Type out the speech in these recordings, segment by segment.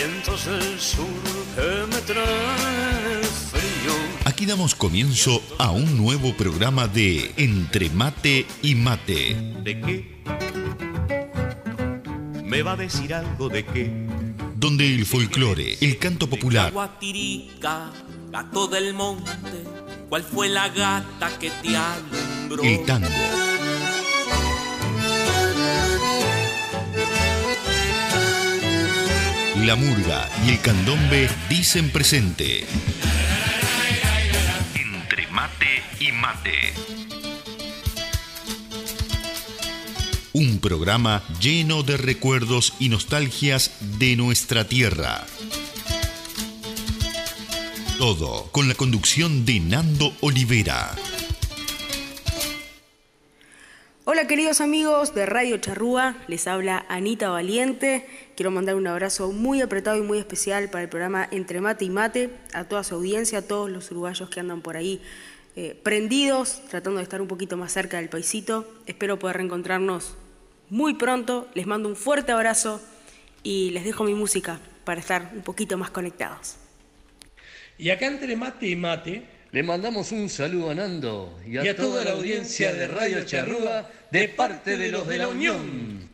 vientos del sur que me traen frío. Aquí damos comienzo a un nuevo programa de Entre Mate y Mate. ¿De qué? ¿Me va a decir algo de qué? Donde el folclore, el canto popular, Guatirica, gato del monte, ¿cuál fue la gata que te alumbró? el tango, la murga y el candombe dicen presente. Entre Mate y Mate. Un programa lleno de recuerdos y nostalgias de nuestra tierra. Todo con la conducción de Nando Olivera. Hola queridos amigos de Radio Charrúa, les habla Anita Valiente. Quiero mandar un abrazo muy apretado y muy especial para el programa Entre Mate y Mate, a toda su audiencia, a todos los uruguayos que andan por ahí eh, prendidos, tratando de estar un poquito más cerca del paisito. Espero poder reencontrarnos muy pronto. Les mando un fuerte abrazo y les dejo mi música para estar un poquito más conectados. Y acá entre mate y mate, Le mandamos un saludo a Nando y a, y a toda la audiencia de Radio Charrúa de parte de los de la Unión.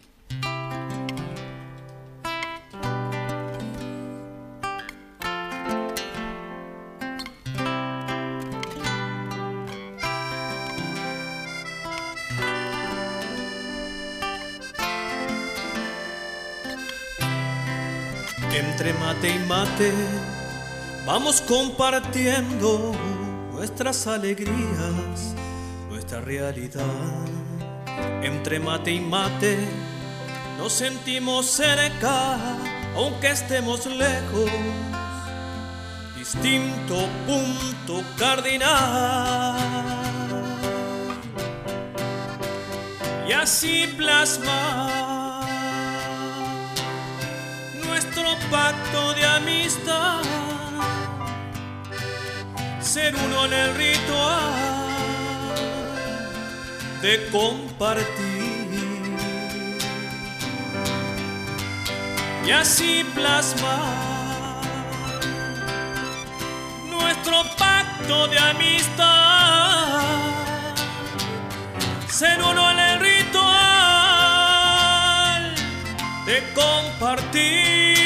Entre mate y mate vamos compartiendo nuestras alegrías, nuestra realidad. Entre mate y mate nos sentimos cerca, aunque estemos lejos. Distinto punto cardinal. Y así plasma nuestro pacto de amistad. Ser uno en el ritual de compartir. Y así plasmar nuestro pacto de amistad. Ser uno en el ritual de compartir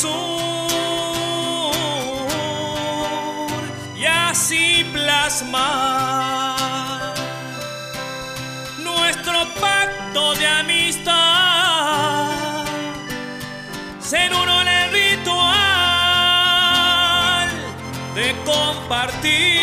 sur y así plasmar nuestro pacto de amistad. Ser uno el ritual de compartir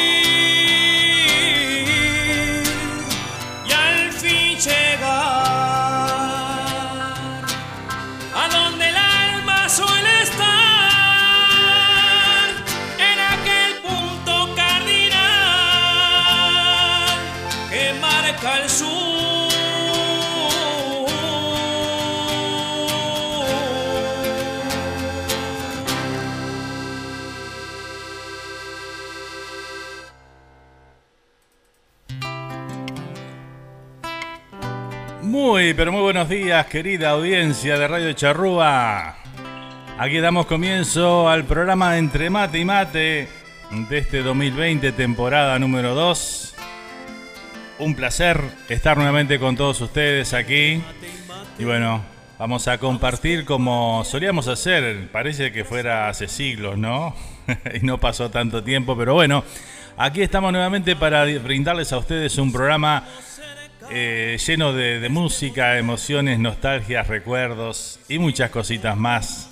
Muy, pero muy buenos días, querida audiencia de Radio Charrúa. Aquí damos comienzo al programa Entre Mate y Mate de este 2020, temporada número 2. Un placer estar nuevamente con todos ustedes aquí. Y bueno, vamos a compartir como solíamos hacer. Parece que fuera hace siglos, ¿no? y no pasó tanto tiempo, pero bueno, aquí estamos nuevamente para brindarles a ustedes un programa eh, lleno de, música, emociones, nostalgias, recuerdos y muchas cositas más,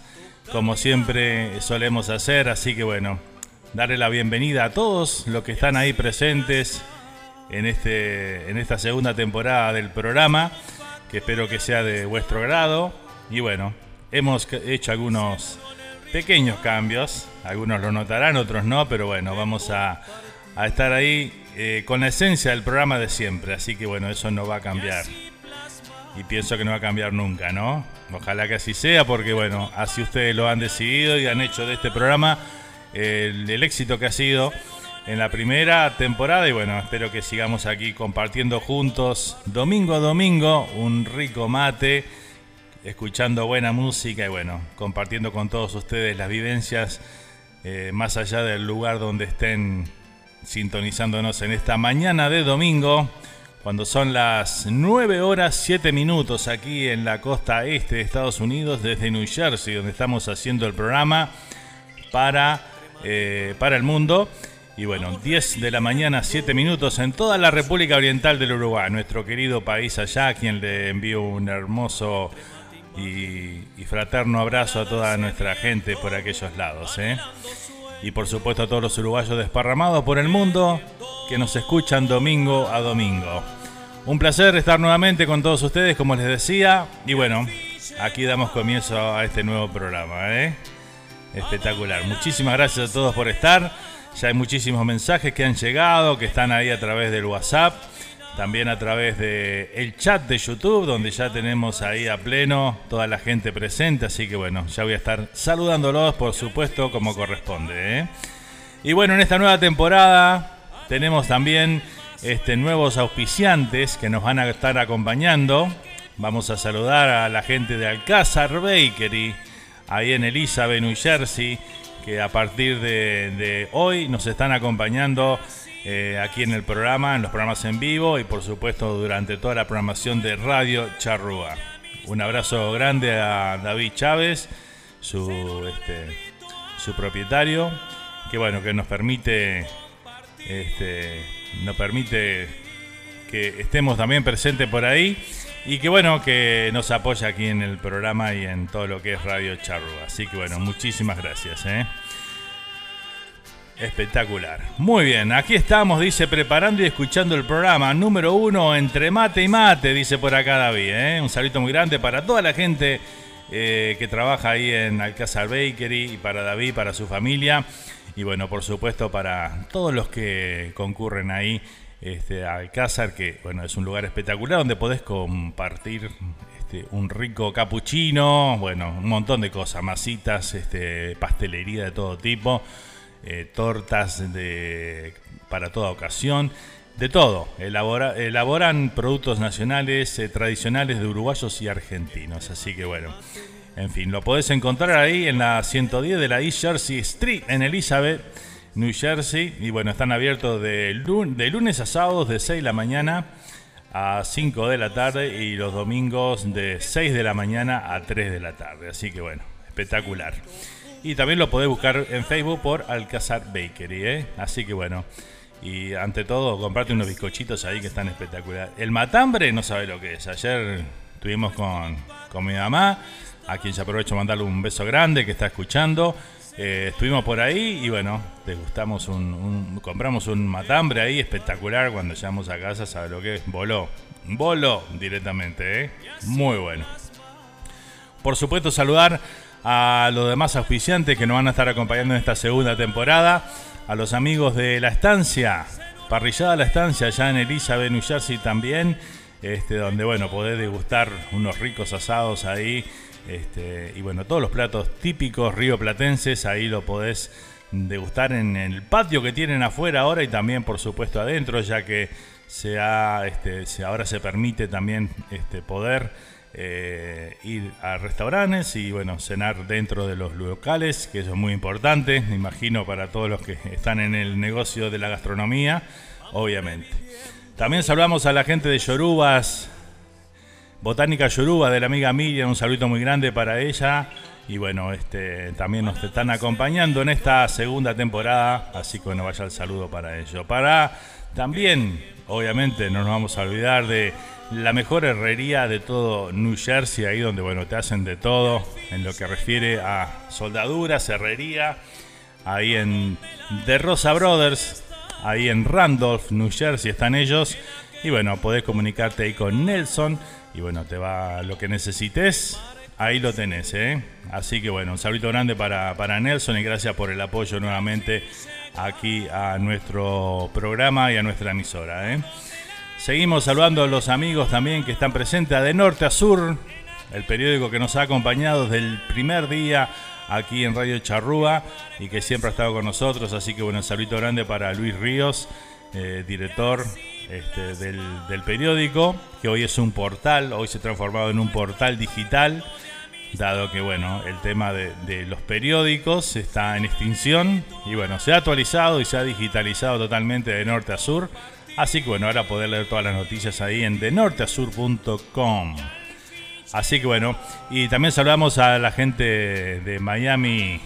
como siempre solemos hacer. Así que bueno, darle la bienvenida a todos los que están ahí presentes en, este, en esta segunda temporada del programa, que espero que sea de vuestro grado. Y bueno, hemos hecho algunos pequeños cambios, algunos lo notarán, otros no, pero bueno, vamos a, a estar ahí eh, con la esencia del programa de siempre. Así que bueno, eso no va a cambiar. Y pienso que no va a cambiar nunca, ¿no? Ojalá que así sea, porque bueno, así ustedes lo han decidido y han hecho de este programa el, éxito que ha sido en la primera temporada. Y bueno, espero que sigamos aquí compartiendo juntos, domingo a domingo, un rico mate, escuchando buena música y bueno, compartiendo con todos ustedes las vivencias eh, más allá del lugar donde estén sintonizándonos en esta mañana de domingo, cuando son las 9 horas 7 minutos aquí en la costa este de Estados Unidos, desde New Jersey, donde estamos haciendo el programa para, eh, para el mundo. Y bueno, 10 de la mañana, 7 minutos en toda la República Oriental del Uruguay, nuestro querido país allá, a quien le envío un hermoso y, y fraterno abrazo a toda nuestra gente por aquellos lados. ¿eh? Y por supuesto a todos los uruguayos desparramados por el mundo que nos escuchan domingo a domingo. Un placer estar nuevamente con todos ustedes, como les decía, y bueno, aquí damos comienzo a este nuevo programa. ¿eh? Espectacular. Muchísimas gracias a todos por estar. Ya hay muchísimos mensajes que han llegado, que están ahí a través del WhatsApp también a través de el chat de YouTube, donde ya tenemos ahí a pleno toda la gente presente, así que bueno, ya voy a estar saludándolos, por supuesto, como corresponde. ¿eh? Y bueno, en esta nueva temporada tenemos también este, nuevos auspiciantes que nos van a estar acompañando. Vamos a saludar a la gente de Alcázar Bakery, ahí en Elizabeth, New Jersey, que a partir de, de hoy nos están acompañando eh, aquí en el programa, en los programas en vivo y por supuesto durante toda la programación de Radio Charrúa. Un abrazo grande a David Chávez, su, este, su propietario, que bueno, que nos permite, este, nos permite que estemos también presentes por ahí y que bueno, que nos apoya aquí en el programa y en todo lo que es Radio Charrúa. Así que bueno, muchísimas gracias. ¿eh? Espectacular. Muy bien, aquí estamos, dice, preparando y escuchando el programa número uno entre mate y mate, dice por acá David. ¿eh? Un saludo muy grande para toda la gente eh, que trabaja ahí en Alcázar Bakery y para David, para su familia. Y bueno, por supuesto para todos los que concurren ahí este, a Alcázar, que bueno, es un lugar espectacular donde podés compartir este, un rico capuchino, bueno, un montón de cosas, masitas, este, pastelería de todo tipo. Eh, tortas de, para toda ocasión, de todo. elaboran productos nacionales, eh, tradicionales de uruguayos y argentinos. Así que bueno, en fin, lo podés encontrar ahí en la 110 de la East Jersey Street en Elizabeth, New Jersey. Y bueno, están abiertos de, de lunes a sábados de 6 de la mañana a 5 de la tarde y los domingos de 6 de la mañana a 3 de la tarde. Así que bueno, espectacular. Y también lo podés buscar en Facebook por Alcazar Bakery, ¿eh? Así que bueno. Y ante todo, comprarte unos bizcochitos ahí que están espectaculares. El matambre no sabe lo que es. Ayer estuvimos con, con mi mamá, a quien ya aprovecho mandarle un beso grande que está escuchando. Eh, estuvimos por ahí y bueno, degustamos un, compramos un matambre ahí espectacular. Cuando llegamos a casa, sabe lo que es. Voló. Voló directamente, ¿eh? Muy bueno. Por supuesto, saludar a los demás auspiciantes que nos van a estar acompañando en esta segunda temporada, a los amigos de La Estancia, Parrillada La Estancia, allá en Elizabeth, New Jersey también, este, donde bueno, podés degustar unos ricos asados ahí, este, y bueno, todos los platos típicos rioplatenses, ahí lo podés degustar en el patio que tienen afuera ahora y también por supuesto adentro, ya que se ha, este, ahora se permite también este, poder eh, ir a restaurantes y bueno, cenar dentro de los locales, que eso es muy importante, me imagino para todos los que están en el negocio de la gastronomía, obviamente. También saludamos a la gente de Yorubas, Botánica Yoruba, de la amiga Miriam, un saludo muy grande para ella. Y bueno, este, también nos están acompañando en esta segunda temporada, así que bueno, vaya el saludo para ello. Para también, obviamente, no nos vamos a olvidar de la mejor herrería de todo New Jersey, ahí donde bueno, te hacen de todo en lo que refiere a soldaduras, herrería, ahí en The Rosa Brothers, ahí en Randolph, New Jersey están ellos. Y bueno, podés comunicarte ahí con Nelson y bueno, te va lo que necesites. Ahí lo tenés, ¿eh? Así que bueno, un saludo grande para, para Nelson y gracias por el apoyo nuevamente aquí a nuestro programa y a nuestra emisora, ¿eh? Seguimos saludando a los amigos también que están presentes de norte a sur, el periódico que nos ha acompañado desde el primer día aquí en Radio Charrúa y que siempre ha estado con nosotros. Así que bueno, un saludo grande para Luis Ríos, eh, director este, del, periódico, que hoy es un portal, hoy se ha transformado en un portal digital, dado que bueno, el tema de, de los periódicos está en extinción y bueno, se ha actualizado y se ha digitalizado totalmente de norte a sur. Así que bueno, ahora poder leer todas las noticias ahí en denorteasur.com. Así que bueno, y también saludamos a la gente de Miami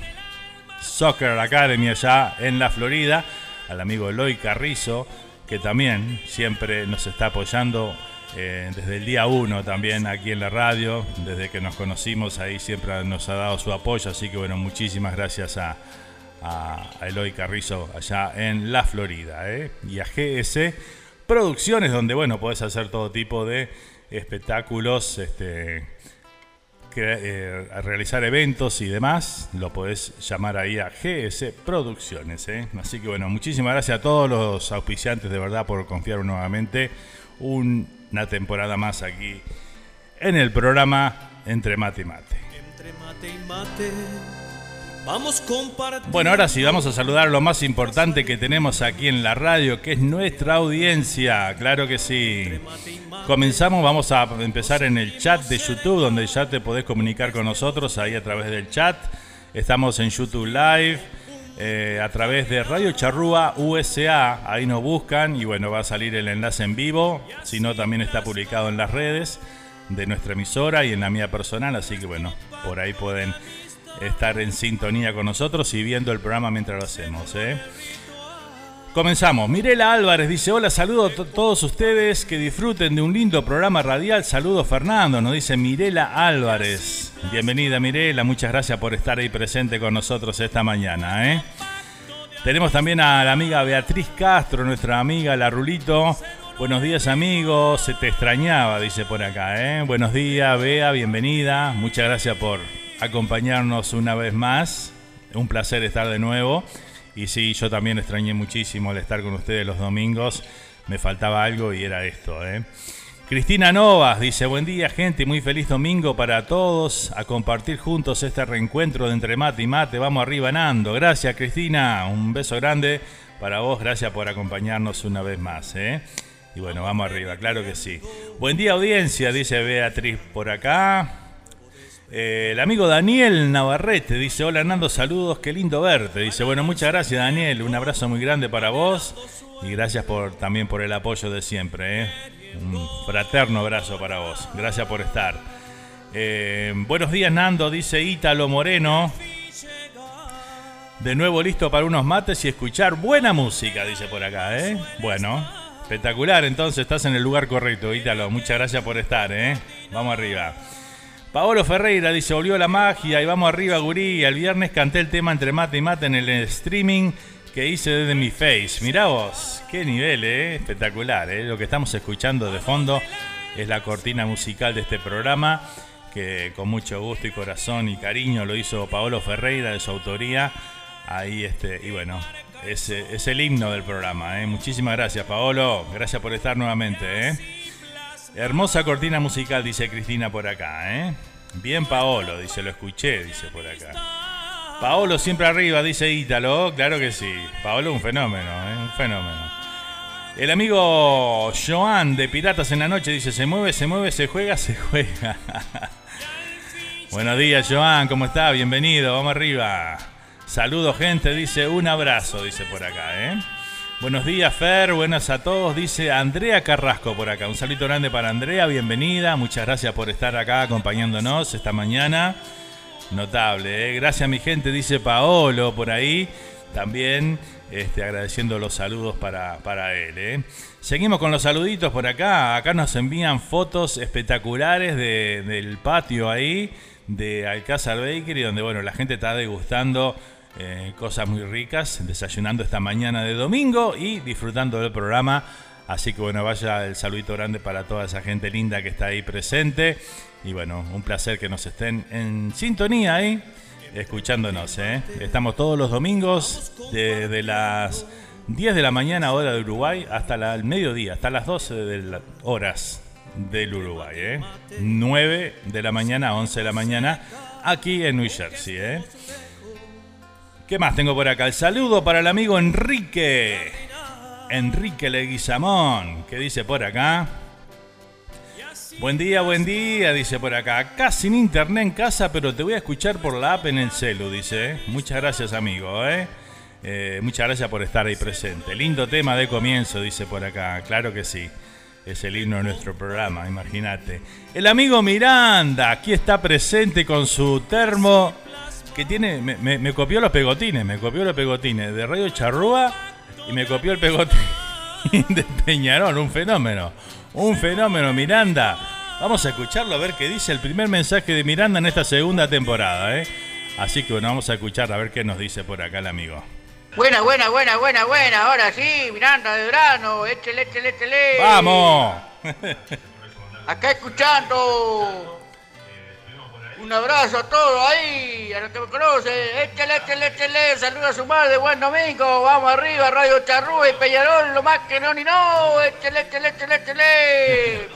Soccer Academy allá en la Florida, al amigo Eloy Carrizo, que también siempre nos está apoyando eh, desde el día uno también aquí en la radio, desde que nos conocimos ahí siempre nos ha dado su apoyo, así que bueno, muchísimas gracias a, a, Eloy Carrizo allá en la Florida. ¿eh? Y a GS Producciones, donde bueno, podés hacer todo tipo de espectáculos, este, eh, realizar eventos y demás. Lo podés llamar ahí a GS Producciones. ¿eh? Así que bueno, muchísimas gracias a todos los auspiciantes de verdad por confiar nuevamente una temporada más aquí en el programa Entre Mate y Mate. Entre mate y mate Vamos bueno, ahora sí, vamos a saludar lo más importante que tenemos aquí en la radio, que es nuestra audiencia. Claro que sí. Comenzamos, vamos a empezar en el chat de YouTube, donde ya te podés comunicar con nosotros ahí a través del chat. Estamos en YouTube Live. Eh, a través de Radio Charrúa USA, ahí nos buscan y bueno, va a salir el enlace en vivo, si no también está publicado en las redes de nuestra emisora y en la mía personal, así que bueno, por ahí pueden estar en sintonía con nosotros y viendo el programa mientras lo hacemos. ¿eh? Comenzamos. Mirela Álvarez dice, hola, saludo a todos ustedes, que disfruten de un lindo programa radial. Saludos Fernando, nos dice Mirela Álvarez. Bienvenida Mirela, muchas gracias por estar ahí presente con nosotros esta mañana. ¿eh? Tenemos también a la amiga Beatriz Castro, nuestra amiga La Rulito. Buenos días amigos, se te extrañaba, dice por acá. ¿eh? Buenos días, Bea, bienvenida. Muchas gracias por acompañarnos una vez más. Un placer estar de nuevo. Y sí, yo también extrañé muchísimo el estar con ustedes los domingos. Me faltaba algo y era esto. ¿eh? Cristina Novas dice, buen día gente, muy feliz domingo para todos, a compartir juntos este reencuentro de entre mate y mate, vamos arriba Nando, gracias Cristina, un beso grande para vos, gracias por acompañarnos una vez más. ¿eh? Y bueno, vamos arriba, claro que sí. Buen día audiencia, dice Beatriz por acá. Eh, el amigo Daniel Navarrete dice, hola Hernando, saludos, qué lindo verte. Dice, bueno, muchas gracias Daniel, un abrazo muy grande para vos y gracias por, también por el apoyo de siempre. ¿eh? Un fraterno abrazo para vos, gracias por estar. Eh, buenos días Nando, dice Ítalo Moreno. De nuevo listo para unos mates y escuchar buena música, dice por acá. ¿eh? Bueno, espectacular, entonces estás en el lugar correcto, Ítalo. Muchas gracias por estar. ¿eh? Vamos arriba. Paolo Ferreira dice, volvió la magia y vamos arriba, gurí. El viernes canté el tema entre mate y mate en el streaming que hice desde mi face. Mirá vos, qué nivel, ¿eh? espectacular. ¿eh? Lo que estamos escuchando de fondo es la cortina musical de este programa, que con mucho gusto y corazón y cariño lo hizo Paolo Ferreira de su autoría. Ahí este, y bueno, es, es el himno del programa. ¿eh? Muchísimas gracias, Paolo. Gracias por estar nuevamente. ¿eh? Hermosa cortina musical, dice Cristina por acá, ¿eh? Bien Paolo, dice, lo escuché, dice por acá. Paolo siempre arriba, dice Ítalo, claro que sí. Paolo un fenómeno, ¿eh? un fenómeno. El amigo Joan de Piratas en la Noche dice, se mueve, se mueve, se juega, se juega. Buenos días, Joan, ¿cómo está? Bienvenido, vamos arriba. Saludos, gente, dice, un abrazo, dice por acá, ¿eh? Buenos días, Fer, buenas a todos, dice Andrea Carrasco por acá. Un saludo grande para Andrea, bienvenida, muchas gracias por estar acá acompañándonos esta mañana. Notable, ¿eh? Gracias, mi gente, dice Paolo por ahí. También este, agradeciendo los saludos para, para él. ¿eh? Seguimos con los saluditos por acá. Acá nos envían fotos espectaculares del patio ahí de Alcázar Bakery, donde bueno, la gente está degustando eh, cosas muy ricas, desayunando esta mañana de domingo y disfrutando del programa. Así que bueno, vaya el saludito grande para toda esa gente linda que está ahí presente. Y bueno, un placer que nos estén en sintonía ahí escuchándonos. ¿eh? Estamos todos los domingos desde las 10 de la mañana hora de Uruguay hasta el mediodía, hasta las 12 de las horas del Uruguay. ¿eh? 9 de la mañana a 11 de la mañana aquí en New Jersey. ¿eh? ¿Qué más tengo por acá? El saludo para el amigo Enrique. Enrique Leguizamón, que dice por acá. Buen día, buen día, dice por acá. Acá sin internet en casa, pero te voy a escuchar por la app en el celu, dice. Muchas gracias, amigo, ¿eh? ¿eh? muchas gracias por estar ahí presente. Lindo tema de comienzo, dice por acá. Claro que sí. Es el himno de nuestro programa, imagínate. El amigo Miranda, aquí está presente con su termo que tiene. Me, me copió los pegotines, me copió los pegotines de Radio Charrúa y me copió el pegotín de Peñarol, un fenómeno. Un fenómeno, Miranda. Vamos a escucharlo a ver qué dice el primer mensaje de Miranda en esta segunda temporada, ¿eh? Así que bueno, vamos a escuchar a ver qué nos dice por acá el amigo. Buena, buena, buena, buena, buena. Ahora sí, Miranda de Durano, échele, échele, échele. ¡Vamos! Acá escuchando un abrazo a todos ahí, a los que me conocen. Échale, échale, échale. Saluda a su madre, buen domingo. Vamos arriba, Radio Charrúa y Peñarol, lo más que no ni no. Échale, échale, échale, échale.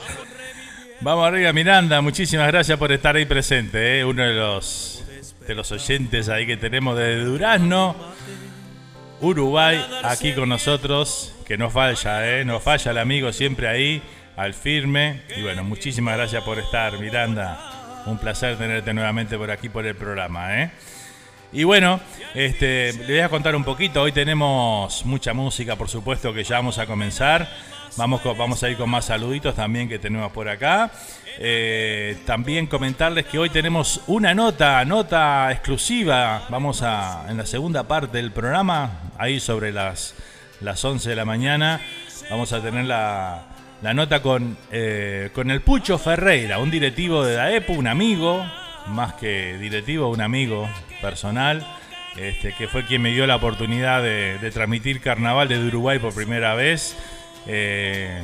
Vamos arriba, Miranda. Muchísimas gracias por estar ahí presente. ¿eh? Uno de los, de los oyentes ahí que tenemos desde Durazno, Uruguay, aquí con nosotros. Que no falla, ¿eh? No falla el amigo siempre ahí, al firme. Y bueno, muchísimas gracias por estar, Miranda. Un placer tenerte nuevamente por aquí por el programa, ¿eh? Y bueno, este, le voy a contar un poquito. Hoy tenemos mucha música, por supuesto, que ya vamos a comenzar. Vamos, vamos a ir con más saluditos también que tenemos por acá. Eh, también comentarles que hoy tenemos una nota, nota exclusiva. Vamos a, en la segunda parte del programa, ahí sobre las, las 11 de la mañana, vamos a tener la, la nota con, eh, con el Pucho Ferreira, un directivo de la EPU, un amigo, más que directivo, un amigo personal, este, que fue quien me dio la oportunidad de, transmitir Carnaval de Uruguay por primera vez, eh,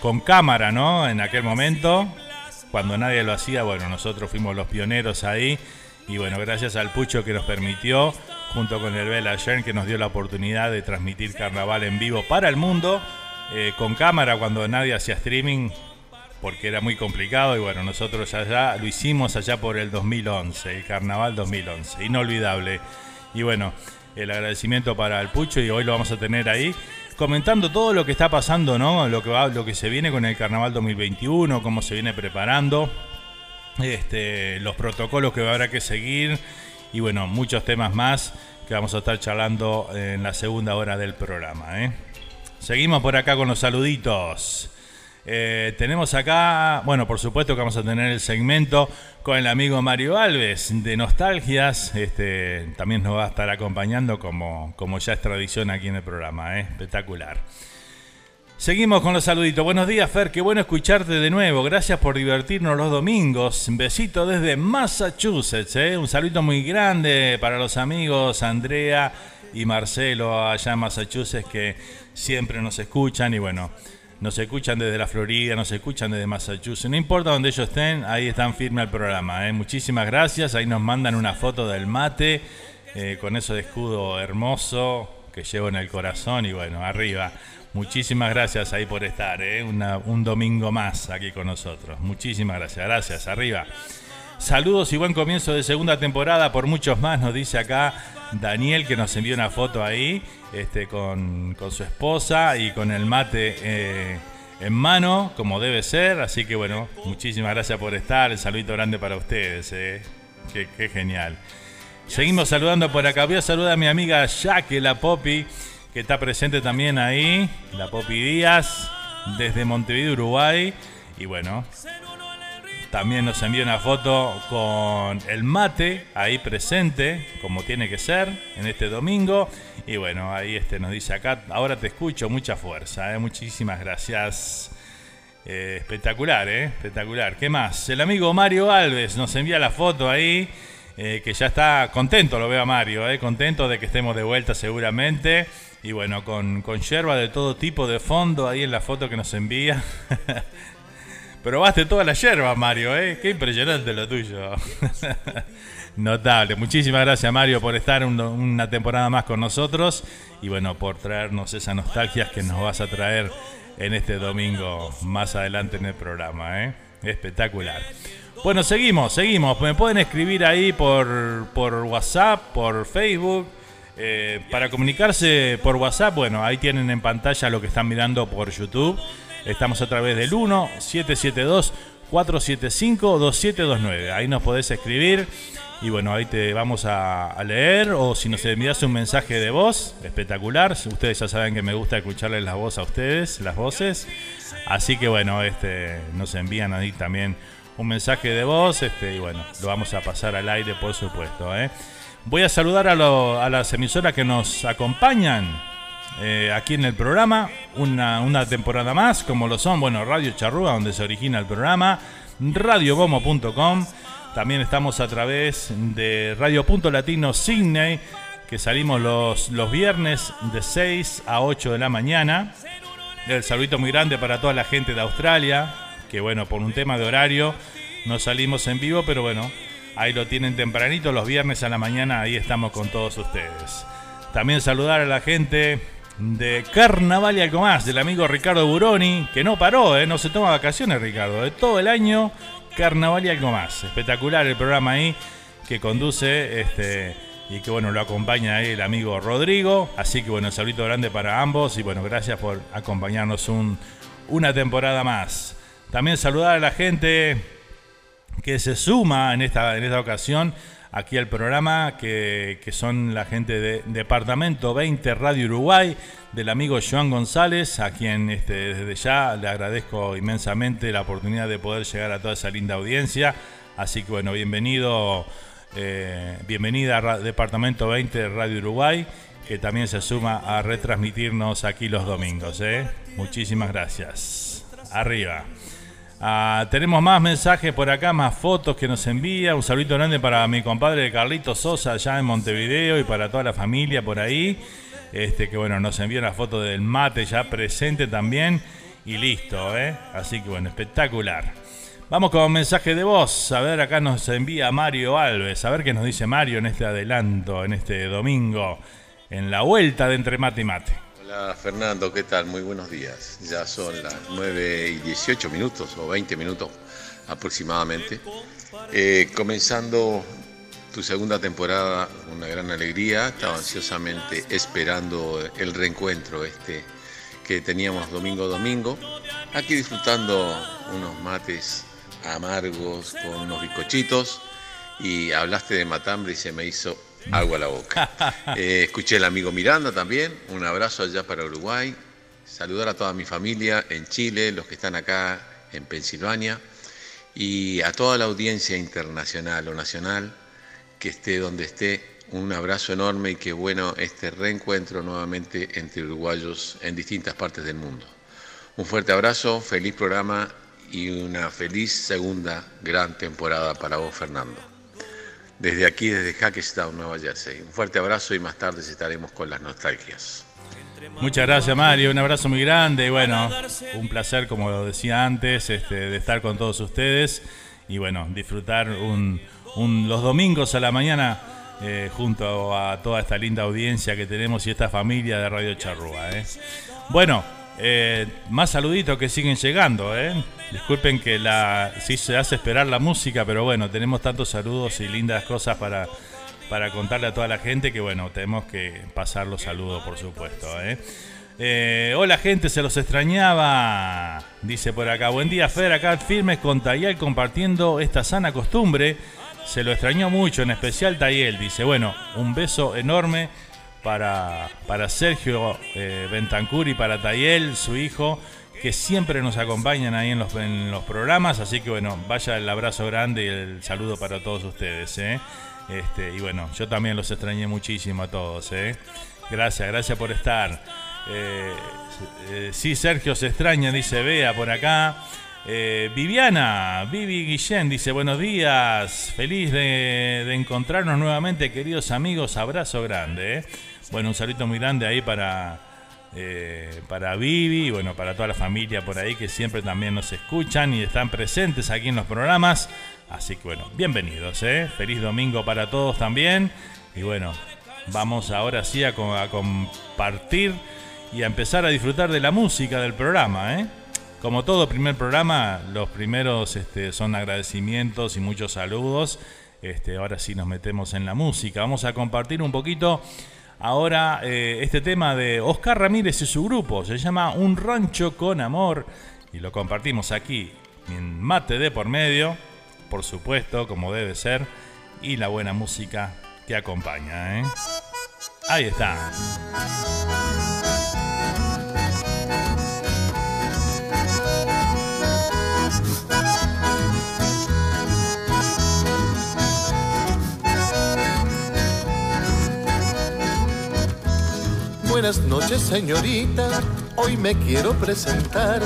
con cámara, ¿no? En aquel momento, cuando nadie lo hacía, bueno, nosotros fuimos los pioneros ahí, y bueno, gracias al Pucho que nos permitió, junto con el Bela que nos dio la oportunidad de transmitir Carnaval en vivo para el mundo eh, con cámara cuando nadie hacía streaming porque era muy complicado y bueno, nosotros allá lo hicimos allá por el 2011, el carnaval 2011, inolvidable. Y bueno, el agradecimiento para el Pucho y hoy lo vamos a tener ahí comentando todo lo que está pasando, ¿no? Lo que va, lo que se viene con el carnaval 2021, cómo se viene preparando, este, los protocolos que habrá que seguir y bueno, muchos temas más que vamos a estar charlando en la segunda hora del programa, ¿eh? Seguimos por acá con los saluditos. Eh, tenemos acá, bueno, por supuesto que vamos a tener el segmento con el amigo Mario Alves de Nostalgias. Este, también nos va a estar acompañando como, como ya es tradición aquí en el programa. ¿eh? Espectacular. Seguimos con los saluditos. Buenos días, Fer. Qué bueno escucharte de nuevo. Gracias por divertirnos los domingos. Besito desde Massachusetts. ¿eh? Un saludo muy grande para los amigos Andrea y Marcelo allá en Massachusetts que siempre nos escuchan y bueno, nos escuchan desde la Florida, nos escuchan desde Massachusetts, no importa donde ellos estén, ahí están firme al programa. ¿eh? Muchísimas gracias, ahí nos mandan una foto del mate eh, con eso de escudo hermoso que llevo en el corazón y bueno, arriba. Muchísimas gracias ahí por estar, ¿eh? un domingo más aquí con nosotros. Muchísimas gracias, gracias, arriba. Saludos y buen comienzo de segunda temporada por muchos más, nos dice acá Daniel que nos envió una foto ahí este, con, su esposa y con el mate eh, en mano, como debe ser. Así que bueno, muchísimas gracias por estar. El saludito grande para ustedes. Eh. Qué, genial. Seguimos saludando por acá. Voy a saludar a mi amiga Jaque, la Popi, que está presente también ahí. La Popi Díaz, desde Montevideo, Uruguay. Y bueno, también nos envía una foto con el mate ahí presente, como tiene que ser, en este domingo. Y bueno, ahí este nos dice acá, ahora te escucho, mucha fuerza, ¿eh? muchísimas gracias. Eh, espectacular, ¿eh? Espectacular. ¿Qué más? El amigo Mario Alves nos envía la foto ahí, que ya está contento, lo veo a Mario. Contento de que estemos de vuelta seguramente. Y bueno, con, con yerba de todo tipo de fondo ahí en la foto que nos envía. Probaste toda la yerba, Mario, ¿eh? Qué impresionante lo tuyo. Notable. Muchísimas gracias, Mario, por estar una temporada más con nosotros y bueno, por traernos esas nostalgias que nos vas a traer en este domingo más adelante en el programa, ¿eh? Espectacular. Bueno, seguimos, seguimos. Me pueden escribir ahí por, por WhatsApp, por Facebook. Eh, para comunicarse por WhatsApp, bueno, ahí tienen en pantalla lo que están mirando por YouTube. Estamos a través del 1 772 475 2729. Ahí nos podés escribir y bueno, ahí te vamos a, leer o si nos envías un mensaje de voz, espectacular. Ustedes ya saben que me gusta escucharles la voz a ustedes, las voces. Así que bueno, este nos envían ahí también un mensaje de voz este y bueno, lo vamos a pasar al aire por supuesto. ¿eh? Voy a saludar a, a las emisoras que nos acompañan eh, aquí en el programa, una, temporada más, como lo son, bueno, Radio Charrúa, donde se origina el programa, radiogomo.com, también estamos a través de Radio Punto Latino Sydney, que salimos los, los viernes de 6 a 8 de la mañana. El saludito muy grande para toda la gente de Australia, que bueno, por un tema de horario no salimos en vivo, pero bueno, ahí lo tienen tempranito, los viernes a la mañana, ahí estamos con todos ustedes. También saludar a la gente de Carnaval y algo más, del amigo Ricardo Buroni, que no paró, ¿eh? no se toma vacaciones Ricardo, de todo el año Carnaval y algo más. Espectacular el programa ahí que conduce este y que bueno, lo acompaña ahí el amigo Rodrigo. Así que bueno, saludo grande para ambos y bueno, gracias por acompañarnos un, una temporada más. También saludar a la gente que se suma en esta, en esta ocasión aquí al programa, que, son la gente de Departamento 20 Radio Uruguay, del amigo Joan González, a quien este, desde ya le agradezco inmensamente la oportunidad de poder llegar a toda esa linda audiencia. Así que bueno, bienvenido, eh, bienvenida a Departamento 20 Radio Uruguay, que también se suma a retransmitirnos aquí los domingos. ¿eh? Muchísimas gracias. Arriba. Ah, tenemos más mensajes por acá, más fotos que nos envía. Un saludo grande para mi compadre Carlito Sosa allá en Montevideo y para toda la familia por ahí. Este que bueno, nos envía una foto del mate ya presente también. Y listo, ¿eh? Así que bueno, espectacular. Vamos con un mensaje de voz. A ver, acá nos envía Mario Alves. A ver qué nos dice Mario en este adelanto, en este domingo, en la vuelta de entre mate y mate. Hola Fernando, ¿qué tal? Muy buenos días. Ya son las 9 y 18 minutos o 20 minutos aproximadamente. Eh, comenzando tu segunda temporada, una gran alegría. Estaba ansiosamente esperando el reencuentro este que teníamos domingo a domingo. Aquí disfrutando unos mates amargos con unos bizcochitos. Y hablaste de matambre y se me hizo agua a la boca. Eh, escuché al amigo Miranda también, un abrazo allá para Uruguay, saludar a toda mi familia en Chile, los que están acá en Pensilvania y a toda la audiencia internacional o nacional que esté donde esté. Un abrazo enorme y qué bueno este reencuentro nuevamente entre uruguayos en distintas partes del mundo. Un fuerte abrazo, feliz programa y una feliz segunda gran temporada para vos, Fernando desde aquí, desde Hackettstown, Nueva Jersey. Un fuerte abrazo y más tarde estaremos con las nostalgias. Muchas gracias Mario, un abrazo muy grande y bueno, un placer como lo decía antes este, de estar con todos ustedes y bueno, disfrutar los domingos a la mañana eh, junto a toda esta linda audiencia que tenemos y esta familia de Radio Charrúa. ¿eh? Bueno, Eh, más saluditos que siguen llegando, ¿eh? Disculpen que la sí se hace esperar la música, pero bueno, tenemos tantos saludos y lindas cosas para, para contarle a toda la gente que bueno, tenemos que pasar los saludos, por supuesto. ¿eh? Eh, hola gente, se los extrañaba. Dice por acá, buen día Fer, acá firmes con Tayel compartiendo esta sana costumbre. Se lo extrañó mucho, en especial Tayel. Dice, bueno, un beso enorme para, para Sergio eh, Bentancur y para Tayel, su hijo, que siempre nos acompañan ahí en los, en los programas. Así que bueno, vaya el abrazo grande y el saludo para todos ustedes. ¿eh? Este, y bueno, yo también los extrañé muchísimo a todos. ¿eh? Gracias, gracias por estar. sí, Sergio se extraña, dice Bea por acá. Viviana, Vivi Guillén dice buenos días, feliz de, de, encontrarnos nuevamente queridos amigos, abrazo grande. Bueno, un saludo muy grande ahí para, eh, para Vivi y bueno, para toda la familia por ahí que siempre también nos escuchan y están presentes aquí en los programas. Así que bueno, bienvenidos, ¿eh? Feliz domingo para todos también. Y bueno, vamos ahora sí a, compartir y a empezar a disfrutar de la música del programa, ¿eh? Como todo primer programa, los primeros este, son agradecimientos y muchos saludos. Este, ahora sí nos metemos en la música. Vamos a compartir un poquito Ahora, eh, este tema de Oscar Ramírez y su grupo se llama Un rancho con amor y lo compartimos aquí en Mate de por medio, por supuesto, como debe ser, y la buena música que acompaña. ¿eh? Ahí está. Buenas noches, señorita. Hoy me quiero presentar.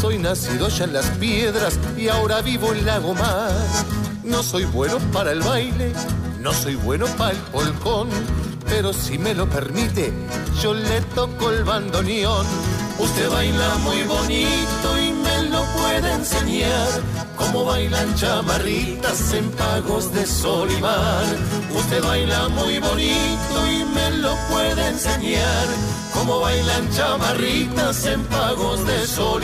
Soy nacido ya en las piedras y ahora vivo en Lagomar. No soy bueno para el baile, no soy bueno para el polcón, pero si me lo permite, yo le toco el bandoneón. Usted baila muy bonito y puede enseñar. Como bailan chamarritas en pagos de sol. Usted baila muy bonito y me lo puede enseñar. Como bailan chamarritas en pagos de sol.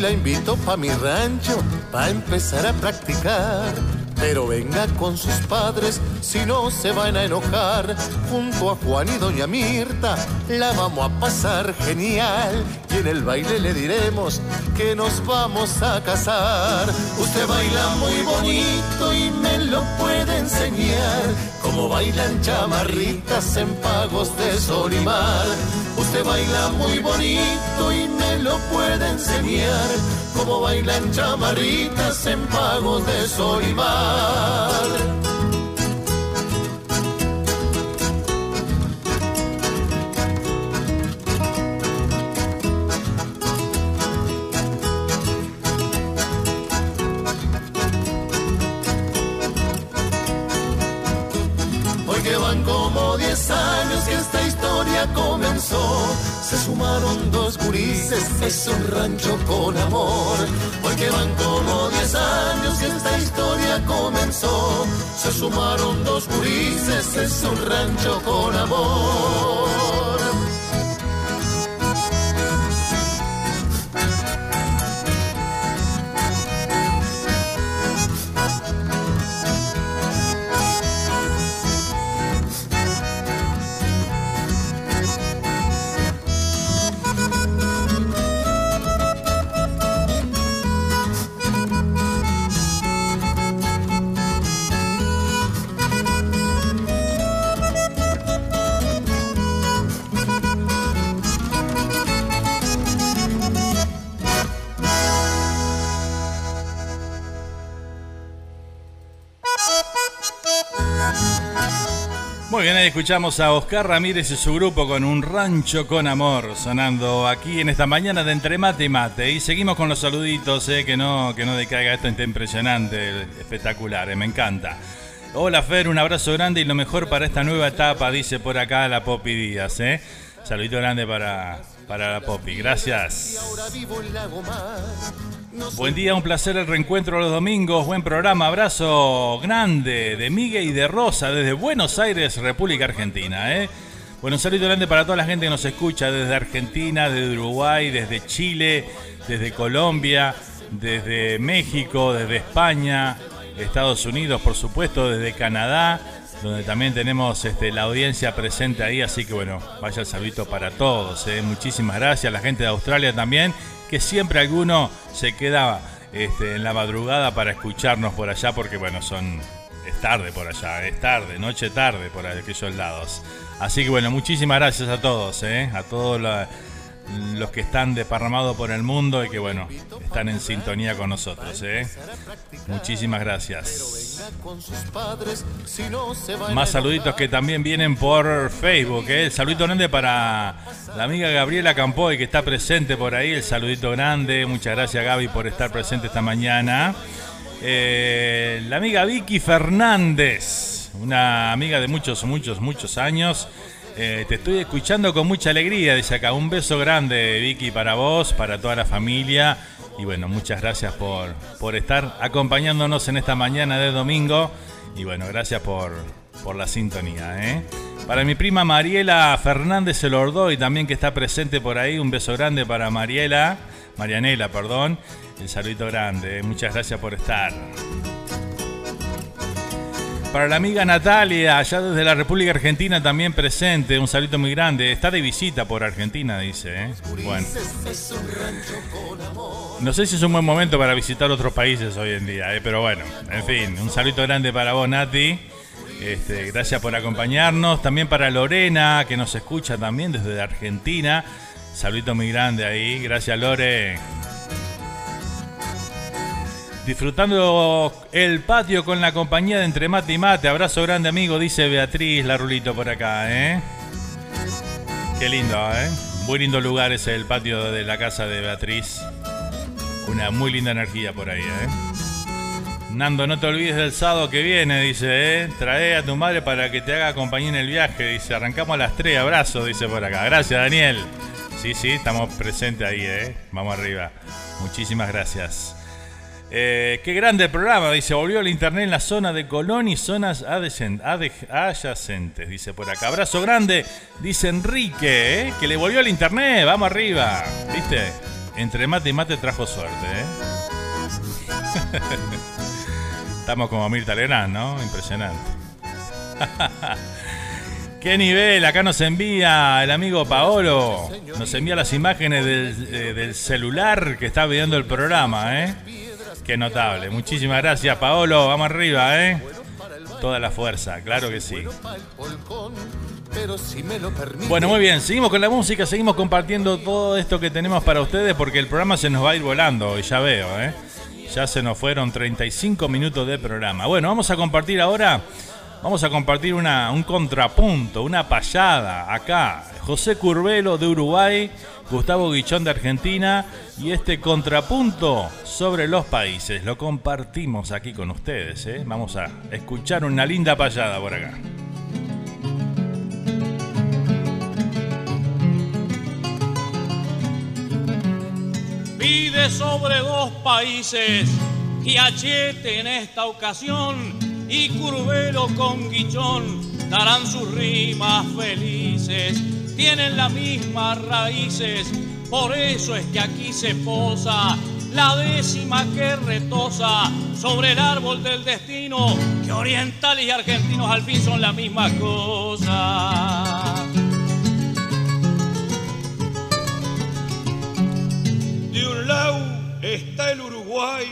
La invito pa' mi rancho, pa' empezar a practicar. Pero venga con sus padres, si no se van a enojar. Junto a Juan y Doña Mirta, la vamos a pasar genial. Y en el baile le diremos que nos vamos a casar. Usted baila muy bonito y me lo puede enseñar. Como bailan chamarritas en pagos de sol y mar. Usted baila muy bonito y me lo puede enseñar. Como bailan chamarritas en pagos de sol y mar. como 10 años que esta comenzó. Se sumaron dos gurises, es un rancho con amor. Porque van como 10 años que esta historia comenzó. Se sumaron dos gurises, es un rancho con amor. Muy bien, ahí escuchamos a Oscar Ramírez y su grupo con Un Rancho con Amor, sonando aquí en esta mañana de Entre Mate y Mate. Y seguimos con los saluditos, eh, que no que no decaiga esto impresionante, espectacular, eh, me encanta. Hola Fer, un abrazo grande y lo mejor para esta nueva etapa, dice por acá la Popi Díaz. ¿eh? Saludito grande para, para la Popi, gracias. Buen día, un placer el reencuentro los domingos, buen programa, abrazo grande de Miguel y de Rosa desde Buenos Aires, República Argentina. ¿eh? Bueno, un saludo grande para toda la gente que nos escucha desde Argentina, desde Uruguay, desde Chile, desde Colombia, desde México, desde España, Estados Unidos, por supuesto, desde Canadá, donde también tenemos este, la audiencia presente ahí, así que bueno, vaya el saludito para todos. ¿eh? Muchísimas gracias, la gente de Australia también, que siempre alguno se queda este, en la madrugada para escucharnos por allá, porque bueno, son es tarde por allá, es tarde, noche tarde por aquellos lados. Así que bueno, muchísimas gracias a todos, ¿eh? a todos la, los que están desparramados por el mundo y que bueno, están en sintonía con nosotros. ¿eh? Muchísimas gracias. Más saluditos que también vienen por Facebook. ¿eh? El saludito grande para la amiga Gabriela Campoy que está presente por ahí. El saludito grande. Muchas gracias Gaby por estar presente esta mañana. Eh, la amiga Vicky Fernández, una amiga de muchos, muchos, muchos años. Eh, te estoy escuchando con mucha alegría, dice acá. Un beso grande, Vicky, para vos, para toda la familia. Y bueno, muchas gracias por, por estar acompañándonos en esta mañana de domingo. Y bueno, gracias por, por la sintonía. ¿eh? Para mi prima Mariela Fernández se lo y también que está presente por ahí. Un beso grande para Mariela, Marianela, perdón. El saludito grande. ¿eh? Muchas gracias por estar. Para la amiga Natalia, allá desde la República Argentina también presente, un saludo muy grande. Está de visita por Argentina, dice. ¿eh? Bueno. No sé si es un buen momento para visitar otros países hoy en día, ¿eh? pero bueno, en fin, un saludo grande para vos, Nati. Este, gracias por acompañarnos. También para Lorena, que nos escucha también desde Argentina. Saludito muy grande ahí. Gracias, Lore disfrutando el patio con la compañía de Entre Mate y Mate. Abrazo grande, amigo, dice Beatriz Larulito por acá, ¿eh? Qué lindo, ¿eh? Muy lindo lugar es el patio de la casa de Beatriz. Una muy linda energía por ahí, ¿eh? Nando, no te olvides del sábado que viene, dice, ¿eh? Trae a tu madre para que te haga compañía en el viaje, dice. Arrancamos a las 3, abrazo, dice por acá. Gracias, Daniel. Sí, sí, estamos presentes ahí, ¿eh? Vamos arriba. Muchísimas gracias. Eh, qué grande el programa, dice, volvió el internet en la zona de Colón y zonas adyacentes, dice por acá. Abrazo grande, dice Enrique, eh, que le volvió el internet, vamos arriba, viste, entre mate y mate trajo suerte. Eh. Estamos como Mirta Legrand, ¿no? Impresionante. ¿Qué nivel? Acá nos envía el amigo Paolo. Nos envía las imágenes del, del celular que está viendo el programa, ¿eh? Qué notable. Muchísimas gracias, Paolo. Vamos arriba, ¿eh? Toda la fuerza, claro que sí. Bueno, muy bien, seguimos con la música, seguimos compartiendo todo esto que tenemos para ustedes porque el programa se nos va a ir volando, y ya veo, ¿eh? Ya se nos fueron 35 minutos de programa. Bueno, vamos a compartir ahora, vamos a compartir una, un contrapunto, una payada acá. José Curvelo de Uruguay Gustavo Guichón de Argentina y este contrapunto sobre los países lo compartimos aquí con ustedes. ¿eh? Vamos a escuchar una linda payada por acá. Pide sobre dos países y achete en esta ocasión y Curvelo con Guichón darán sus rimas felices tienen las mismas raíces, por eso es que aquí se posa la décima que retosa sobre el árbol del destino, que orientales y argentinos al fin son la misma cosa. De un lado está el Uruguay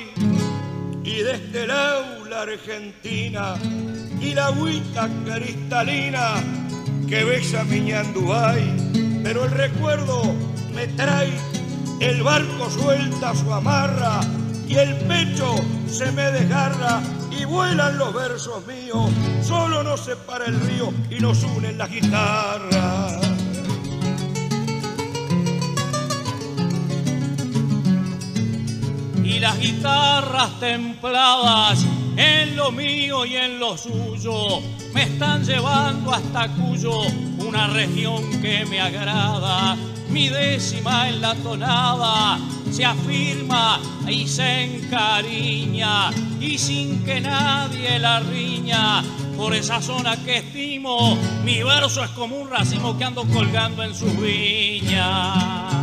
y de este lado la Argentina y la agüita cristalina que besa mi ñandubay, pero el recuerdo me trae, el barco suelta su amarra y el pecho se me desgarra y vuelan los versos míos, solo nos separa el río y nos unen las guitarras. Y las guitarras templadas en lo mío y en lo suyo. Me están llevando hasta Cuyo, una región que me agrada. Mi décima en la tonada se afirma y se encariña y sin que nadie la riña. Por esa zona que estimo, mi verso es como un racimo que ando colgando en sus viñas.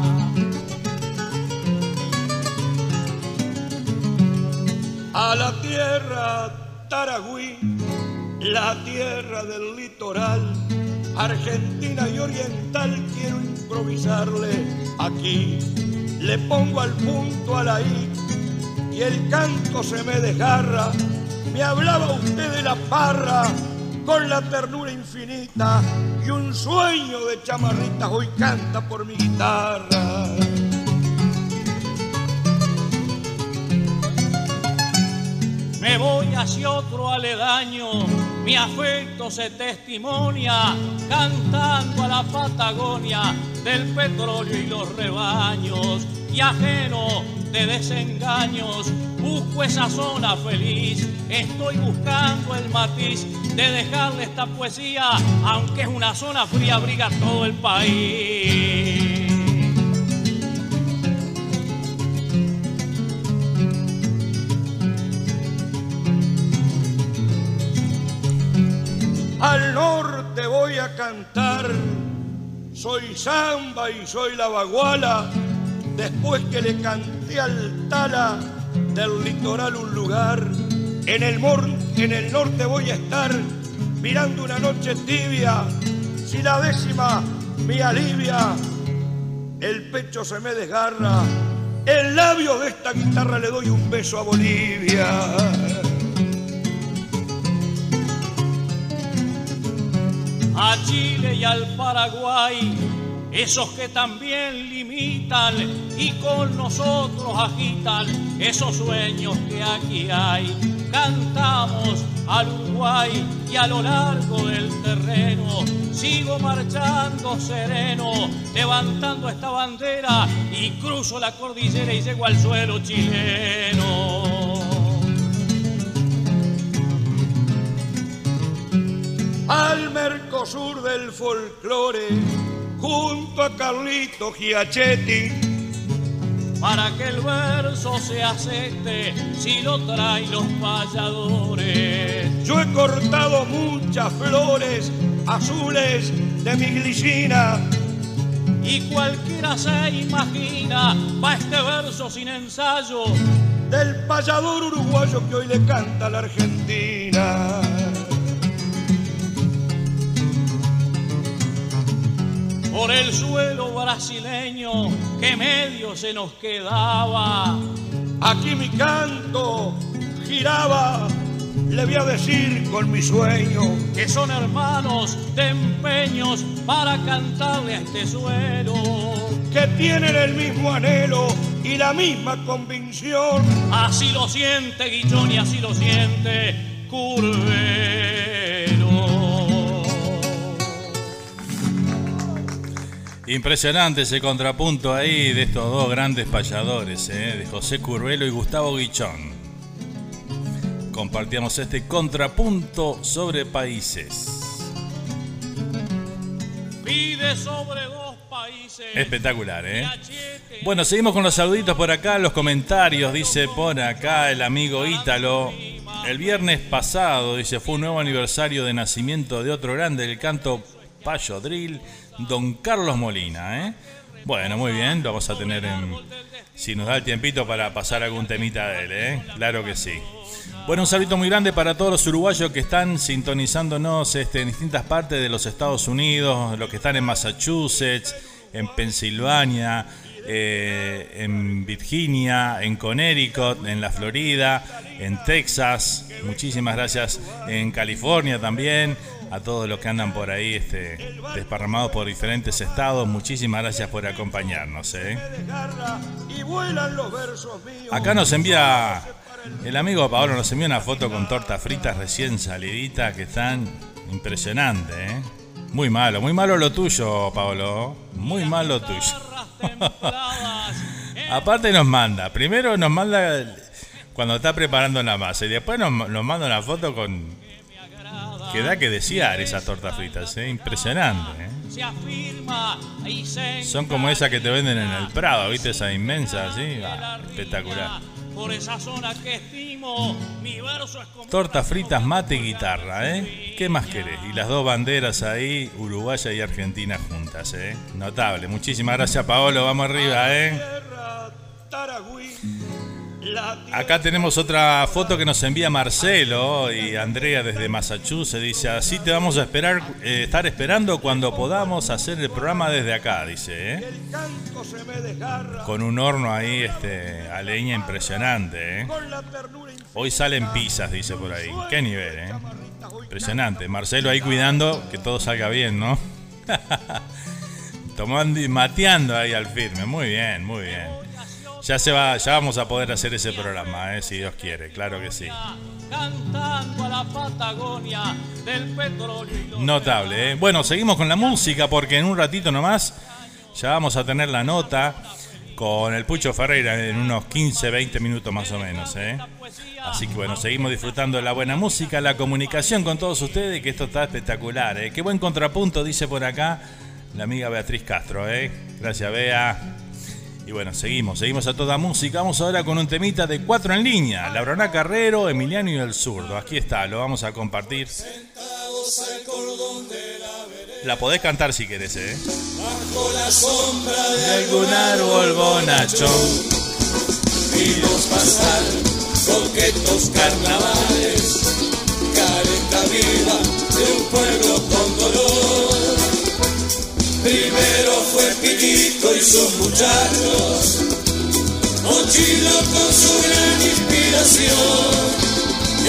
A la tierra Taragüí, la tierra del litoral, argentina y oriental, quiero improvisarle aquí. Le pongo al punto a la I y el canto se me desgarra. Me hablaba usted de la parra con la ternura infinita y un sueño de chamarritas hoy canta por mi guitarra. Me voy hacia otro aledaño, mi afecto se testimonia, cantando a la Patagonia del petróleo y los rebaños, y ajeno de desengaños, busco esa zona feliz, estoy buscando el matiz de dejarle esta poesía, aunque es una zona fría, abriga todo el país. Al norte voy a cantar, soy samba y soy la baguala, después que le canté al tala del litoral un lugar. En el, en el norte voy a estar mirando una noche tibia, si la décima me alivia, el pecho se me desgarra, el labio de esta guitarra le doy un beso a Bolivia. A Chile y al Paraguay, esos que también limitan y con nosotros agitan esos sueños que aquí hay. Cantamos al Uruguay y a lo largo del terreno sigo marchando sereno, levantando esta bandera y cruzo la cordillera y llego al suelo chileno. Al Mercosur del folclore, junto a Carlito Giachetti. Para que el verso se acepte si lo traen los payadores. Yo he cortado muchas flores azules de mi glicina. Y cualquiera se imagina, va este verso sin ensayo. Del payador uruguayo que hoy le canta a la Argentina. Por el suelo brasileño que medio se nos quedaba. Aquí mi canto giraba, le voy a decir con mi sueño que son hermanos de empeños para cantarle a este suelo. Que tienen el mismo anhelo y la misma convicción. Así lo siente Guillón y así lo siente Curve. Impresionante ese contrapunto ahí de estos dos grandes payadores, ¿eh? de José Curvelo y Gustavo Guichón. Compartíamos este contrapunto sobre países. Pide sobre dos países. Espectacular, ¿eh? Bueno, seguimos con los saluditos por acá, los comentarios, dice por acá el amigo Ítalo. El viernes pasado, dice, fue un nuevo aniversario de nacimiento de otro grande del canto Payo Drill don Carlos Molina. ¿eh? Bueno, muy bien, lo vamos a tener en, si nos da el tiempito para pasar algún temita de él, ¿eh? claro que sí. Bueno, un saludo muy grande para todos los uruguayos que están sintonizándonos este, en distintas partes de los Estados Unidos, los que están en Massachusetts, en Pensilvania, eh, en Virginia, en Connecticut, en la Florida, en Texas. Muchísimas gracias en California también a todos los que andan por ahí este, desparramados por diferentes estados. Muchísimas gracias por acompañarnos. ¿eh? Acá nos envía el amigo Pablo, nos envía una foto con tortas fritas recién saliditas que están impresionantes. ¿eh? Muy malo, muy malo lo tuyo, Pablo. Muy malo lo tuyo. Aparte nos manda, primero nos manda Cuando está preparando la masa y después nos, nos manda una foto con. Que da que desear esas tortas fritas, ¿eh? Impresionante, ¿eh? Son como esas que te venden en el Prado, ¿viste? Esa inmensa, así. Ah, espectacular. Por esa zona que estimo, mi verso es como Tortas fritas, mate y guitarra, ¿eh? ¿Qué más querés? Y las dos banderas ahí, Uruguaya y Argentina juntas, ¿eh? Notable. Muchísimas gracias, Paolo. Vamos arriba, ¿eh? Acá tenemos otra foto que nos envía Marcelo y Andrea desde Massachusetts. Dice, así te vamos a esperar, eh, estar esperando cuando podamos hacer el programa desde acá, dice. ¿eh? Con un horno ahí este, a leña impresionante. ¿eh? Hoy salen pizzas, dice por ahí. Qué nivel, ¿eh? Impresionante. Marcelo ahí cuidando que todo salga bien, ¿no? Tomando y mateando ahí al firme. Muy bien, muy bien. Ya se va, ya vamos a poder hacer ese programa, ¿eh? si Dios quiere, claro que sí. cantando a la Patagonia del petróleo y los Notable, ¿eh? Bueno, seguimos con la música porque en un ratito nomás ya vamos a tener la nota con el Pucho Ferreira en unos 15, 20 minutos más o menos, ¿eh? Así que bueno, seguimos disfrutando de la buena música, la comunicación con todos ustedes, que esto está espectacular, ¿eh? Qué buen contrapunto, dice por acá la amiga Beatriz Castro, ¿eh? Gracias, Bea. Y bueno, seguimos, seguimos a toda música. Vamos ahora con un temita de cuatro en línea. Labrona Carrero, Emiliano y el Zurdo. Aquí está, lo vamos a compartir. La podés cantar si querés, ¿eh? Bajo la sombra de algún árbol bonachón. Vimos pasar coquetos carnavales, careta viva de un pueblo con dolor. Primero fue Pitito y sus muchachos, Mochilo con su gran inspiración.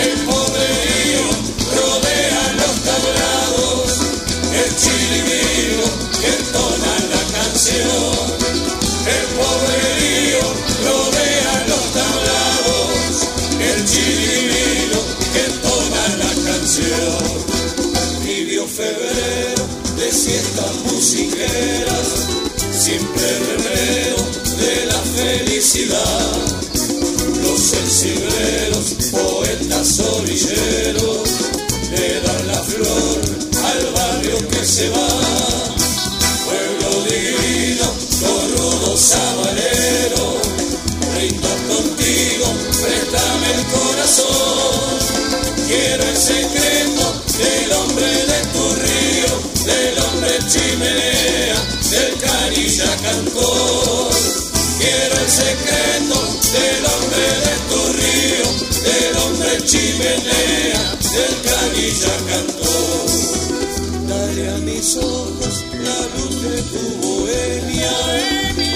El poderío rodea los tablados, el chilivino que entona la canción. El poderío rodea los tablados, el chilivino que entona la canción. Tibio febrero siestas musiqueras, siempre remedio de la felicidad. Los sensibleros, poetas orilleros, le dan la flor al barrio que se va. Pueblo divino, corrudo sabanero, brindo contigo, préstame el corazón. Quiero el secreto del hombre chimenea, del canilla cantor. Quiero el secreto del hombre de tu río, del hombre chimenea, del canilla cantor. Dale a mis ojos la luz de tu bohemia,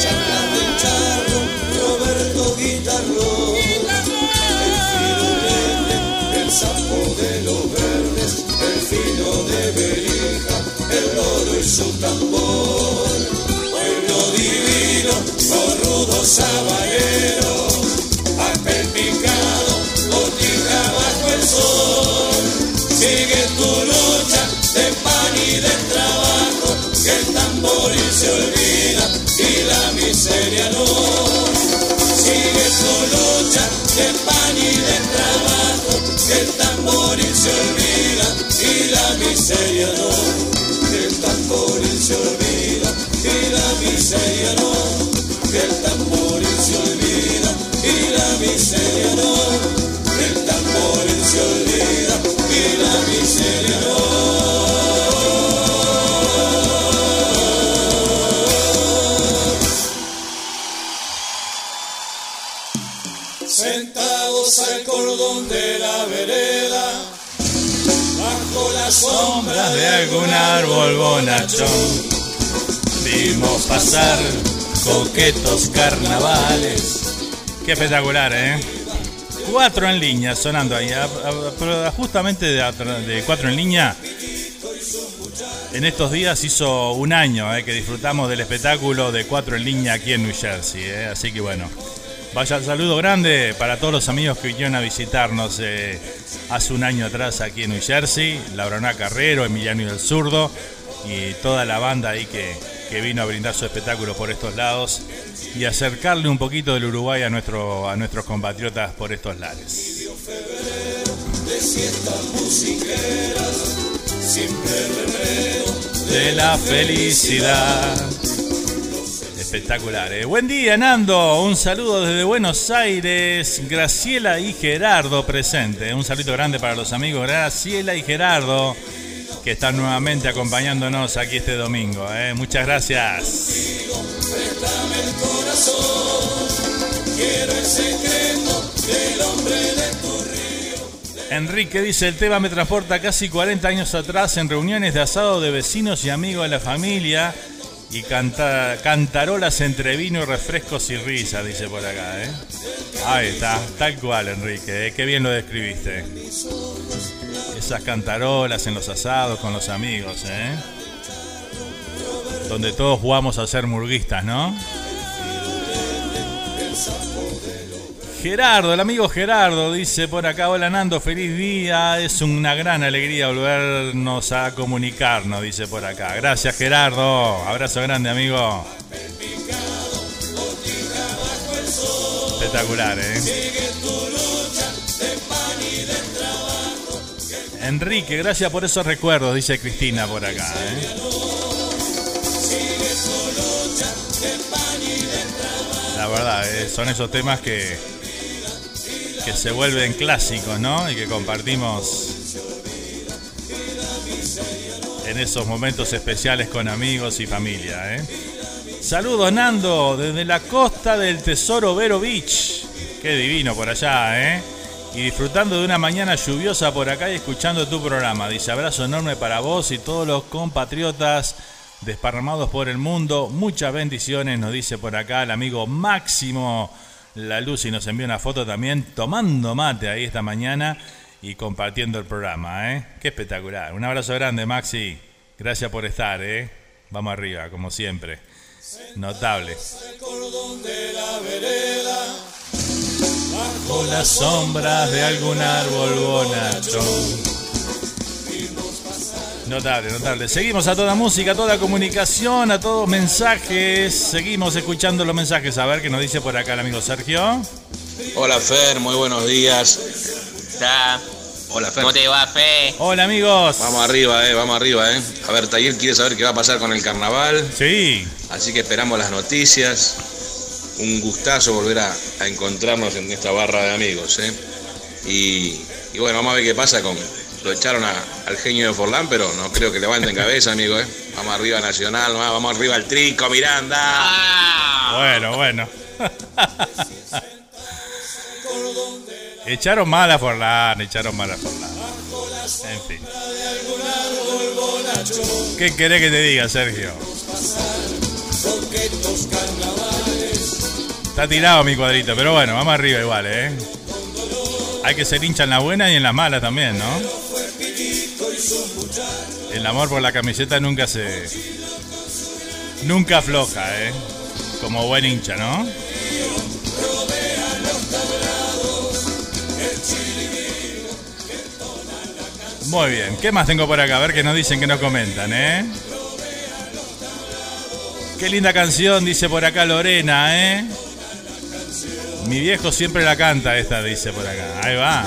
charla del charro, Roberto Guitarrón. El loro y su tambor. Pueblo divino, corrudo sabanero, papel picado, botija bajo el sol. Sigue tu lucha de pan y de trabajo, que el tamboril se olvida y la miseria no. Sigue tu lucha de pan y de trabajo, que el tamboril se olvida y la miseria no. Vereda, bajo la sombra de algún árbol bonachón. Vimos pasar coquetos carnavales. Qué espectacular, ¿eh? Cuatro en línea sonando ahí. A- a- Pero justamente de, de cuatro en línea, en estos días hizo un año eh, que disfrutamos del espectáculo de cuatro en línea aquí en New Jersey. eh. Así que bueno, vaya el saludo grande para todos los amigos que vinieron a visitarnos eh, hace un año atrás aquí en New Jersey. Labrona Carrero, Emiliano y el Zurdo y toda la banda ahí que, que vino a brindar su espectáculo por estos lados y acercarle un poquito del Uruguay a, a nuestros compatriotas por estos lares. De la felicidad. Espectacular. ¿eh? Buen día, Nando. Un saludo desde Buenos Aires. Graciela y Gerardo presente. Un saludo grande para los amigos Graciela y Gerardo que están nuevamente acompañándonos aquí este domingo. ¿eh? Muchas gracias. Enrique dice, el tema me transporta casi 40 años atrás en reuniones de asado de vecinos y amigos de la familia y canta, cantarolas entre vino, refrescos y risa, dice por acá. ¿eh? Ahí está, tal cual, Enrique. ¿eh? Qué bien lo describiste. Esas cantarolas en los asados con los amigos, ¿eh? Donde todos jugamos a ser murguistas, ¿no? Gerardo, el amigo Gerardo, dice por acá, hola Nando, feliz día, es una gran alegría volvernos a comunicarnos, dice por acá. Gracias Gerardo, abrazo grande amigo. Espectacular, ¿eh? Enrique, gracias por esos recuerdos, dice Cristina por acá. ¿eh? La verdad, ¿eh? son esos temas que que se vuelven clásicos, ¿no? Y que compartimos en esos momentos especiales con amigos y familia, ¿eh? Saludos Nando desde la costa del Tesoro Vero Beach. Qué divino por allá, ¿eh? Y disfrutando de una mañana lluviosa por acá y escuchando tu programa. Dice abrazo enorme para vos y todos los compatriotas desparramados por el mundo. Muchas bendiciones, nos dice por acá el amigo Máximo la Lucy nos envió una foto también tomando mate ahí esta mañana y compartiendo el programa, ¿eh? Qué espectacular. Un abrazo grande, Maxi. Gracias por estar, ¿eh? Vamos arriba, como siempre. Notable. Bajo las sombras de algún árbol bonacho. Notable, notable. Seguimos a toda música, a toda comunicación, a todos mensajes. Seguimos escuchando los mensajes. A ver qué nos dice por acá el amigo Sergio. Hola Fer, muy buenos días. Hola Fer. ¿Cómo te va, Fe? Hola amigos. Vamos arriba, eh, vamos arriba, eh. A ver, Taller quiere saber qué va a pasar con el carnaval. Sí. Así que esperamos las noticias. Un gustazo volver a, encontrarnos en esta barra de amigos, eh. Y, y bueno, vamos a ver qué pasa con, lo echaron al genio de Forlán, pero no creo que levanten cabeza, amigo. ¿eh? Vamos arriba Nacional, vamos arriba al Trico, Miranda. Ah. Bueno, bueno. echaron mal a Forlán, echaron mal a Forlán. En fin. ¿Qué querés que te diga, Sergio? Está tirado mi cuadrito, pero bueno, vamos arriba igual, ¿eh? Hay que ser hincha en la buena y en la mala también, ¿no? El amor por la camiseta nunca se. Nunca afloja, ¿eh? Como buen hincha, ¿no? Muy bien, ¿qué más tengo por acá? A ver qué nos dicen, que nos comentan, ¿eh? Qué linda canción, dice por acá Lorena, ¿eh? Mi viejo siempre la canta esta, dice por acá. Ahí va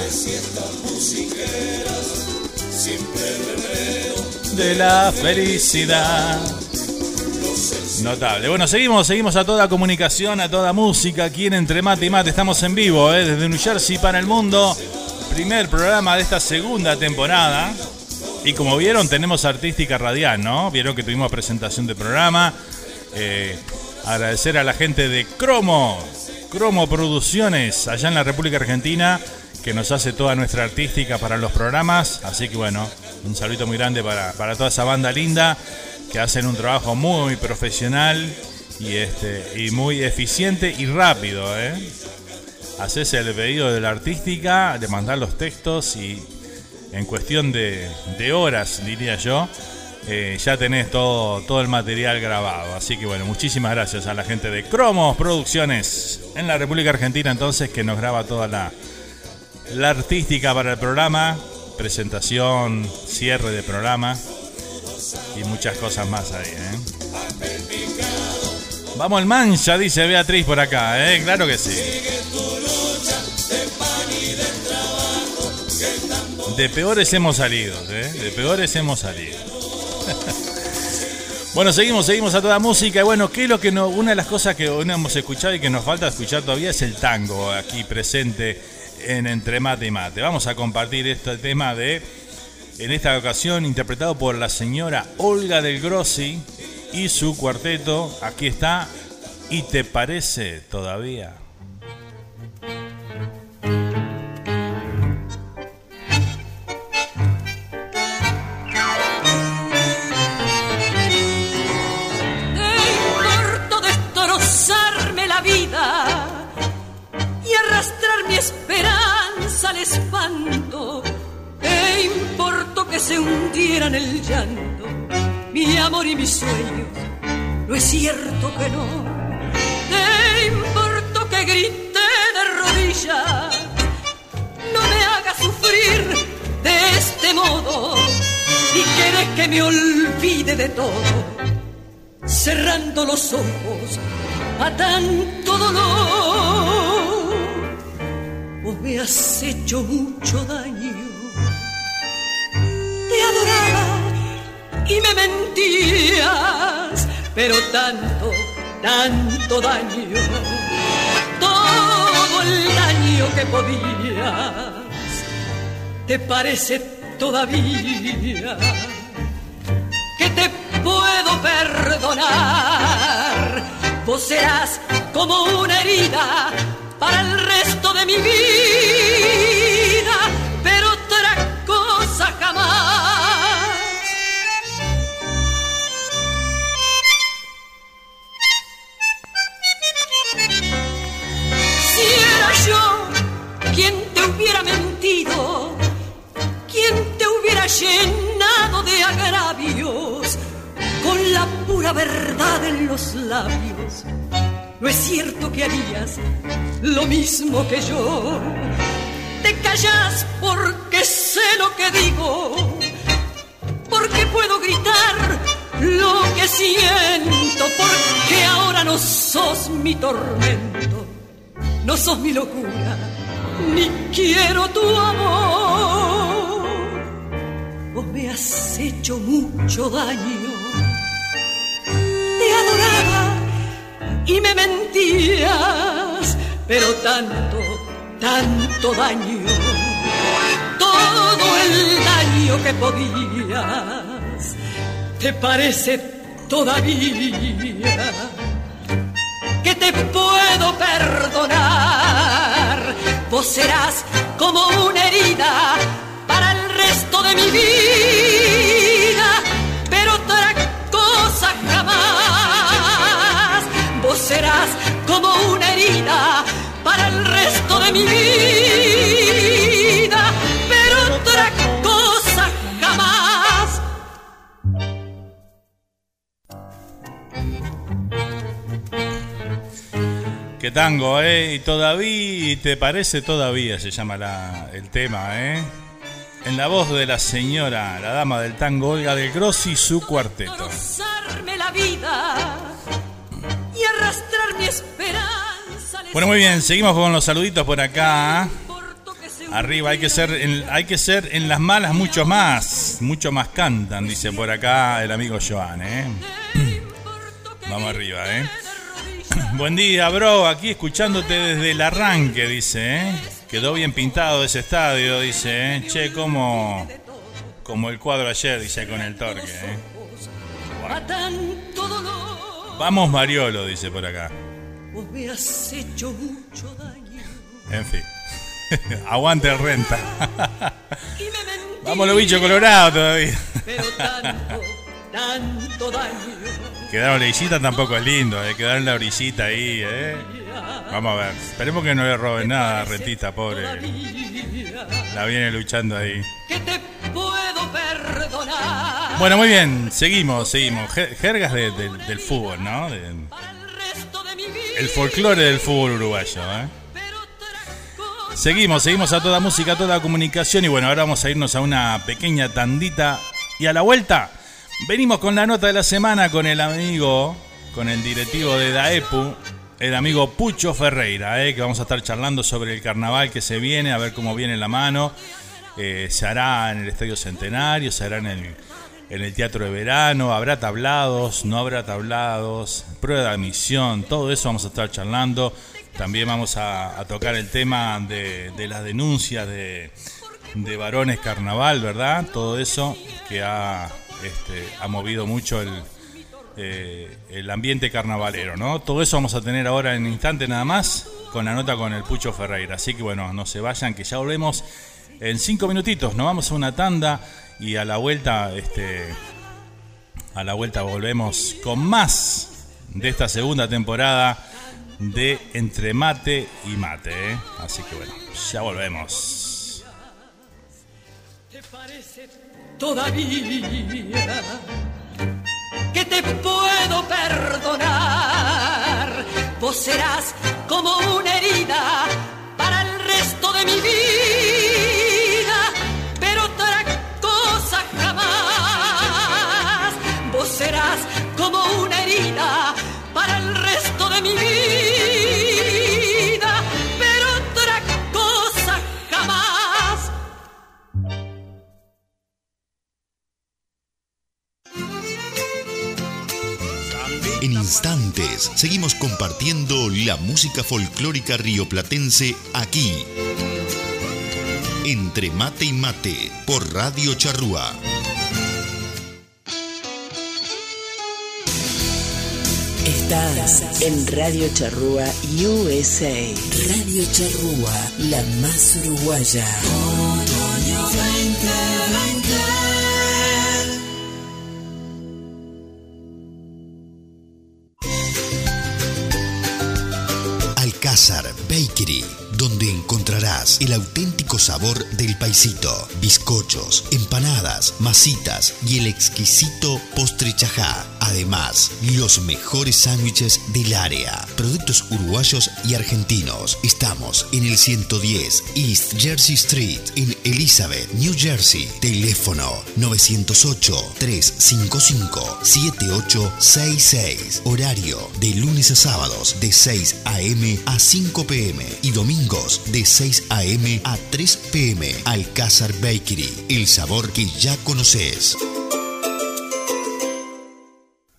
de la felicidad. Notable. Bueno, seguimos, seguimos a toda comunicación, a toda música aquí en Entre Mate y Mate. Estamos en vivo, ¿eh? desde New Jersey para el mundo. Primer programa de esta segunda temporada. Y como vieron, tenemos artística radial, ¿no? Vieron que tuvimos presentación de programa. Eh, agradecer a la gente de Cromo, Cromo Producciones, allá en la República Argentina, que nos hace toda nuestra artística para los programas. Así que bueno, un saludo muy grande para, toda esa banda linda que hacen un trabajo muy profesional y, este, y muy eficiente y rápido. ¿eh? Haces el pedido de la artística, de mandar los textos y en cuestión de, horas, diría yo, eh, ya tenés todo, todo el material grabado. Así que bueno, muchísimas gracias a la gente de Cromos Producciones en la República Argentina entonces que nos graba toda la, la artística para el programa presentación, cierre de programa y muchas cosas más ahí. ¿eh? Vamos al mancha, dice Beatriz por acá, ¿eh? Claro que sí. De peores hemos salido, ¿eh? De peores hemos salido. bueno, seguimos, seguimos a toda música. Y bueno, ¿qué es lo que no, una de las cosas que no hemos escuchado y que nos falta escuchar todavía es el tango aquí presente en Entre Mate y Mate. Vamos a compartir este tema de, en esta ocasión, interpretado por la señora Olga del Grossi y su cuarteto. Aquí está. ¿Y te parece todavía? Espanto. ¿Qué importó que se hundiera en el llanto? Mi amor y mis sueños, no es cierto que no. ¿Qué importó que grité de rodillas? No me hagas sufrir de este modo y quieres que me olvide de todo, cerrando los ojos a tanto dolor vos me has hecho mucho daño. Te adoraba y me mentías, pero tanto, tanto daño, todo el daño que podías, te parece todavía que te puedo perdonar. Vos serás como una herida para el resto de mi vida, pero otra cosa jamás. Si era yo quien te hubiera mentido, quien te hubiera llenado de agravios, con la pura verdad en los labios no es cierto que harías lo mismo que yo. Te callas porque sé lo que digo, porque puedo gritar lo que siento, porque ahora no sos mi tormento, no sos mi locura, ni quiero tu amor. Vos me has hecho mucho daño, y me mentías, pero tanto, tanto daño, todo el daño que podías, te parece todavía que te puedo perdonar, vos serás como una herida para el resto de mi vida, serás como una herida para el resto de mi vida, pero otra cosa jamás. Qué tango, ¿eh? Y todavía, ¿te parece todavía? Se llama la, el tema, ¿eh? En la voz de la señora, la dama del tango Olga del Grossi y su cuarteto. la vida y arrastrar mi esperanza. Bueno, muy bien, seguimos con los saluditos por acá. Arriba hay que ser en, hay que ser en las malas mucho más, mucho más cantan, dice por acá el amigo Joan, ¿eh? Vamos arriba, ¿eh? Buen día, bro, aquí escuchándote desde el arranque, dice, ¿eh? Quedó bien pintado ese estadio, dice, ¿eh? Che, como como el cuadro ayer, dice con el torque, ¿eh? Vamos Mariolo, dice por acá. Vos me has hecho mucho daño. En fin. Aguante el renta. Vamos los bichos colorados todavía. Pero tanto, tanto daño. Quedaron la orillita tampoco es lindo, eh. Quedaron la orillita ahí, eh. Vamos a ver. Esperemos que no le roben nada a Rentita, pobre. La viene luchando ahí. Que te puedo perdonar. Bueno, muy bien, seguimos, seguimos. Jergas del fútbol, ¿no? el folclore del fútbol uruguayo, ¿eh? Seguimos, seguimos a toda música, a toda comunicación y bueno, ahora vamos a irnos a una pequeña tandita y a la vuelta venimos con la nota de la semana con el amigo con el directivo de DAEPU, el amigo Pucho Ferreira, eh, que vamos a estar charlando sobre el carnaval que se viene, a ver cómo viene la mano. Eh, se hará en el Estadio Centenario, se hará en el, en el Teatro de Verano, habrá tablados, no habrá tablados, prueba de admisión, todo eso vamos a estar charlando. También vamos a, tocar el tema de, las denuncias de, varones carnaval, ¿verdad? Todo eso que ha, este, ha movido mucho el, eh, el ambiente carnavalero, ¿no? Todo eso vamos a tener ahora en instante nada más con la nota con el Pucho Ferreira. Así que bueno, no se vayan, que ya volvemos en cinco minutitos. Nos vamos a una tanda y a la vuelta, este, a la vuelta volvemos con más de esta segunda temporada de Entre Mate y Mate. ¿eh? Así que bueno, ya volvemos. ¿Te parece todavía? que te puedo perdonar. Vos serás como una herida para el resto de mi vida, pero otra cosa jamás. Vos serás como una herida para el resto de mi vida. Instantes seguimos compartiendo la música folclórica rioplatense aquí. Entre mate y mate por Radio Charrúa. Estás en Radio Charrúa USA. Radio Charrúa, la más uruguaya. Otoño 2020. Alcázar Bakery donde encontrarás el auténtico sabor del paisito, bizcochos, empanadas, masitas y el exquisito postre chajá. Además, los mejores sándwiches del área, productos uruguayos y argentinos. Estamos en el 110 East Jersey Street, en Elizabeth, New Jersey. Teléfono 908-355-7866. Horario de lunes a sábados de 6 a.m. a 5 p.m. y domingo de 6 a.m. a 3 p.m. Alcázar Bakery, el sabor que ya conoces.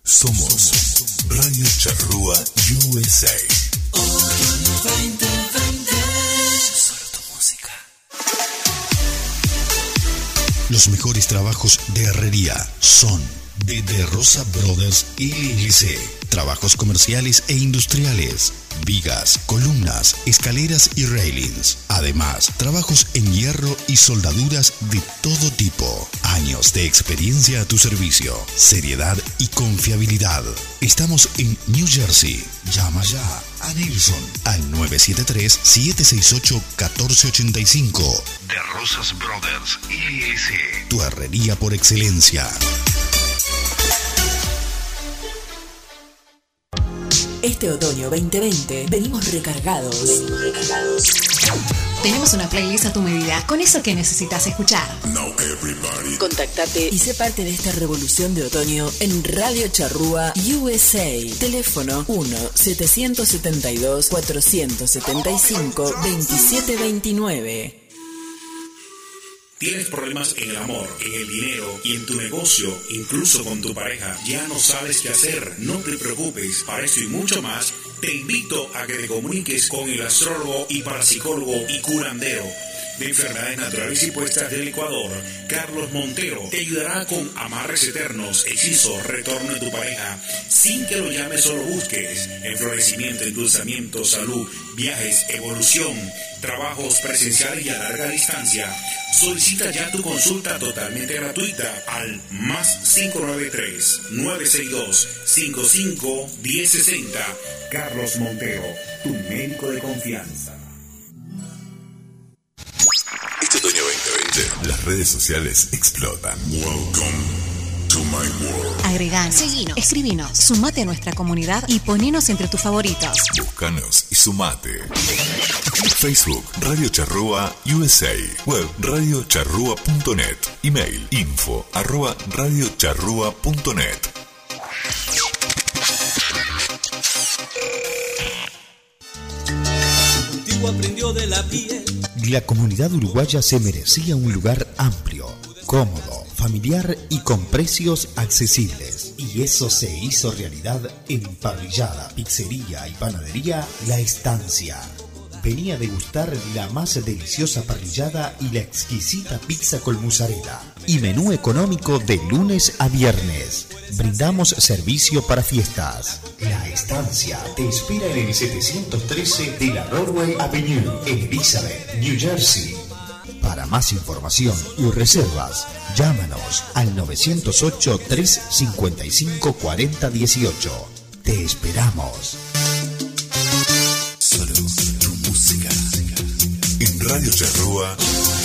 Somos Radio Charrúa USA. Los mejores trabajos de herrería son de De Rosa Brothers LLC. Trabajos comerciales e industriales vigas, columnas, escaleras y railings. Además, trabajos en hierro y soldaduras de todo tipo. Años de experiencia a tu servicio, seriedad y confiabilidad. Estamos en New Jersey. Llama ya a Nilsson al 973-768-1485. De Rosas Brothers IS. Tu herrería por excelencia. Este otoño 2020 venimos recargados. Tenemos una playlist a tu medida, con eso que necesitas escuchar. Contactate y sé parte de esta revolución de otoño en Radio Charrúa USA. Teléfono 1-772-475-2729. Tienes problemas en el amor, en el dinero y en tu negocio, incluso con tu pareja. Ya no sabes qué hacer. No te preocupes. Para eso y mucho más, te invito a que te comuniques con el astrólogo y parapsicólogo y curandero de enfermedades naturales y puestas del Ecuador, Carlos Montero, te ayudará con amarres eternos, hechizos, retorno de tu pareja, sin que lo llames o lo busques, enflorecimiento, endulzamiento, salud, viajes, evolución, trabajos presenciales y a larga distancia. Solicita ya tu consulta totalmente gratuita al más 593 962 55 1060. Carlos Montero, tu médico de confianza. Las redes sociales explotan. Welcome to my world. Agreganos, seguinos, escribinos, sumate a nuestra comunidad y ponenos entre tus favoritos. Buscanos y sumate. Facebook, Radio Charrúa USA. Web, radiocharrúa.net. Email, info, arroba, radiocharrúa.net. Antiguo aprendió de la piel la comunidad uruguaya se merecía un lugar amplio, cómodo, familiar y con precios accesibles. Y eso se hizo realidad en Parrillada, Pizzería y Panadería La Estancia. Venía a degustar la más deliciosa parrillada y la exquisita pizza con mozzarella. Y menú económico de lunes a viernes. Brindamos servicio para fiestas. La Estancia te espera en el 713 de la Broadway Avenue, en Elizabeth, New Jersey. Para más información y reservas, llámanos al 908-355-4018. Te esperamos. En Radio Charrúa.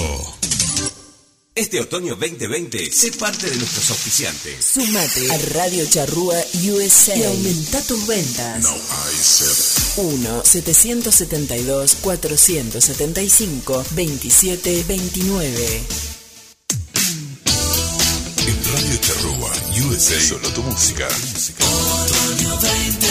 Este otoño 2020, sé parte de nuestros auspiciantes. Sumate a Radio Charrúa USA y aumenta tus ventas. 1-772-475-2729. En Radio Charrúa USA. Solo tu música. Otoño 2020.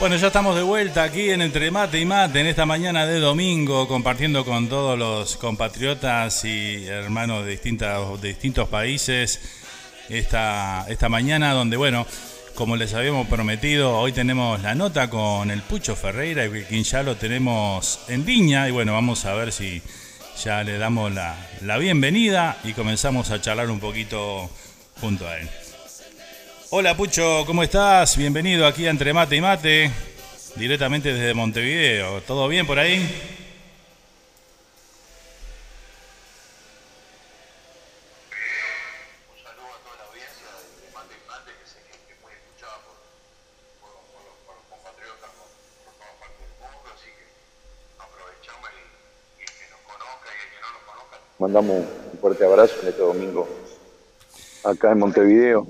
Bueno, ya estamos de vuelta aquí en Entre Mate y Mate en esta mañana de domingo, compartiendo con todos los compatriotas y hermanos de, distintos países esta, esta mañana donde, bueno, como les habíamos prometido, hoy tenemos la nota con el Pucho Ferreira, quien ya lo tenemos en línea y bueno, vamos a ver si ya le damos la, la bienvenida y comenzamos a charlar un poquito junto a él. Hola Pucho, ¿cómo estás? Bienvenido aquí a Entre Mate y Mate, directamente desde Montevideo. ¿Todo bien por ahí? Mandamos un fuerte abrazo en este domingo acá en Montevideo.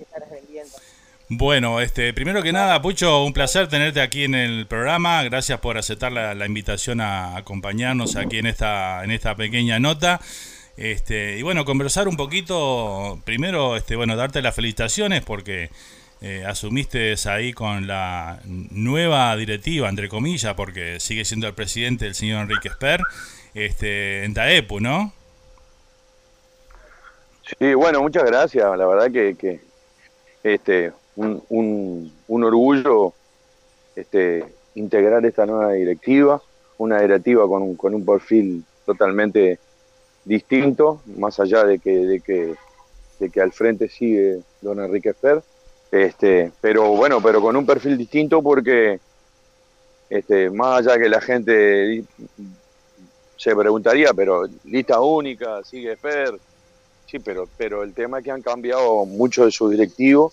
Bueno, este, primero que nada, Pucho, un placer tenerte aquí en el programa. Gracias por aceptar la, invitación a acompañarnos aquí en esta, en esta pequeña nota. Este, y bueno, conversar un poquito, primero, este, bueno, darte las felicitaciones porque eh, asumiste ahí con la nueva directiva, entre comillas, porque sigue siendo el presidente el señor Enrique Esper, este, en Taepu, ¿no? Sí, bueno, muchas gracias. La verdad que, que este, un, un, orgullo este, integrar esta nueva directiva, una directiva con, un- con un perfil totalmente distinto, más allá de que, de que, de que al frente sigue don Enrique Fer. Este, pero bueno, pero con un perfil distinto porque este, más allá que la gente se preguntaría, pero lista única, sigue Fer, sí, pero, pero el tema es que han cambiado muchos de sus directivos,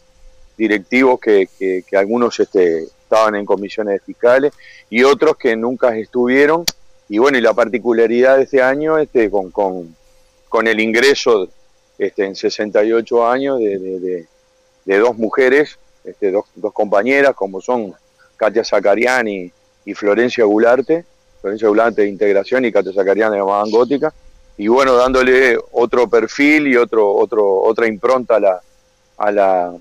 directivos que, algunos este, estaban en comisiones fiscales y otros que nunca estuvieron. Y bueno, y la particularidad de este año, este, con, con, con el ingreso este, en 68 años de, de, dos mujeres, este, dos, dos compañeras, como son Katia Zacariani y Florencia Gularte, Florencia Gularte de Integración y Katia Zacariani de Madame Gótica, y bueno, dándole otro perfil y otro, otro, otra impronta a la, a la,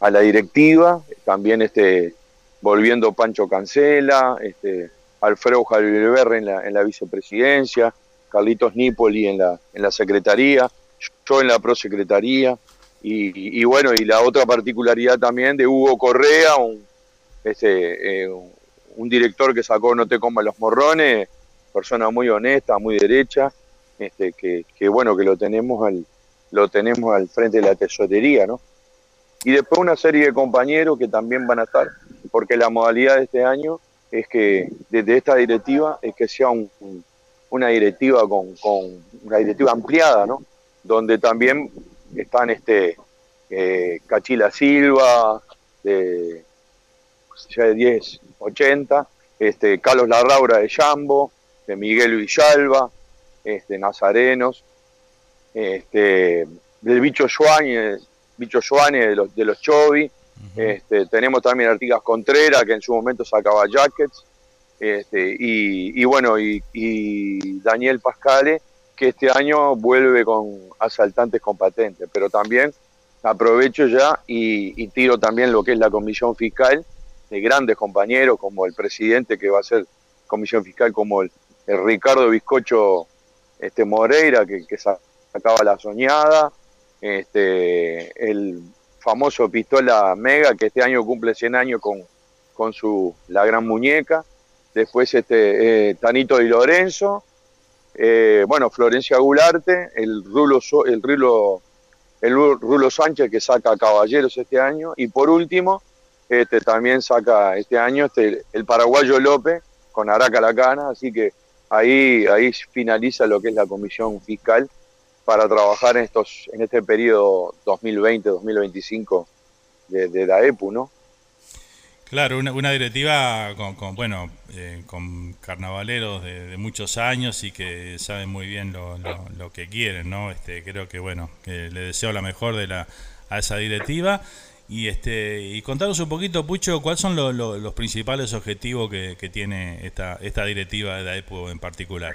a la directiva, también este, volviendo Pancho Cancela, este, Alfredo Javier en la, en la vicepresidencia, Carlitos Nipoli en la, en la secretaría, yo en la prosecretaría, y, y, bueno, y la otra particularidad también de Hugo Correa, un, este, eh, un director que sacó No te comas los morrones, persona muy honesta, muy derecha, este, que, que bueno, que lo tenemos al, lo tenemos al frente de la tesorería, ¿no? Y después una serie de compañeros que también van a estar, porque la modalidad de este año es que desde esta directiva es que sea un, una directiva con, una directiva ampliada, ¿no? Donde también están este eh, Cachila Silva de de 10, 80, este Carlos Larraura de Jambo, de Miguel Villalba, este Nazarenos, este del bicho Joañe, bicho Joañe de los de los Chovi, este, tenemos también Artigas Contreras, que en su momento sacaba Jackets, este, y, bueno, y, Daniel Pascale, que este año vuelve con asaltantes con patentes, pero también aprovecho ya y, tiro también lo que es la comisión fiscal de grandes compañeros como el presidente que va a ser comisión fiscal como el, Ricardo Bizcocho este, Moreira que, que sacaba la soñada, este, el famoso Pistola Mega, que este año cumple 100 años con, con su La Gran Muñeca. Después este, eh, Tanito Di Lorenzo. Eh, bueno, Florencia Gularte, el Rulo, el, Rulo, el Rulo Sánchez que saca Caballeros este año. Y por último, este, también saca este año este, el paraguayo López con Araca Lacana. Así que ahí, ahí finaliza lo que es la comisión fiscal para trabajar en estos en este periodo 2020-2025 de, de la EPU, ¿no? Claro, una, una directiva con, bueno, eh, con carnavaleros de, muchos años y que saben muy bien lo, lo, que quieren, ¿no? Este, creo que bueno, que le deseo la mejor de la a esa directiva y este y contaros un poquito, Pucho, cuáles son los principales objetivos que, que tiene esta esta directiva de la EPU en particular.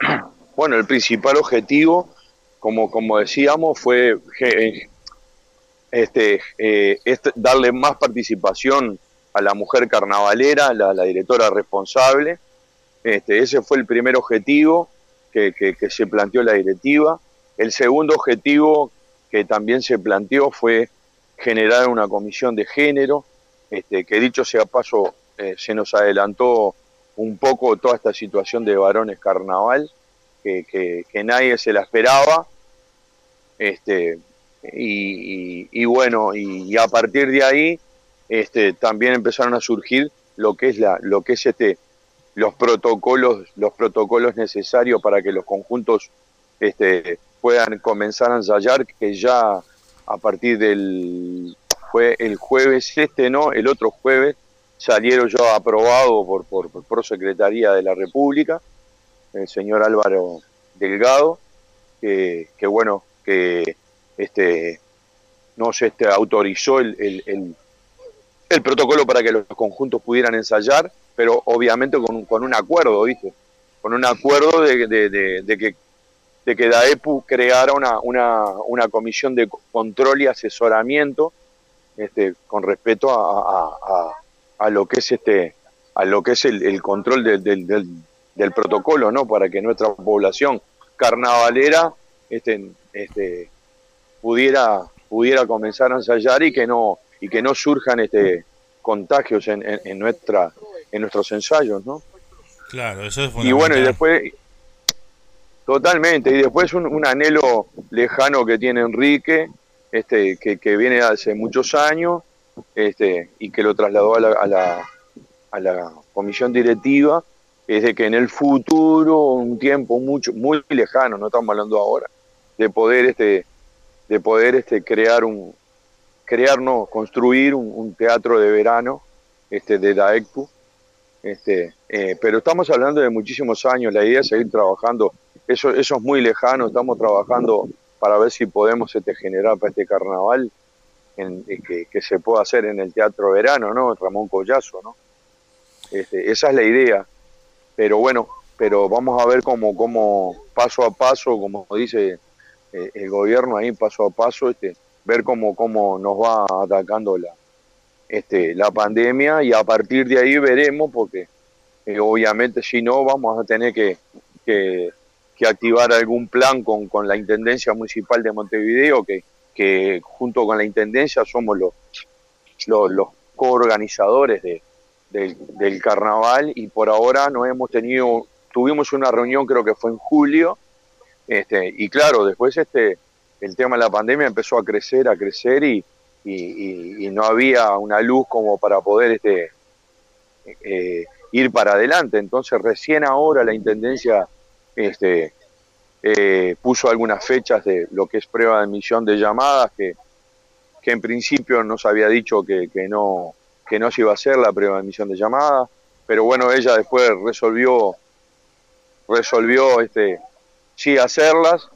Bueno, el principal objetivo, como, como decíamos, fue eh, este, eh, este, darle más participación a la mujer carnavalera, la, la directora responsable. Este, ese fue el primer objetivo que, que, se planteó la directiva. El segundo objetivo que también se planteó fue generar una comisión de género, este, que dicho sea paso, eh, se nos adelantó un poco toda esta situación de varones carnaval que, que, nadie se la esperaba. Este, y, bueno, y, a partir de ahí este, también empezaron a surgir lo que es la, lo que es este, los protocolos, los protocolos necesarios para que los conjuntos este, puedan comenzar a ensayar, que ya a partir del fue el jueves este, no, el otro jueves salieron ya aprobados por, por, por Prosecretaría de la República el señor Álvaro Delgado, que, bueno, que este nos este, autorizó el, el, el, protocolo para que los conjuntos pudieran ensayar, pero obviamente con, con un acuerdo, ¿viste? Con un acuerdo de, de, de, que de que DAEPU creara una, una, una comisión de control y asesoramiento este, con respecto a, a, a, lo que es este a lo que es el, el control del, del, del protocolo, ¿no? Para que nuestra población carnavalera este, este, pudiera, pudiera comenzar a ensayar y que no, y que no surjan este, contagios en, en, nuestra, en nuestros ensayos, ¿no? Claro, eso es. Y bueno, y después, totalmente, y después un, un anhelo lejano que tiene Enrique, este, que, que viene hace muchos años este, y que lo trasladó a la, a la, a la comisión directiva, es de que en el futuro, un tiempo mucho, muy lejano, no estamos hablando ahora, de poder este, de poder este, crear un, crearnos, construir un, teatro de verano este, de DAECPU, este, eh, pero estamos hablando de muchísimos años, la idea es seguir trabajando, eso, eso es muy lejano, estamos trabajando para ver si podemos este, generar para este carnaval en, eh, que, que, se pueda hacer en el Teatro Verano, ¿no? Ramón Collazo, ¿no? Este, esa es la idea, pero bueno, pero vamos a ver cómo, cómo paso a paso, como dice eh, el gobierno ahí, paso a paso, este, ver cómo, cómo nos va atacando la, este, la pandemia y a partir de ahí veremos, porque eh, obviamente si no vamos a tener que, que, activar algún plan con, con, la Intendencia Municipal de Montevideo, que, que junto con la Intendencia somos los, los, los coorganizadores de, del, carnaval y por ahora no hemos tenido, tuvimos una reunión creo que fue en julio, este, y claro, después este, el tema de la pandemia empezó a crecer, a crecer y, y, no había una luz como para poder este, eh, ir para adelante. Entonces recién ahora la Intendencia este, eh, puso algunas fechas de lo que es prueba de emisión de llamadas, que, que en principio nos había dicho que, que, no, que no se iba a hacer la prueba de llamadas, pero bueno, ella después resolvió, resolvió este, sí hacerlas,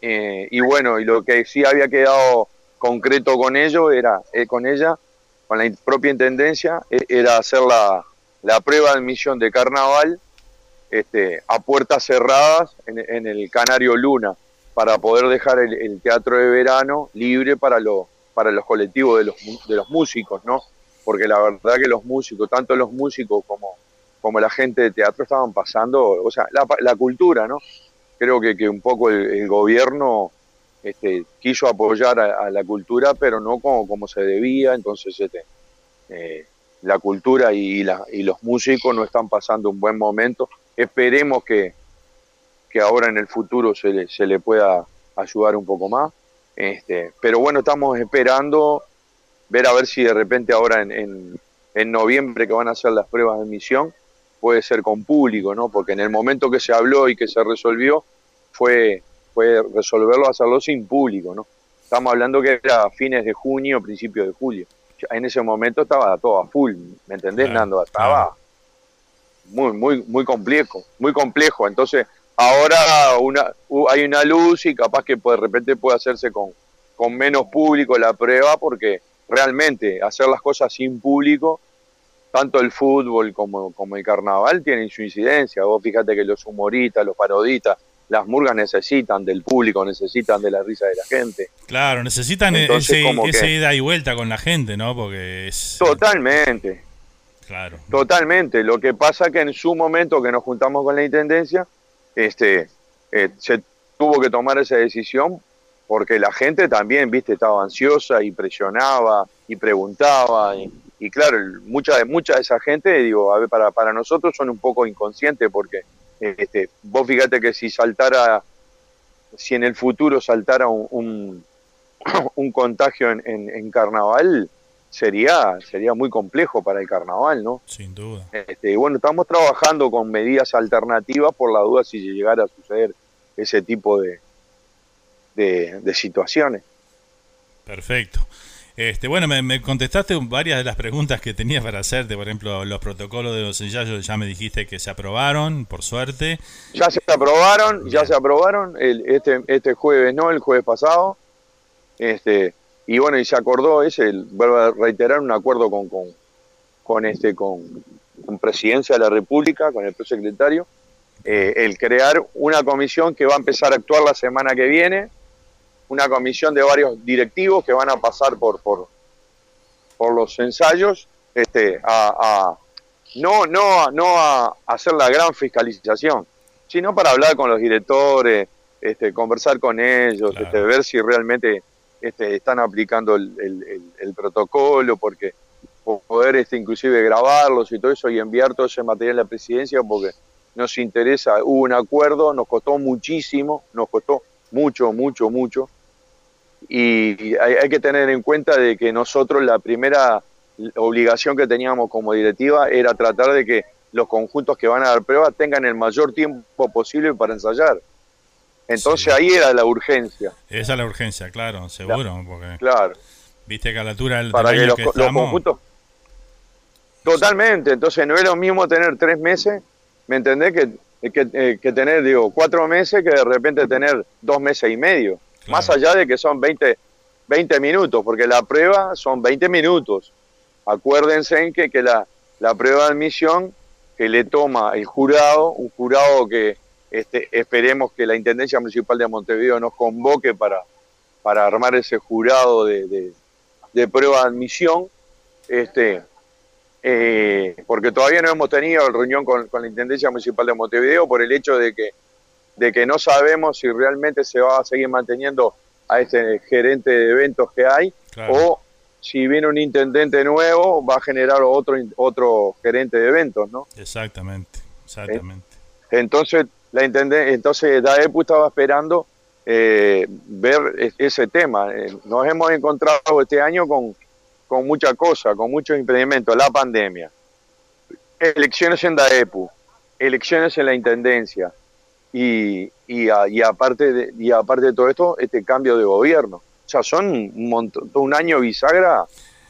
eh, y bueno, y lo que sí había quedado concreto con ello era, eh, con ella, con la propia intendencia, eh, era hacer la, la prueba de admisión de carnaval este, a puertas cerradas en, en, el Canario Luna, para poder dejar el, el, teatro de verano libre para, lo, para los colectivos de los, de los músicos, ¿no? Porque la verdad que los músicos, tanto los músicos como, como la gente de teatro estaban pasando, o sea, la, la cultura, ¿no? Creo que, que un poco el, gobierno este, quiso apoyar a, a, la cultura, pero no como, como se debía, entonces este, eh, la cultura y, la, y los músicos no están pasando un buen momento. Esperemos que, que ahora en el futuro se le, se le pueda ayudar un poco más. Este, pero bueno, estamos esperando ver a ver si de repente ahora en, en, en, noviembre que van a hacer las pruebas de emisión puede ser con público, ¿no? Porque en el momento que se habló y que se resolvió fue, fue resolverlo, hacerlo sin público, ¿no? Estamos hablando que era fines de junio, principios de julio. En ese momento estaba todo a full, ¿me entendés, claro, Nando? Estaba claro. muy, muy, muy complejo, muy complejo. Entonces, ahora una, hay una luz y capaz que de repente puede hacerse con, con menos público la prueba porque realmente hacer las cosas sin público, tanto el fútbol como, como el carnaval tienen su incidencia. Vos fíjate que los humoristas, los parodistas, las murgas necesitan del público, necesitan de la risa de la gente. Claro, necesitan Entonces, ese, ese que... ida y vuelta con la gente, ¿no? Porque es... Totalmente. Claro. Totalmente. Lo que pasa que en su momento que nos juntamos con la Intendencia, este, eh, se tuvo que tomar esa decisión porque la gente también, viste, estaba ansiosa y presionaba y preguntaba y, y claro, mucha de mucha de esa gente, digo, a ver, para, para nosotros son un poco inconscientes porque este, vos fíjate que si saltara, si en el futuro saltara un, un, un contagio en, en, en, carnaval, sería, sería muy complejo para el carnaval, ¿no? Sin duda. Este, bueno, estamos trabajando con medidas alternativas por la duda si llegara a suceder ese tipo de, de, de situaciones. Perfecto. Este, bueno, me, me, contestaste varias de las preguntas que tenía para hacerte, por ejemplo, los protocolos de los ensayos, ya me dijiste que se aprobaron, por suerte. Ya se aprobaron, ya se aprobaron, el, este, este jueves no, el jueves pasado. Este, y bueno, y se acordó ese, el, vuelvo a reiterar, un acuerdo con, con, con este, con, con, Presidencia de la República, con el prosecretario, eh, el crear una comisión que va a empezar a actuar la semana que viene, una comisión de varios directivos que van a pasar por, por, por los ensayos este, a, a no, no, no a hacer la gran fiscalización, sino para hablar con los directores, este, conversar con ellos, claro. este, ver si realmente este, están aplicando el, el, el, el, protocolo, porque poder este, inclusive grabarlos y todo eso y enviar todo ese material a la presidencia, porque nos interesa, hubo un acuerdo, nos costó muchísimo, nos costó mucho, mucho, mucho, y hay, hay que tener en cuenta de que nosotros la primera obligación que teníamos como directiva era tratar de que los conjuntos que van a dar pruebas tengan el mayor tiempo posible para ensayar. Entonces ahí era la urgencia. Esa es la urgencia, claro, seguro. Porque, Claro. Viste que a la altura del, Para que los, que los estamos, conjuntos... Totalmente, entonces no es lo mismo tener tres meses, ¿me entendés? Que, que, eh, que tener, digo, cuatro meses que de repente tener dos meses y medio. Más allá de que son 20, 20 minutos, porque la prueba son 20 minutos. Acuérdense en que, que la, la prueba de admisión que le toma el jurado, un jurado que este, esperemos que la Intendencia Municipal de Montevideo nos convoque para, para armar ese jurado de, de, de prueba de admisión, este, eh, porque todavía no hemos tenido reunión con, con la Intendencia Municipal de Montevideo por el hecho de que, de que no sabemos si realmente se va a seguir manteniendo a este gerente de eventos que hay Claro. o si viene un intendente nuevo va a generar otro otro gerente de eventos, ¿no? Exactamente, exactamente. Entonces, la intende- entonces DAEPU estaba esperando eh, ver ese tema. Eh, Nos hemos encontrado este año con, con mucha cosa, con muchos impedimentos. La pandemia, elecciones en DAEPU, elecciones en la Intendencia y, y, a- y aparte de, y aparte de todo esto, este cambio de gobierno. O sea, son un, montón, un año bisagra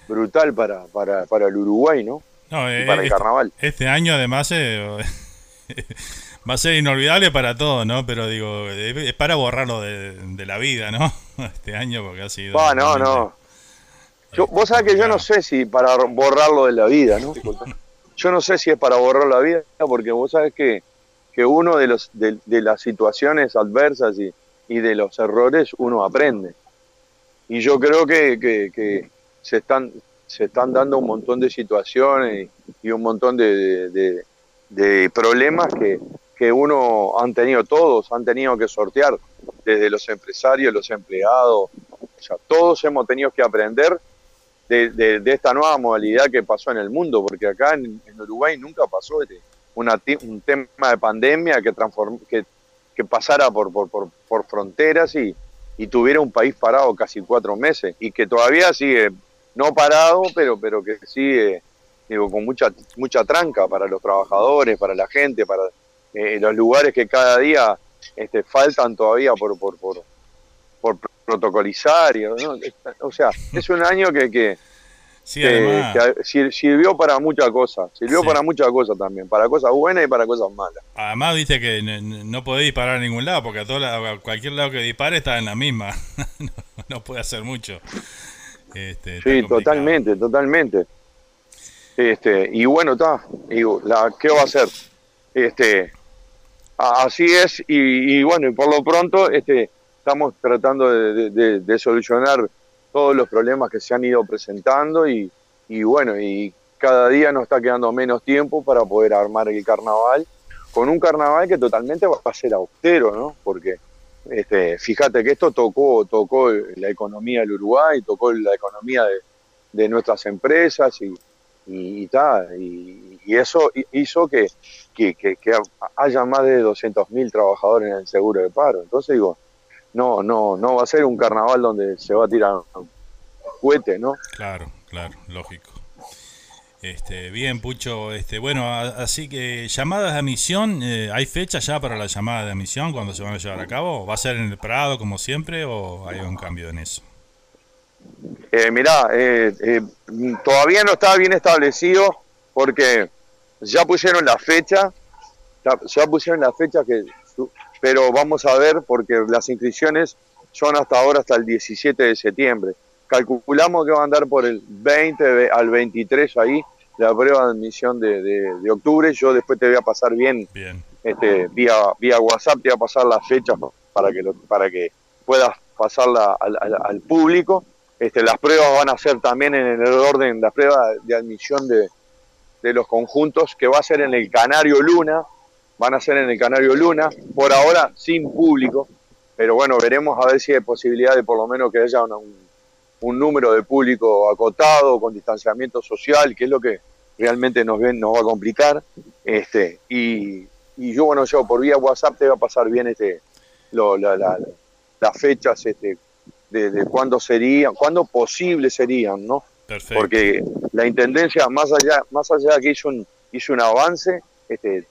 brutal para, para, para el Uruguay, ¿no? No, Y eh, para el este, carnaval. este año además eh, va a ser inolvidable para todos, ¿no? Pero digo, es para borrarlo de, de la vida, ¿no? Este año porque ha sido... No, no. Yo, vos sabés que yo no sé si para borrarlo de la vida, ¿no? Yo no sé si es para borrar la vida, porque vos sabés que, que uno de, los, de, de las situaciones adversas y, y de los errores uno aprende. Y yo creo que, que, se, están, se están dando un montón de situaciones y, un montón de, de- de- de problemas que, que uno han tenido todos, han tenido que sortear, desde los empresarios, los empleados, o sea, todos hemos tenido que aprender de, de- esta nueva modalidad que pasó en el mundo, porque acá en, en Uruguay nunca pasó este, una un tema de pandemia que, transform- que, que pasara por, por, por, por fronteras y, y tuviera un país parado casi cuatro meses y que todavía sigue no parado, pero, pero que sigue digo, con mucha, mucha tranca para los trabajadores, para la gente, para eh, los lugares que cada día este, faltan todavía por, por, por protocolizar. y, ¿no? O sea, es un año que, que, Sí, que- además. que sir- sirvió para muchas cosas, sirvió Sí. para muchas cosas también, para cosas buenas y para cosas malas. Además, viste que n- n- no podés disparar a ningún lado, porque a, todo lado- a cualquier lado que dispare está en la misma. no, no puede hacer mucho. Este, Sí, totalmente, totalmente. Este, y bueno, está, la, ¿qué va a hacer? Este, así es, y, y bueno, y por lo pronto este, estamos tratando de, solucionar todos los problemas que se han ido presentando y, y bueno, y cada día nos está quedando menos tiempo para poder armar el carnaval, con un carnaval que totalmente va a ser austero, ¿no? Porque este, fíjate que esto tocó, tocó la economía del Uruguay, tocó la economía de, nuestras empresas y, y, y y- y eso hi- hizo que- que haya más de 200.000 trabajadores en el seguro de paro. Entonces digo, no, no, no va a ser un carnaval donde se va a tirar un cohete, ¿no? Claro, claro, lógico. Este, bien, Pucho. Este, bueno, a- así que llamadas de admisión, eh, ¿hay fecha ya para la llamada de admisión cuando se van a llevar a cabo? ¿Va a ser en el Prado como siempre o hay un cambio en eso? Eh, mirá, eh, eh, todavía no está bien establecido porque ya pusieron la fecha, ya pusieron la fecha que, pero vamos a ver porque las inscripciones son hasta ahora hasta el 17 de septiembre. Calculamos que va a andar por el 20 ve- al 23 ahí la prueba de admisión de, de- de octubre. Yo después te voy a pasar bien, este, vía, vía WhatsApp, te voy a pasar las fechas para que, lo- para que puedas pasarla al, al- al público. Este, las pruebas van a ser también en el orden, las pruebas de admisión de, de los conjuntos, que va a ser en el Canario Luna, van a ser en el Canario Luna, por ahora sin público, pero bueno, veremos a ver si hay posibilidad de por lo menos que haya una- un, un número de público acotado, con distanciamiento social, que es lo que realmente nos, ven, nos va a complicar. Este, y, y yo, bueno, yo por vía WhatsApp te voy a pasar bien este, lo- la- la- las fechas este, de, de cuándo serían, cuándo posibles serían, ¿no? Perfecto. Porque la intendencia, más allá, más allá de que hizo un, hizo un avance, este,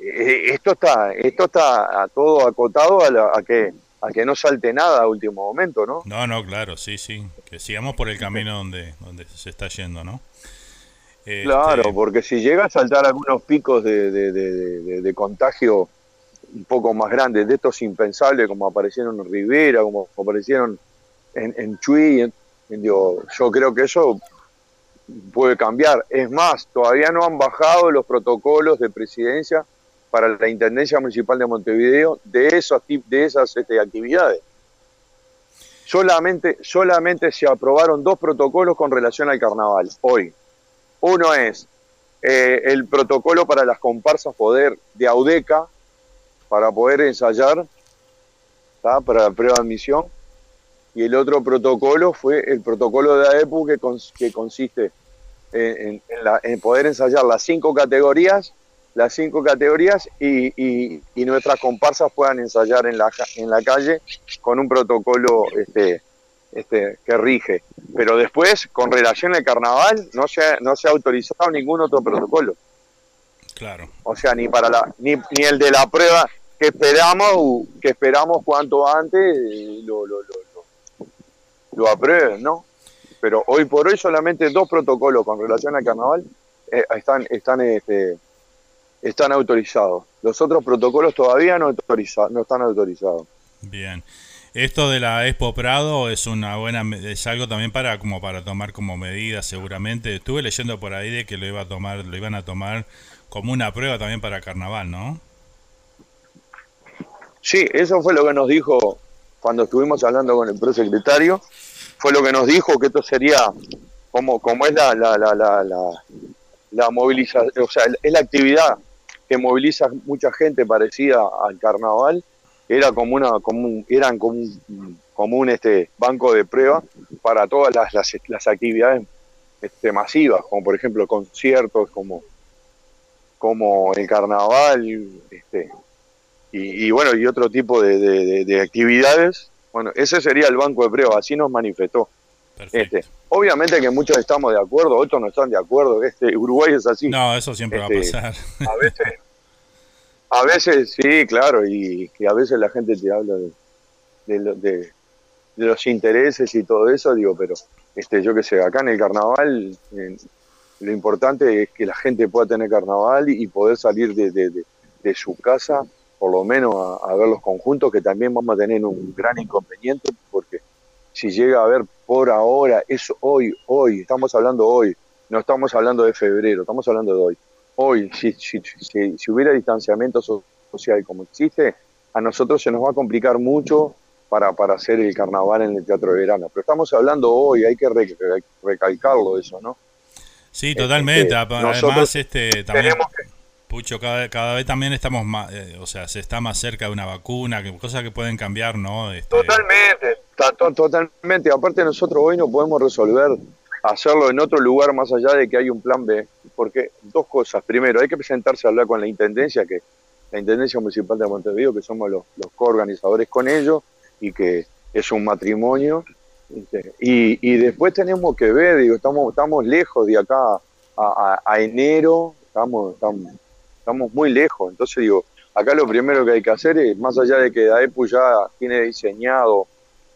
esto está, esto está a todo acotado a, la- a que a que no salte nada a último momento, ¿no? No, no, claro, sí, sí. Que sigamos por el camino donde, donde se está yendo, ¿no? Este, Claro, porque si llega a saltar algunos picos de, de- de- de- de contagio un poco más grandes, de estos impensables como aparecieron en Rivera, como aparecieron en, en Chuy, en- en- digo, yo creo que eso puede cambiar. Es más, todavía no han bajado los protocolos de presidencia para la Intendencia Municipal de Montevideo de, esos, de esas este, actividades. Solamente, solamente se aprobaron dos protocolos con relación al carnaval hoy. Uno es eh, el protocolo para las comparsas poder de Audeca, para poder ensayar, para la prueba de admisión. Y el otro protocolo fue el protocolo de AEPU que, que consiste en, en poder ensayar las cinco categorías, las cinco categorías y, y- y nuestras comparsas puedan ensayar en la, en la calle con un protocolo este, este, que rige. Pero después, con relación al carnaval, no se, ha- no se ha autorizado ningún otro protocolo. Claro. O sea, ni para la, ni, ni el de la prueba que esperamos, que esperamos cuanto antes eh, lo, lo, lo, lo- lo aprueben, ¿no? Pero hoy por hoy solamente dos protocolos con relación al carnaval eh, están, están, este, están autorizados. Los otros protocolos todavía no, autoriza, no están autorizados. Bien. Esto de la Expo Prado es una buena es algo también para como para tomar como medida seguramente. Estuve leyendo por ahí de que lo iba a tomar, lo iban a tomar como una prueba también para carnaval, ¿no? Sí, eso fue lo que nos dijo cuando estuvimos hablando con el prosecretario, fue lo que nos dijo que esto sería como, como es la, la, la, la, la, la movilización, o sea, es la actividad que moviliza mucha gente parecida al carnaval, era como una, como eran como un, este banco de prueba para todas las, las, las actividades este, masivas, como por ejemplo conciertos, como, como el carnaval, este, y, bueno, y otro tipo de- de actividades. Bueno, ese sería el banco de prueba, así nos manifestó. Este, obviamente que muchos estamos de acuerdo, otros no están de acuerdo. Este, Uruguay es así. No, eso siempre Este, va a pasar. A veces, a veces sí, claro, y, y a veces la gente te habla de, de, lo- de- de los intereses y todo eso, digo, pero este, yo qué sé, acá en el carnaval eh, lo importante es que la gente pueda tener carnaval y, poder salir de su casa, por lo menos a, a ver los conjuntos, que también vamos a tener un gran inconveniente, porque si llega a haber por ahora, es hoy, hoy, estamos hablando hoy, no estamos hablando de febrero, estamos hablando de hoy. Hoy, si, si, si, si hubiera distanciamiento so- social como existe, a nosotros se nos va a complicar mucho para, para hacer el carnaval en el teatro de verano. Pero estamos hablando hoy, hay que re- re- recalcarlo eso, ¿no? Sí, totalmente. Este, Además, este, también, Pucho, cada, cada vez también estamos más, eh, o sea, se está más cerca de una vacuna, que, cosas que pueden cambiar, ¿no? Este, Totalmente, ta- to- totalmente. Aparte nosotros hoy no podemos resolver hacerlo en otro lugar más allá de que hay un plan B, porque dos cosas. Primero, hay que presentarse a hablar con la Intendencia, que la Intendencia Municipal de Montevideo, que somos los, los coorganizadores con ellos, y que es un matrimonio. ¿viste? Y, y después tenemos que ver, digo, estamos, estamos lejos de acá a enero, estamos, estamos, estamos muy lejos. Entonces digo, acá lo primero que hay que hacer es, más allá de que DAEPU ya tiene diseñado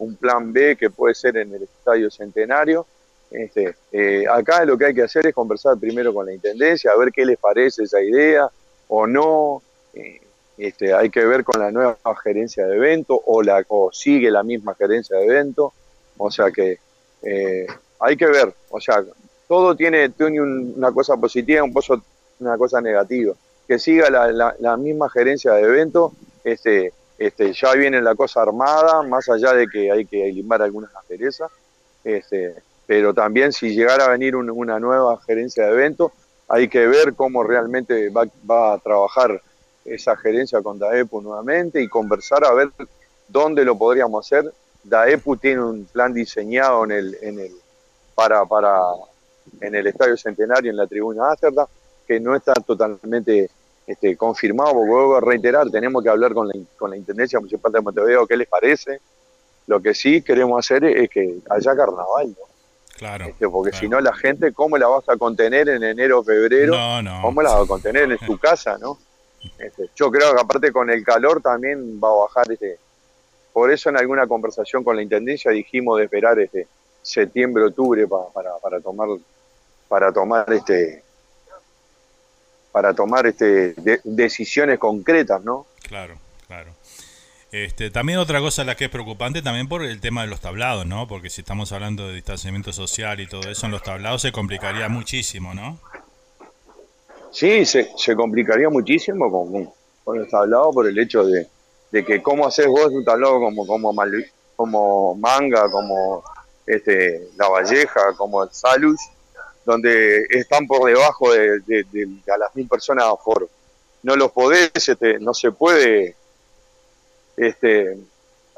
un plan B que puede ser en el Estadio Centenario, este, eh, acá lo que hay que hacer es conversar primero con la Intendencia, a ver qué les parece esa idea o no. eh, este, hay que ver con la nueva gerencia de evento o, la, o sigue la misma gerencia de evento. O sea que eh, hay que ver. O sea, todo tiene, tiene un- una cosa positiva un pozo- una cosa negativa. Que siga la, la- la misma gerencia de evento, este, este, ya viene la cosa armada, más allá de que hay que limar algunas asperezas. Este, pero también si llegara a venir un- una nueva gerencia de evento, hay que ver cómo realmente va, va a trabajar esa gerencia con DAEPU nuevamente y conversar a ver dónde lo podríamos hacer. DAEPU tiene un plan diseñado en el, en el, para, para, en el Estadio Centenario, en la tribuna Ámsterdam, que no está totalmente este, confirmado, porque vuelvo a reiterar, tenemos que hablar con la, con la Intendencia Municipal de Montevideo qué les parece, Lo que sí queremos hacer es, que haya carnaval, ¿no? Claro. Este, porque si no la gente, ¿cómo la vas a contener en enero, febrero? No, no. ¿Cómo la vas a contener en tu casa, no? Este, yo creo que aparte con el calor también va a bajar este. Por eso en alguna conversación con la intendencia dijimos de esperar este septiembre, octubre para, para tomar para tomar este para tomar este decisiones concretas, ¿no? Claro, claro. Este, también otra cosa la que es preocupante también por el tema de los tablados, ¿no? Porque si estamos hablando de distanciamiento social y todo eso, en los tablados se complicaría muchísimo, ¿no? Sí, se, se complicaría muchísimo con, con los tablados por el hecho de, de que cómo haces vos un tablado como como como manga, como este la Valleja, como el Salus, donde están por debajo de, de, a las mil personas a foro. No los podés, este, no se puede este,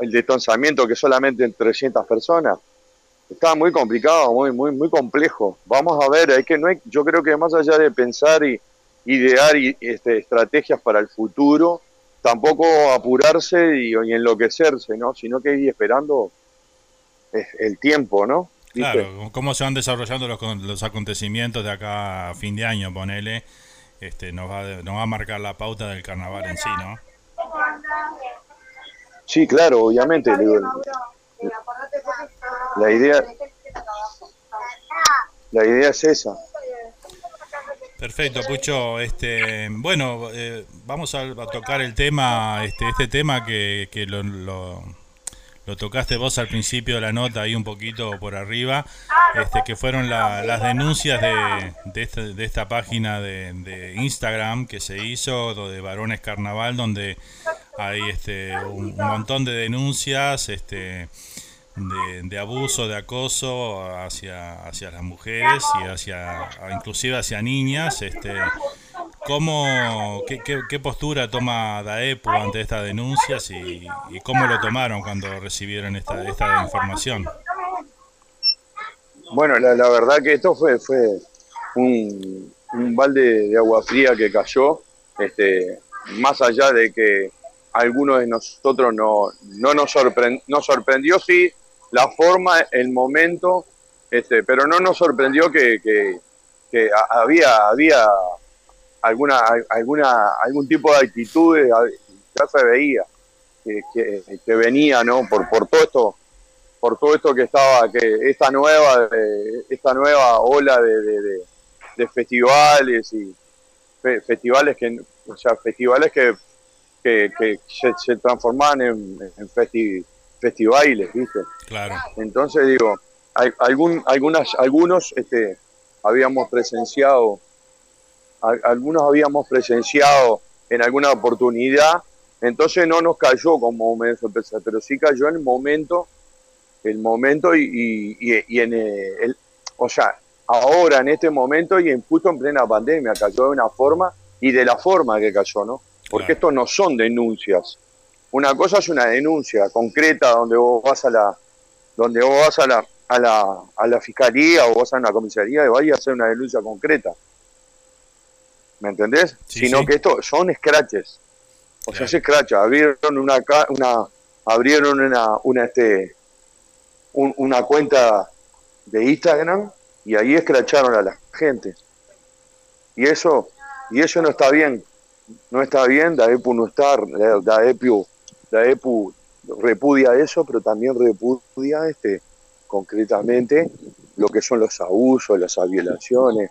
el detonzamiento que solamente en 300 personas. Está muy complicado, muy, muy, muy complejo. Vamos a ver, hay que, no hay, yo creo que más allá de pensar y idear y, este, estrategias para el futuro, tampoco apurarse y, enloquecerse, ¿no? Sino que ir esperando el tiempo, ¿no? Claro, cómo se van desarrollando los, los acontecimientos de acá a fin de año, ponele, este, nos va, nos va a marcar la pauta del carnaval en sí, ¿no? Sí, claro, obviamente. la idea, la idea es esa. Perfecto, Pucho. Este, bueno, eh, vamos a, tocar el tema, este, este tema que, que lo, lo, tocaste vos al principio de la nota, ahí un poquito por arriba, este, que fueron las denuncias de, de, esta, de página de, de Instagram que se hizo, de Varones Carnaval, donde hay este, un, montón de denuncias este, de, abuso, de acoso hacia, hacia las mujeres y hacia inclusive hacia niñas. Este, ¿cómo, qué, postura toma DAEPU ante estas denuncias y, cómo lo tomaron cuando recibieron esta, esta información? Bueno, la, la verdad que esto fue, fue un, un balde de agua fría que cayó, este, más allá de que algunos de nosotros no, no nos, nos sorprendió, sí, la forma, el momento, este, pero no nos sorprendió que, que, había, había alguna, alguna, algún tipo de actitudes, ya se veía que, que, venía, ¿no? Por, por todo esto, por todo esto que estaba, que esta nueva, esta nueva ola de, de festivales y festivales que, o sea, festivales que que, se, se, transformaban en, en festivales, ¿viste? Claro. Entonces digo, hay, algún, algunas, algunos este, habíamos presenciado, algunos habíamos presenciado en alguna oportunidad, entonces no nos cayó como medio sorpresa, pero sí cayó en el momento, el momento y, y, en el, o sea, ahora en este momento y en, justo en plena pandemia cayó de una forma y de la forma que cayó, ¿no? porque estos no son denuncias. Una cosa es una denuncia concreta donde vos vas a la donde vos vas a la a la, a la fiscalía o vas a una comisaría y vas a hacer una denuncia concreta. ¿Me entendés? Sino que esto son scratches. O sea, se scratch, abrieron una una abrieron una una este una cuenta de Instagram y ahí escracharon a la gente. Y eso y eso no está bien no está bien, DAEPU no está, DAEPU, DAEPU repudia eso, pero también repudia este concretamente lo que son los abusos, las violaciones,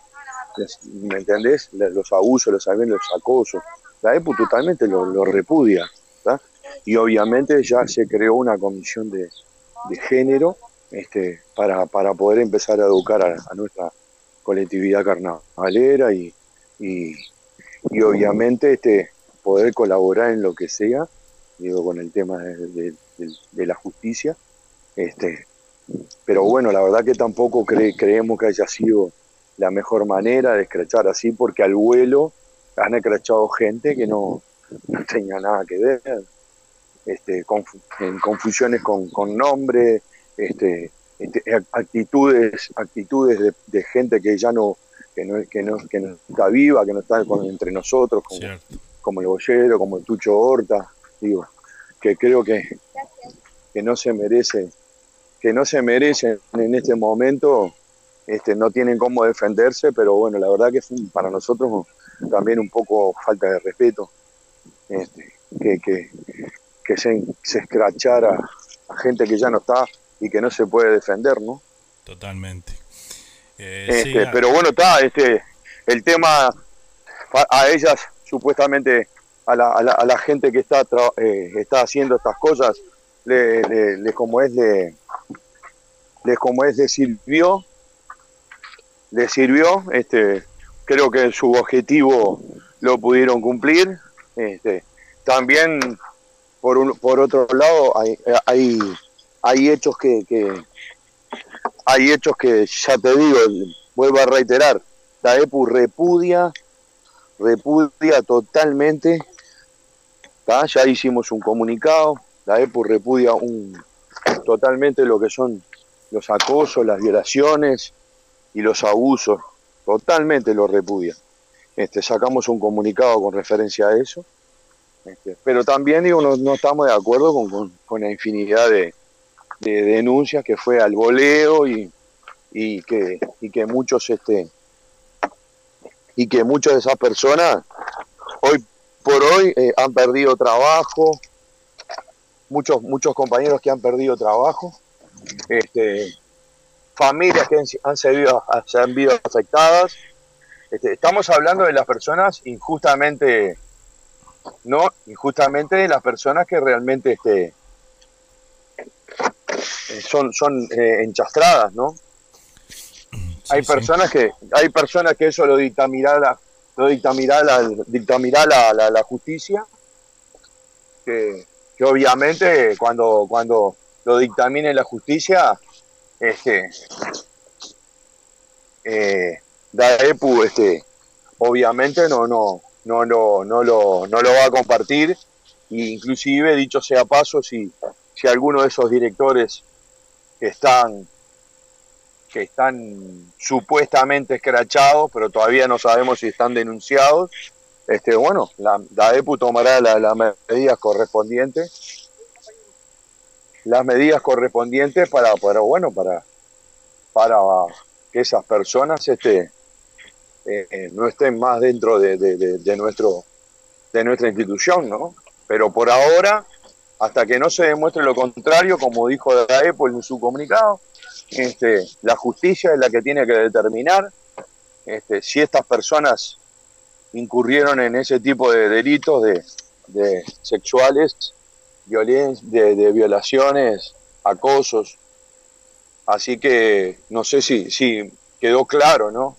¿me entendés? Los abusos, los los acosos. La EPU totalmente lo, repudia. Y obviamente ya se creó una comisión de, género este, para, para poder empezar a educar a, nuestra colectividad carnavalera y, y obviamente este poder colaborar en lo que sea, digo, con el tema de, la justicia. Este, pero bueno, la verdad que tampoco creemos que haya sido la mejor manera de escrachar así, porque al vuelo han escrachado gente que no, no tenía nada que ver, este, en confusiones con, con nombre, este, este actitudes, actitudes de, de, gente que ya no, que no, que no, que no está viva, que no está entre nosotros, como, como el Bollero, como el Tucho Horta, digo, que creo que, que no se merece, que no se merecen en este momento, este, no tienen cómo defenderse, pero bueno, la verdad que es para nosotros también un poco falta de respeto, este, que, que, que se, se escrachara a gente que ya no está y que no se puede defender, ¿no? Totalmente. Eh, Este, sí, pero bueno, está, este, el tema a ellas, supuestamente, a la, a la, a la gente que está, eh, está haciendo estas cosas, le, le- le- como es, le, le- como es, le sirvió, le sirvió, este, creo que su objetivo lo pudieron cumplir, este, también por un, por otro lado hay, hay, hay hechos que, que hay hechos que ya te digo, vuelvo a reiterar, la EPU repudia, repudia totalmente, ¿tá? ya hicimos un comunicado, la EPU repudia un, totalmente lo que son los acosos, las violaciones y los abusos, totalmente lo repudia. Este, sacamos un comunicado con referencia a eso, este, pero también digo, no, no estamos de acuerdo con, con, la infinidad de, de denuncias que fue al voleo y, y que y que muchos este y que muchas de esas personas hoy por hoy eh, han perdido trabajo. Muchos muchos compañeros que han perdido trabajo. Este familias que han, han sido, se han visto afectadas. Este, estamos hablando de las personas injustamente no injustamente de las personas que realmente este eh, son son eh, enchastradas no hay personas que hay personas que eso lo dictaminará lo dictaminará la, dictaminará la, justicia que, que obviamente cuando cuando lo dictamine la justicia este eh, Daepu este obviamente no no no no no lo no lo va a compartir. E inclusive dicho sea paso si si alguno de esos directores que están que están supuestamente escrachados, pero todavía no sabemos si están denunciados, este bueno, la, la EPU tomará las la medidas correspondientes, las medidas correspondientes para, para bueno, para, para que esas personas este, eh, no estén más dentro de, de, nuestro de nuestra institución, ¿no? Pero por ahora, hasta que no se demuestre lo contrario, como dijo la EPU en su comunicado, este, la justicia es la que tiene que determinar este, si estas personas incurrieron en ese tipo de delitos de, de sexuales, violen de, de, violaciones, acosos. Así que no sé si, si quedó claro, ¿no?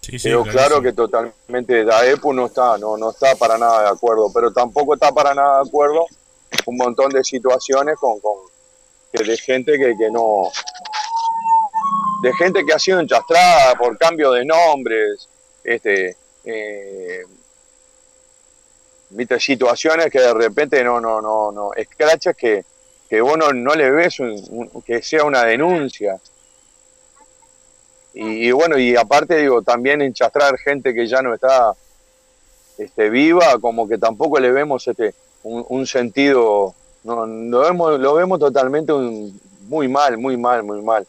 Sí, sí, quedó claro que totalmente DAEPU no está, no, no está para nada de acuerdo, pero tampoco está para nada de acuerdo un montón de situaciones con, con que de gente que, que no, de gente que ha sido enchastrada por cambio de nombres, este, eh, situaciones que de repente no, no, no, no, escrachas que, que vos no, le ves un, un, que sea una denuncia. Y, bueno, y aparte digo, también enchastrar gente que ya no está este, viva, como que tampoco le vemos este, un, un sentido, no, lo, vemos, lo vemos totalmente muy mal, muy mal, muy mal.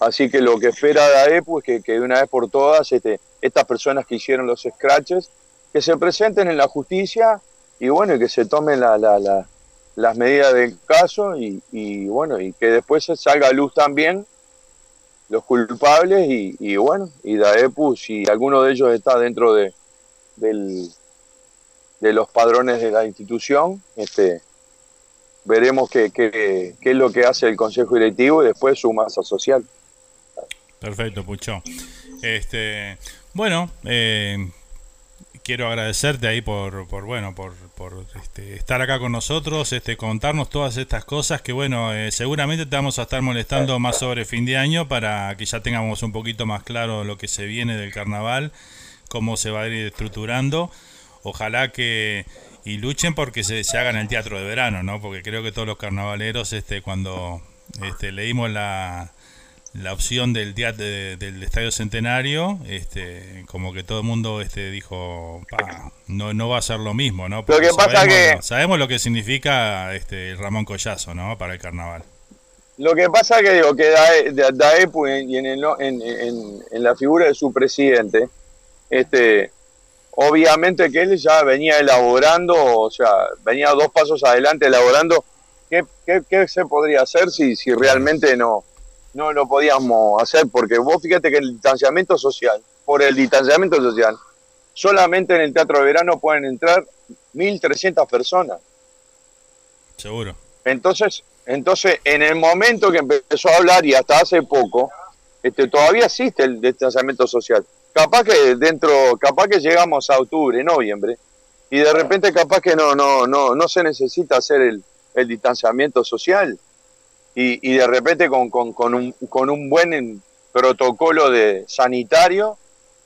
Así que lo que espera DAEPU es que, de una vez por todas este, estas personas que hicieron los scratches, que se presenten en la justicia y bueno, y que se tomen la, la, la, las medidas del caso y, bueno, y que después salga a luz también los culpables y, bueno, y DAEPU, si alguno de ellos está dentro de, del, de los padrones de la institución, este, veremos qué, qué es lo que hace el Consejo Directivo y después su masa social. Perfecto, Pucho. Este, bueno, eh, quiero agradecerte ahí por, por bueno, por, por este, estar acá con nosotros, este, contarnos todas estas cosas que bueno, eh, seguramente te vamos a estar molestando más sobre fin de año para que ya tengamos un poquito más claro lo que se viene del carnaval, cómo se va a ir estructurando. Ojalá que y luchen porque se, se hagan el teatro de verano, ¿no? Porque creo que todos los carnavaleros, este, cuando este, leímos la la opción del día del Estadio Centenario, este, como que todo el mundo este, dijo, no, no va a ser lo mismo, ¿no? lo que pasa sabemos, que... Sabemos lo que significa este, Ramón Collazo, ¿no? Para el carnaval. Lo que pasa que digo que Daepu y en, en, en, la figura de su presidente, este, obviamente que él ya venía elaborando, o sea, venía dos pasos adelante elaborando qué, qué, qué se podría hacer si, si realmente no, no lo podíamos hacer, porque vos fíjate que el distanciamiento social, por el distanciamiento social, solamente en el Teatro de Verano pueden entrar 1.300 personas. Seguro. Entonces, entonces, en el momento que empezó a hablar y hasta hace poco, este, todavía existe el distanciamiento social. Capaz que dentro, capaz que llegamos a octubre, noviembre, y de repente capaz que no, no, no, no se necesita hacer el, el distanciamiento social y, y de repente con, con, con, un, con un buen protocolo de sanitario,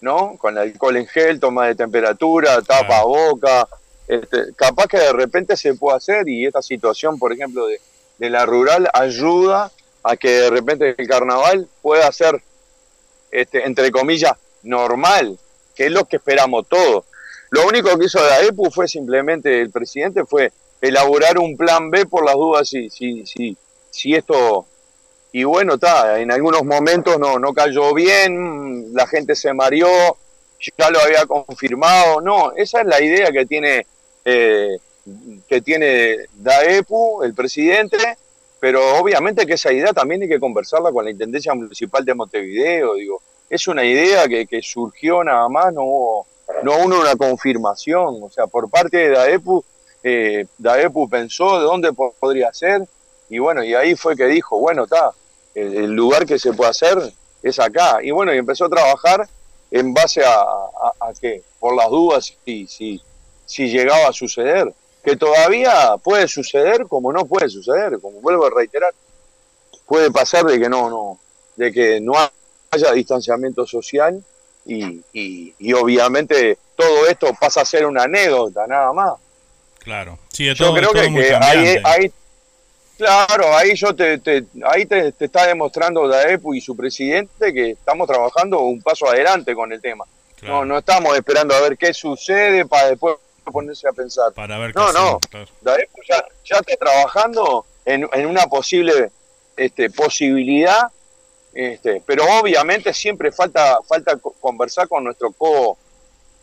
¿no? Con alcohol en gel, toma de temperatura, tapa boca, este, capaz que de repente se puede hacer y esta situación, por ejemplo, de, de la rural ayuda a que de repente el carnaval pueda ser, este, entre comillas, normal, que es lo que esperamos todos. Lo único que hizo la EPU fue simplemente, el presidente fue elaborar un plan B por las dudas si, si, si, si esto, y bueno, está, en algunos momentos no, no cayó bien, la gente se mareó, ya lo había confirmado, no, esa es la idea que tiene, eh, que tiene DAEPU, el presidente, pero obviamente que esa idea también hay que conversarla con la Intendencia Municipal de Montevideo, digo, es una idea que, que surgió nada más, no hubo, no hubo una confirmación, o sea, por parte de DAEPU, eh, DAEPU pensó de dónde podría ser, y bueno, y ahí fue que dijo, bueno, está, el, lugar que se puede hacer es acá. Y bueno, y empezó a trabajar en base a, a, que, por las dudas, si, si, si llegaba a suceder. Que todavía puede suceder como no puede suceder, como vuelvo a reiterar. Puede pasar de que no, no, de que no haya distanciamiento social y, y, y obviamente todo esto pasa a ser una anécdota, nada más. Claro. Sí, Yo creo que, que hay, hay, Claro, ahí yo te, te ahí te, está demostrando Daepu y su presidente que estamos trabajando un paso adelante con el tema. No, no estamos esperando a ver qué sucede para después ponerse a pensar. Para ver no, no. Daepu ya, ya está trabajando en, en una posible este, posibilidad, este, pero obviamente siempre falta falta conversar con nuestro co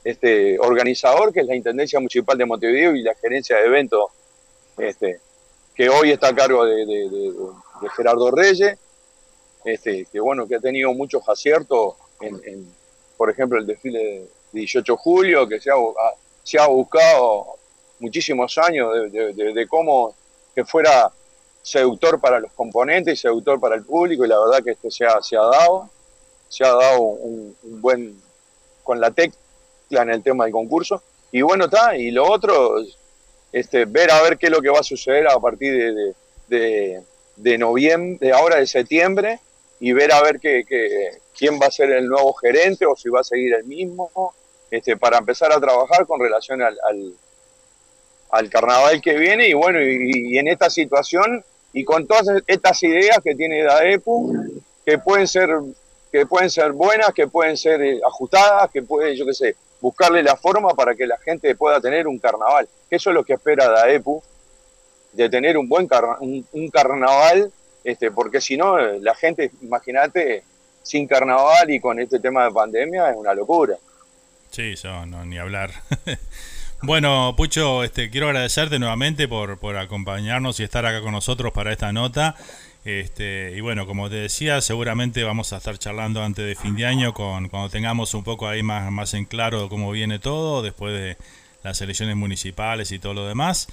este, organizador, que es la Intendencia Municipal de Montevideo y la Gerencia de Eventos este, que hoy está a cargo de, Gerardo Reyes, este, que bueno, que ha tenido muchos aciertos en, por ejemplo, el desfile de 18 de julio, que se ha, se ha buscado muchísimos años de, cómo que fuera seductor para los componentes y seductor para el público, y la verdad que esto se ha, se ha dado, se ha dado un, un buen, con la tecla en el tema del concurso, y bueno, está, y lo otro, este, ver a ver qué es lo que va a suceder a partir de, de, de, noviembre, de ahora de septiembre, y ver a ver qué, quién va a ser el nuevo gerente o si va a seguir el mismo, este, para empezar a trabajar con relación al, al, al carnaval que viene y bueno, y, y, en esta situación y con todas estas ideas que tiene DAEPU, que pueden ser que pueden ser buenas, que pueden ser eh, ajustadas, que puede, yo qué sé, buscarle la forma para que la gente pueda tener un carnaval. Eso es lo que espera DAEPU, de tener un buen carna un, carnaval, este, porque si no, la gente, imagínate, sin carnaval y con este tema de pandemia es una locura. Sí, eso, no, ni hablar. bueno, Pucho, este, quiero agradecerte nuevamente por, por acompañarnos y estar acá con nosotros para esta nota. Este, y bueno, como te decía, seguramente vamos a estar charlando antes de fin de año con, cuando tengamos un poco ahí más, más en claro cómo viene todo, después de las elecciones municipales y todo lo demás.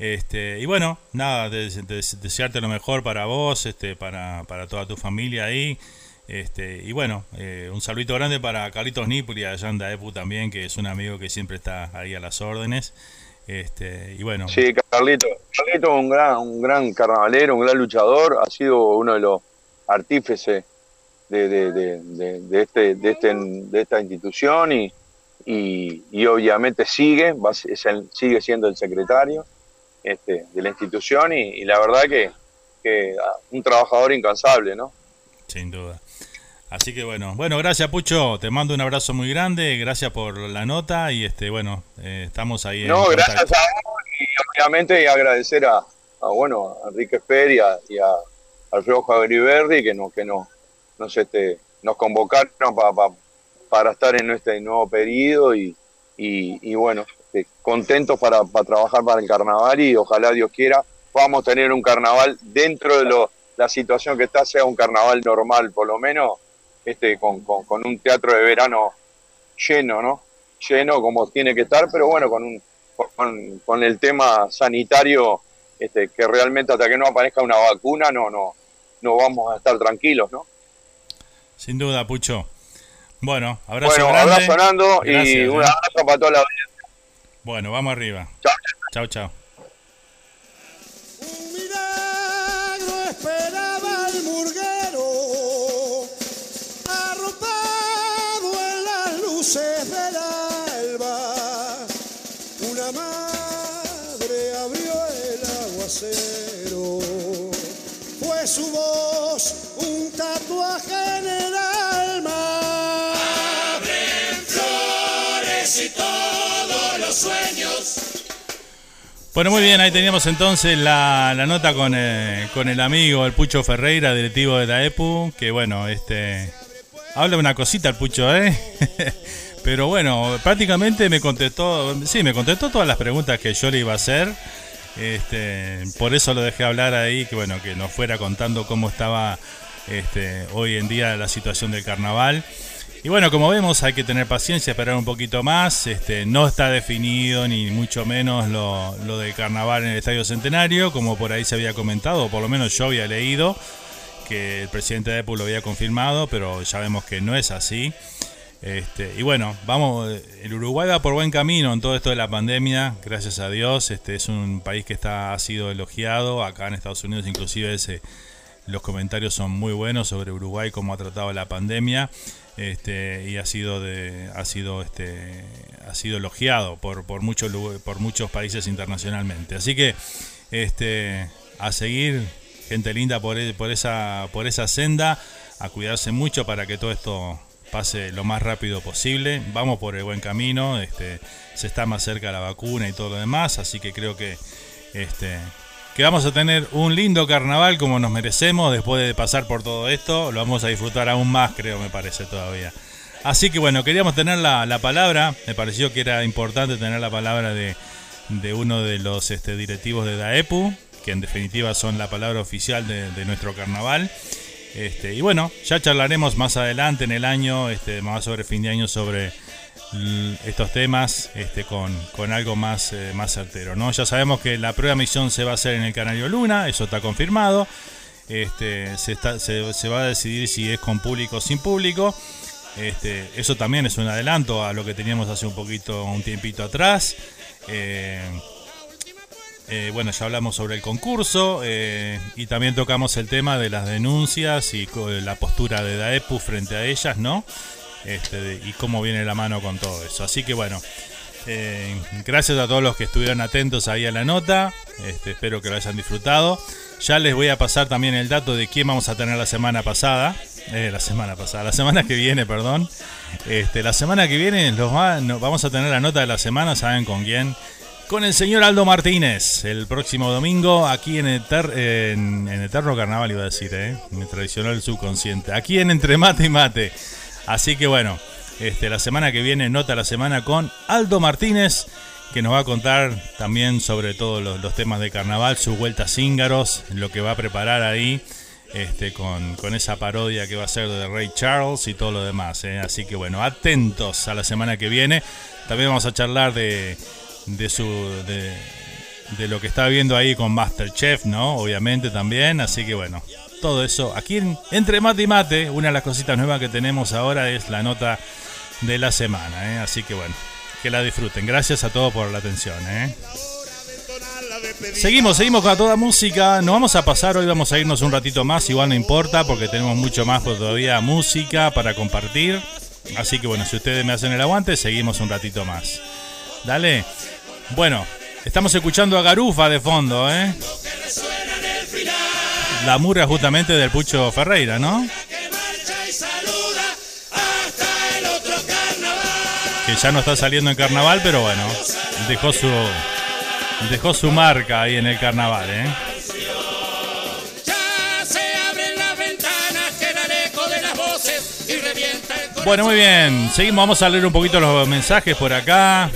Este, y bueno, nada, des, des, desearte lo mejor para vos, este, para, para toda tu familia ahí. Este, y bueno, eh, un saludito grande para Carlitos Nipoli, allá en Daepu también, que es un amigo que siempre está ahí a las órdenes. Este, y bueno. Sí, Carlito, Carlito un gran, un gran carnavalero, un gran luchador, ha sido uno de los artífices de, de, de, de este, de, este, de esta institución y, y, y obviamente sigue, va, es el, sigue siendo el secretario este, de la institución y, y la verdad que, que, un trabajador incansable, ¿no? Sin duda. Así que bueno, bueno, gracias Pucho, te mando un abrazo muy grande, gracias por la nota y este, bueno, eh, estamos ahí. No, gracias a vos y obviamente agradecer a, bueno, a Enrique Esper y a, y a Alfredo Javeriberdi que nos, que nos, nos, este, nos convocaron para estar en este nuevo periodo y, y, bueno, este, contentos para, para trabajar para el carnaval y ojalá Dios quiera podamos tener un carnaval dentro de lo, la situación que está, sea un carnaval normal por lo menos este, con, con, un teatro de verano lleno, ¿no? Lleno como tiene que estar, pero bueno, con, un, con, con el tema sanitario, este, que realmente hasta que no aparezca una vacuna, no, no, no vamos a estar tranquilos, ¿no? Sin duda, Pucho. Bueno, abrazo bueno, grande. abrazo Nando y un ¿eh? abrazo para toda la audiencia. Bueno, vamos arriba. Chao, chao. Luces del alba. Una madre abrió el aguacero, fue su voz un tatuaje en el alma. Abren flores y todos los sueños. Bueno, muy bien, ahí teníamos entonces la, la nota con, eh, con el amigo, el Pucho Ferreira, directivo de DAEPU, que bueno, este... Habla una cosita el Pucho, ¿eh? Pero bueno, prácticamente me contestó, sí, me contestó todas las preguntas que yo le iba a hacer. Este, por eso lo dejé hablar ahí, que bueno, que nos fuera contando cómo estaba este, hoy en día la situación del carnaval. Y bueno, como vemos, hay que tener paciencia, esperar un poquito más. Este, no está definido ni mucho menos lo, lo del carnaval en el Estadio Centenario, como por ahí se había comentado, o por lo menos yo había leído que el presidente de EPU lo había confirmado, pero ya vemos que no es así. Este, y bueno, vamos, el Uruguay va por buen camino en todo esto de la pandemia, gracias a Dios. Este es un país que está ha sido elogiado, acá en Estados Unidos inclusive los comentarios son muy buenos sobre Uruguay cómo ha tratado la pandemia este, y ha sido de, ha sido este, ha sido elogiado por, por muchos por muchos países internacionalmente. Así que este, a seguir gente linda por, e, por esa por esa senda, a cuidarse mucho para que todo esto pase lo más rápido posible. Vamos por el buen camino, este, se está más cerca la vacuna y todo lo demás, así que creo que este, que vamos a tener un lindo carnaval como nos merecemos después de pasar por todo esto. Lo vamos a disfrutar aún más, creo, me parece todavía. Así que bueno, queríamos tener la, palabra, me pareció que era importante tener la palabra de, uno de los este, directivos de DAEPU, que en definitiva son la palabra oficial de, nuestro carnaval. Este, y bueno, ya charlaremos más adelante en el año, este, más sobre fin de año, sobre estos temas este, con, algo más, eh, más certero. ¿no? Ya sabemos que la prueba misión se va a hacer en el Canario Luna, eso está confirmado. Se, va a decidir si es con público o sin público. Eso también es un adelanto a lo que teníamos hace un poquito, un tiempito atrás. Eh, eh, bueno, ya hablamos sobre el concurso y también tocamos el tema de las denuncias y la postura de DAEPU frente a ellas, ¿no? este, y cómo viene la mano con todo eso. Así que bueno, eh, gracias a todos los que estuvieron atentos ahí a la nota, este, espero que lo hayan disfrutado. Ya les voy a pasar también el dato de quién vamos a tener la semana pasada. Eh, la semana pasada, la semana que viene, perdón. Este, la semana que viene los vamos a tener la nota de la semana, ¿saben con quién? Con el señor Aldo Martínez, el próximo domingo, aquí en, en, Eterno Carnaval, iba a decir, ¿eh? El subconsciente. Aquí en Entre Mate y Mate. Así que bueno, este, la semana que viene, nota la semana con Aldo Martínez, que nos va a contar también sobre todos los, temas de carnaval, su vuelta a Cíngaros, lo que va a preparar ahí. Este, con, esa parodia que va a ser de Ray Charles y todo lo demás. ¿eh? Así que bueno, atentos a la semana que viene. También vamos a charlar de, de su de, de, lo que está viendo ahí con Masterchef, ¿no? Obviamente también. Así que bueno, todo eso aquí en Entre Mate y Mate. Una de las cositas nuevas que tenemos ahora es la nota de la semana. ¿eh? Así que bueno, que la disfruten. Gracias a todos por la atención. ¿eh? Seguimos, seguimos con toda música. Nos vamos a pasar, hoy vamos a irnos un ratito más, igual no importa, porque tenemos mucho más todavía música para compartir. Así que bueno, si ustedes me hacen el aguante, seguimos un ratito más. Dale. Bueno, estamos escuchando a Garufa de fondo, ¿eh? La murga justamente del Pucho Ferreira, ¿no? Que ya no está saliendo en carnaval, pero bueno, dejó su, dejó su marca ahí en el carnaval, ¿eh? Bueno, muy bien. Seguimos, vamos a leer un poquito los mensajes por acá.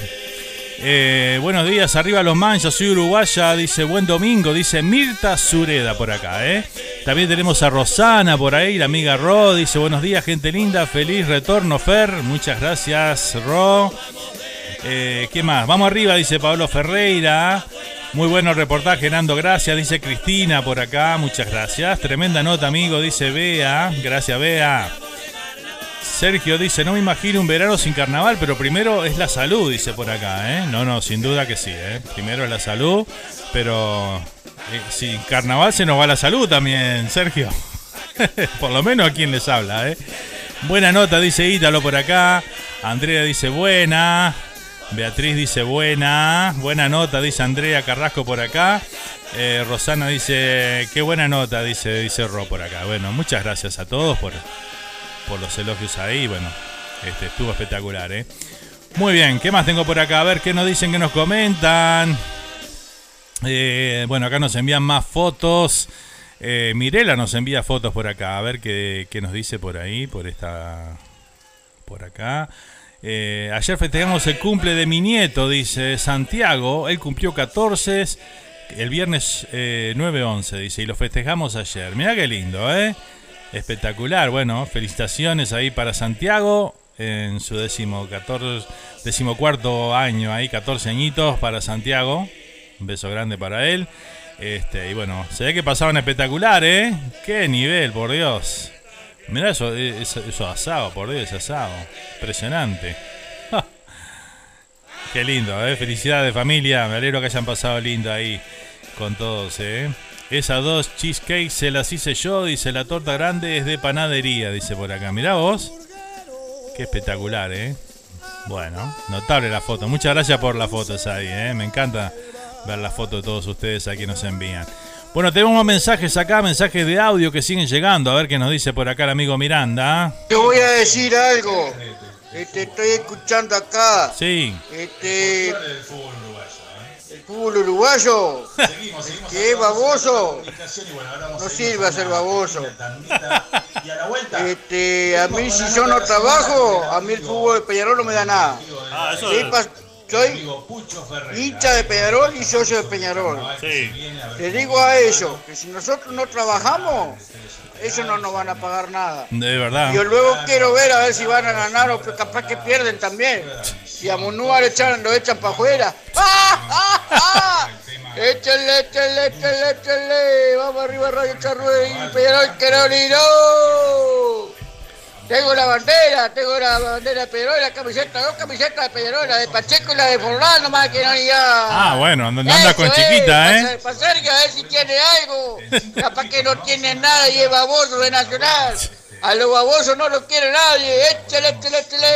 Eh, buenos días, arriba los manchas, soy uruguaya, dice buen domingo, dice Mirta Sureda por acá, ¿eh? También tenemos a Rosana por ahí, la amiga Ro, dice buenos días, gente linda, feliz retorno, Fer, muchas gracias, Ro. Eh, ¿Qué más? Vamos arriba, dice Pablo Ferreira. Muy bueno reportaje, Nando, gracias, dice Cristina por acá, muchas gracias. Tremenda nota, amigo, dice Bea, gracias, Bea. Sergio dice, no me imagino un verano sin carnaval, pero primero es la salud, dice por acá, ¿eh? No, no, sin duda que sí, ¿eh? Primero es la salud, pero eh, sin carnaval se nos va la salud también, Sergio. por lo menos a quien les habla, ¿eh? Buena nota, dice Ítalo por acá. Andrea dice buena. Beatriz dice buena. Buena nota, dice Andrea Carrasco por acá. Eh, Rosana dice, qué buena nota, dice, dice Ro por acá. Bueno, muchas gracias a todos por por los elogios ahí. Bueno, este, estuvo espectacular, ¿eh? Muy bien, ¿qué más tengo por acá? A ver qué nos dicen, qué nos comentan. Eh, bueno, acá nos envían más fotos. Eh, Mirela nos envía fotos por acá. A ver qué, nos dice por ahí, por esta. Por acá. Eh, ayer festejamos el cumple de mi nieto, dice Santiago. Él cumplió 14 el viernes 9-11, dice, y lo festejamos ayer. Mira qué lindo, ¿eh? Espectacular, bueno, felicitaciones ahí para Santiago en su décimo, decimocuarto año, ahí 14 añitos para Santiago. Un beso grande para él. Este, y bueno, se ve que pasaban espectacular, ¿eh? Qué nivel, por Dios. Mirá eso, eso, eso asado, por Dios, asado. Impresionante. Qué lindo, ¿eh? Felicidades familia, me alegro que hayan pasado lindo ahí con todos, ¿eh? Esas dos cheesecakes se las hice yo, dice la torta grande es de panadería, dice por acá. Mirá vos. Qué espectacular, ¿eh? Bueno, notable la foto. Muchas gracias por las fotos ahí, ¿eh? Me encanta ver la foto de todos ustedes aquí nos envían. Bueno, tenemos mensajes acá, mensajes de audio que siguen llegando. A ver qué nos dice por acá el amigo Miranda. Te voy a decir algo. Este, estoy escuchando acá. Sí. Este, fútbol uruguayo, que es baboso, no sirve a ser baboso. Este, a mí si yo no trabajo, a mí el fútbol de Peñarol no me da nada. Ah, soy hincha de Peñarol y socio de Peñarol. Le digo a ellos que si nosotros no trabajamos, ellos no nos van a pagar nada. De verdad. Yo luego quiero ver a ver si van a ganar o capaz que pierden también. Si a Munúa lo echan para afuera. ¡Ah, ah, ah! Échale, échale, échale, échale. Vamos arriba, Radio Charrué y Peñarol Querolino. Tengo la bandera, tengo la bandera de Peñarol, la camiseta, dos camisetas de Peñarol, la de Pacheco y la de Forlán, nomás que no ya. Ah, bueno, anda, con chiquita, ¿eh? Para Sergio, a ver si tiene algo. Capaz que no tiene nada y es baboso de Nacional. A los babosos no lo quiere nadie. Échale, échale, échale.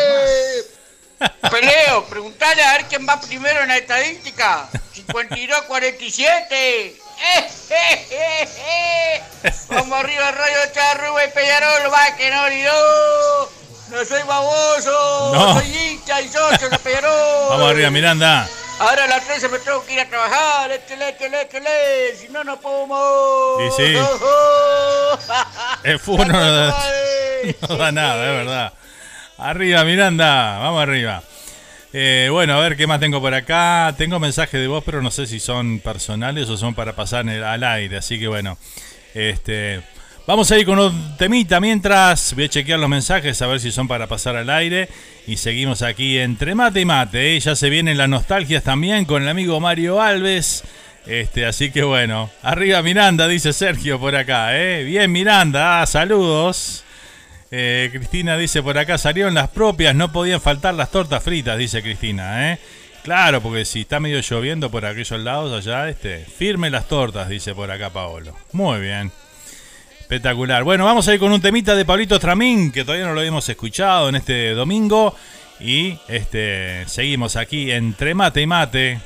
Peleo, preguntale a ver quién va primero en la estadística. 52-47. Eh, eh, eh, Vamos arriba, Rayo Charrúa y Peñarol, va que no, ni no. Soy baboso, No. soy hincha y socio de Peñarol. Vamos arriba, Miranda. Ahora a las 13 me tengo que ir a trabajar, échale, échale, échale, si no, no puedo. Y sí. El fútbol no da, no da nada, es verdad. Arriba, Miranda, vamos arriba. Eh, bueno, a ver qué más tengo por acá. Tengo mensajes de voz, pero no sé si son personales o son para pasar al aire. Así que bueno, este, vamos a ir con un temita mientras. Voy a chequear los mensajes a ver si son para pasar al aire. Y seguimos aquí entre mate y mate. ¿eh? Ya se vienen las nostalgias también con el amigo Mario Alves. Este, así que bueno, arriba Miranda, dice Sergio por acá. ¿eh? Bien, Miranda, ah, saludos. Eh, Cristina dice por acá salieron las propias, no podían faltar las tortas fritas, dice Cristina, ¿eh? Claro, porque si está medio lloviendo por aquellos lados allá, este, firme las tortas, dice por acá Paolo. Muy bien. Espectacular. Bueno, vamos a ir con un temita de Pablito Tramín, que todavía no lo hemos escuchado en este domingo. Y este seguimos aquí entre mate y mate.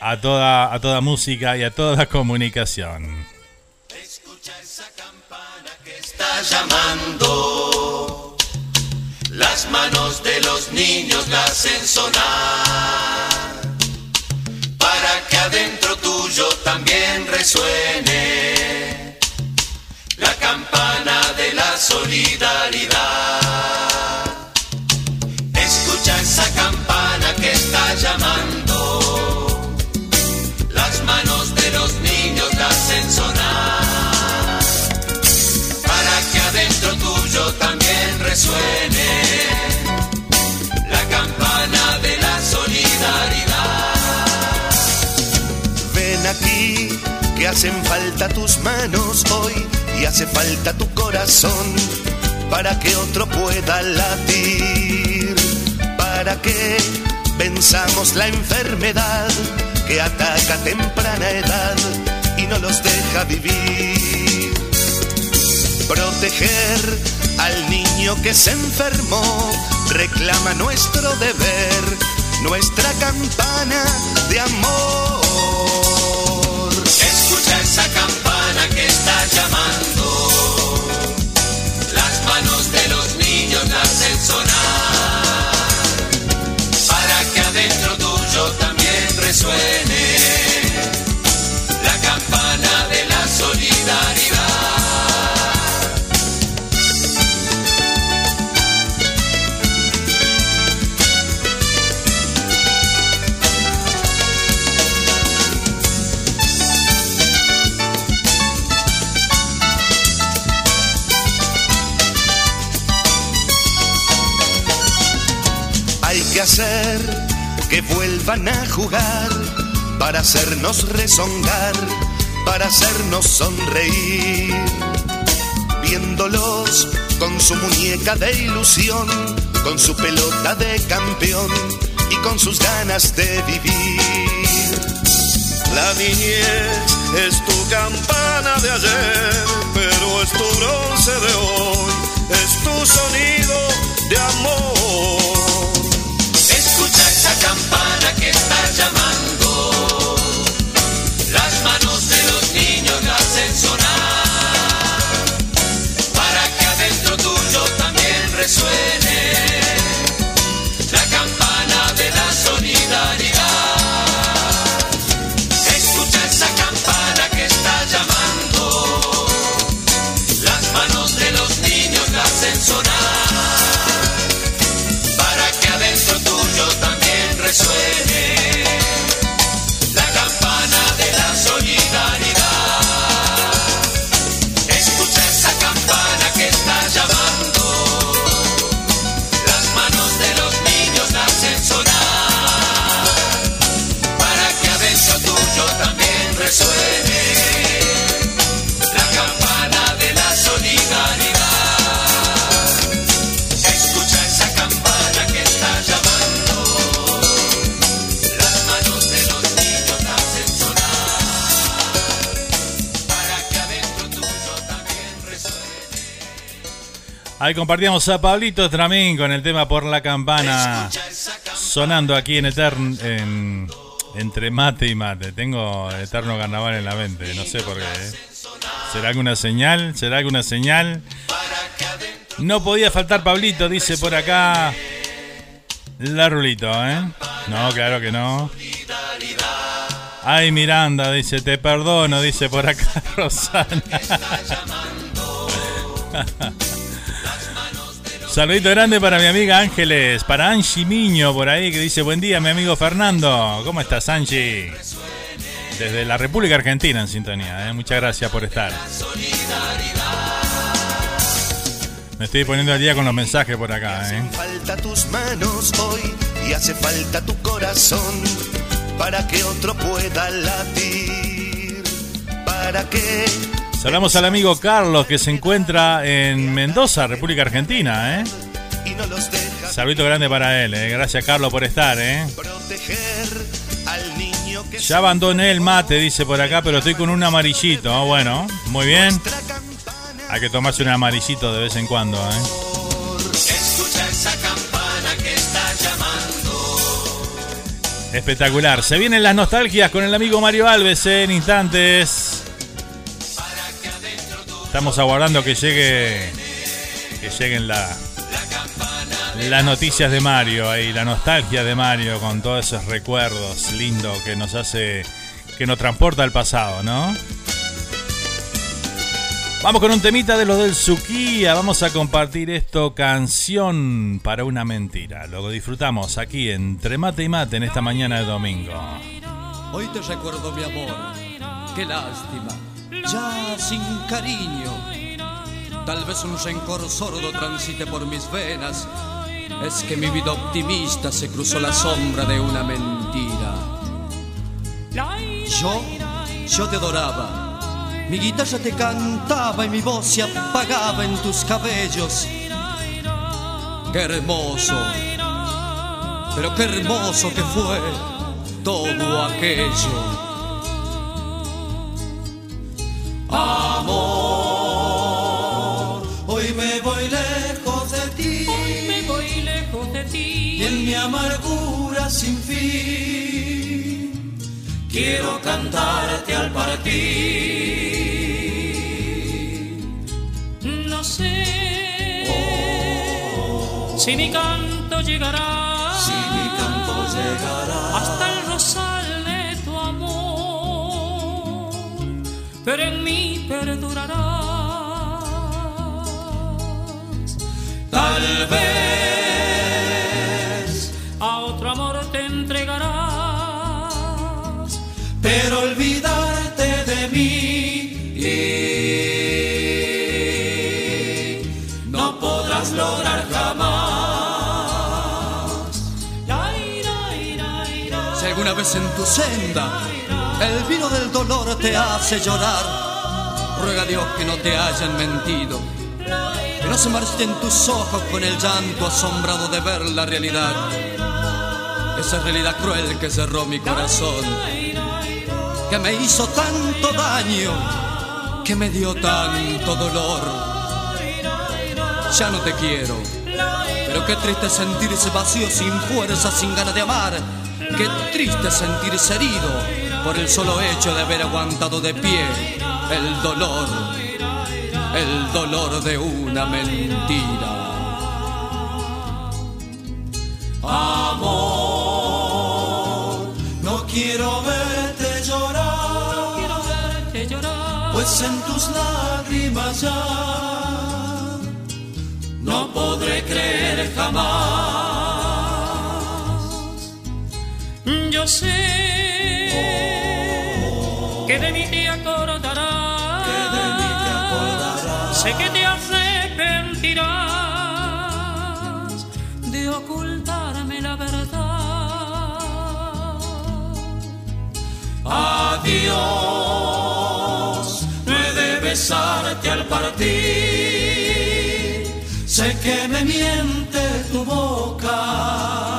A toda, a toda música y a toda comunicación. Está llamando. Las Las manos de los niños la hacen sonar para que adentro tuyo también resuene la campana de la solidaridad. Resuene la campana de la solidaridad. Ven aquí, que hacen falta tus manos hoy y hace falta tu corazón para que otro pueda latir, para que venzamos la enfermedad que ataca a temprana edad y no los deja vivir. Proteger al niño que se enfermó reclama nuestro deber, nuestra campana de amor. Escucha esa campana que está llamando. Las manos de los niños la hacen sonar. Vuelvan a jugar para hacernos rezongar, para hacernos sonreír. Viéndolos con su muñeca de ilusión, con su pelota de campeón y con sus ganas de vivir. La niñez es tu campana de ayer, pero es tu bronce de hoy, es tu sonido de amor. Las manos de los niños la hacen sonar. Para que adentro tuyo también resuene Ahí compartíamos a Pablito Tramín con el tema por la campana. Sonando aquí en Etern en entre mate y mate. Tengo eterno carnaval en la mente, no sé por qué. ¿eh? ¿Será alguna señal? ¿Será alguna señal? No podía faltar Pablito, dice por acá. La Rulito, ¿eh? No, claro que no. Ay, Miranda, dice, te perdono, dice por acá Rosana. Saludito grande para mi amiga Ángeles, para Angie Miño por ahí que dice buen día mi amigo Fernando. ¿Cómo estás Angie? Desde la República Argentina en sintonía, ¿eh? muchas gracias por estar. Me estoy poniendo al día con los mensajes por acá. ¿eh? Falta tus manos hoy y hace falta tu corazón para que otro pueda latir, para que Saludamos al amigo Carlos que se encuentra en Mendoza, República Argentina. ¿eh? Saludito grande para él. ¿eh? Gracias Carlos por estar. ¿eh? Ya abandoné el mate, dice por acá, pero estoy con un amarillito. Bueno, muy bien. Hay que tomarse un amarillito de vez en cuando. ¿eh? Espectacular. Se vienen las nostalgias con el amigo Mario Alves en instantes. Estamos aguardando que llegue. Que lleguen la, las noticias de Mario ahí, la nostalgia de Mario con todos esos recuerdos lindos que nos hace, que nos transporta al pasado, ¿no? Vamos con un temita de los del Suquía. Vamos a compartir esto, canción para una mentira. Lo disfrutamos aquí entre mate y mate en esta mañana de domingo. Hoy te recuerdo mi amor, qué lástima, ya sin cariño. Tal vez un rencor sordo transite por mis venas. Es que mi vida optimista se cruzó la sombra de una mentira. Yo, yo te adoraba. Mi guitarra te cantaba y mi voz se apagaba en tus cabellos. Qué hermoso, pero qué hermoso que fue todo aquello. Amor, hoy me voy lejos de ti. Hoy me voy lejos de ti. Y en mi amargura sin fin, quiero cantarte al partir. No sé si mi canto llegará. Pero en mí perdurarás. Tal vez a otro amor te entregarás, pero olvidarte de mí no podrás lograr jamás. Si alguna vez en tu senda el vino del dolor te hace llorar, ruega a Dios que no te hayan mentido, que no se marchen tus ojos con el llanto asombrado de ver la realidad, esa realidad cruel que cerró mi corazón, que me hizo tanto daño, que me dio tanto dolor. Ya no te quiero, pero qué triste sentirse vacío sin fuerza, sin ganas de amar, qué triste sentirse herido por el solo hecho de haber aguantado de pie el dolor, el dolor de una mentira. Amor, no quiero verte llorar, pues en tus lágrimas ya no podré creer jamás. Yo sé que de mí te acordarás, que de mí te acordarás. sé que te arrepentirás de ocultarme la verdad. Adiós, no he de besarte al partir. Sé que me miente tu boca,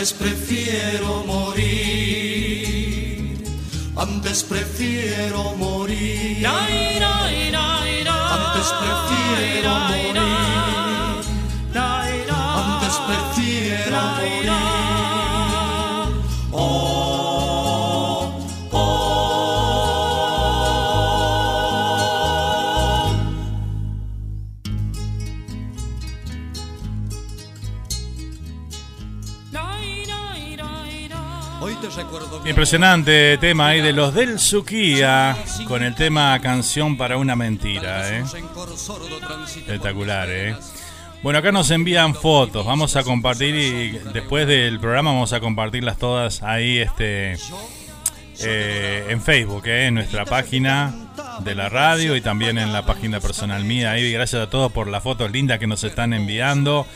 antes prefiero morir. Antes prefiero morir. Antes prefiero morir. Impresionante tema ahí de los del Suquía con el tema Canción para una mentira, ¿eh? Espectacular, ¿eh? Bueno, acá nos envían fotos, vamos a compartir y después del programa vamos a compartirlas todas ahí este eh, en Facebook, ¿eh? en nuestra página de la radio y también en la página personal mía. Ahí gracias a todos por las fotos lindas que nos están enviando.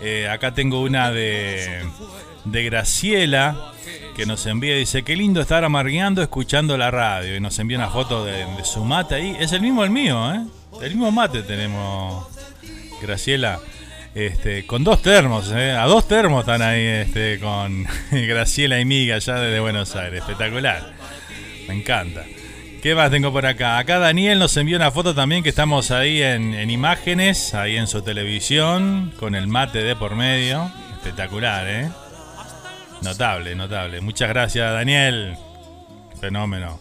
Eh, acá tengo una de, de Graciela que nos envía, dice, qué lindo estar amargueando escuchando la radio. Y nos envía una foto de, su mate ahí. Es el mismo el mío, ¿eh? El mismo mate tenemos, Graciela. Este, con dos termos, ¿eh? a dos termos están ahí este, con Graciela y Miga allá desde Buenos Aires. Espectacular. Me encanta. ¿Qué más tengo por acá? Acá Daniel nos envió una foto también que estamos ahí en, en imágenes, ahí en su televisión, con el mate de por medio. Espectacular, ¿eh? Notable, notable. Muchas gracias, Daniel. Fenómeno.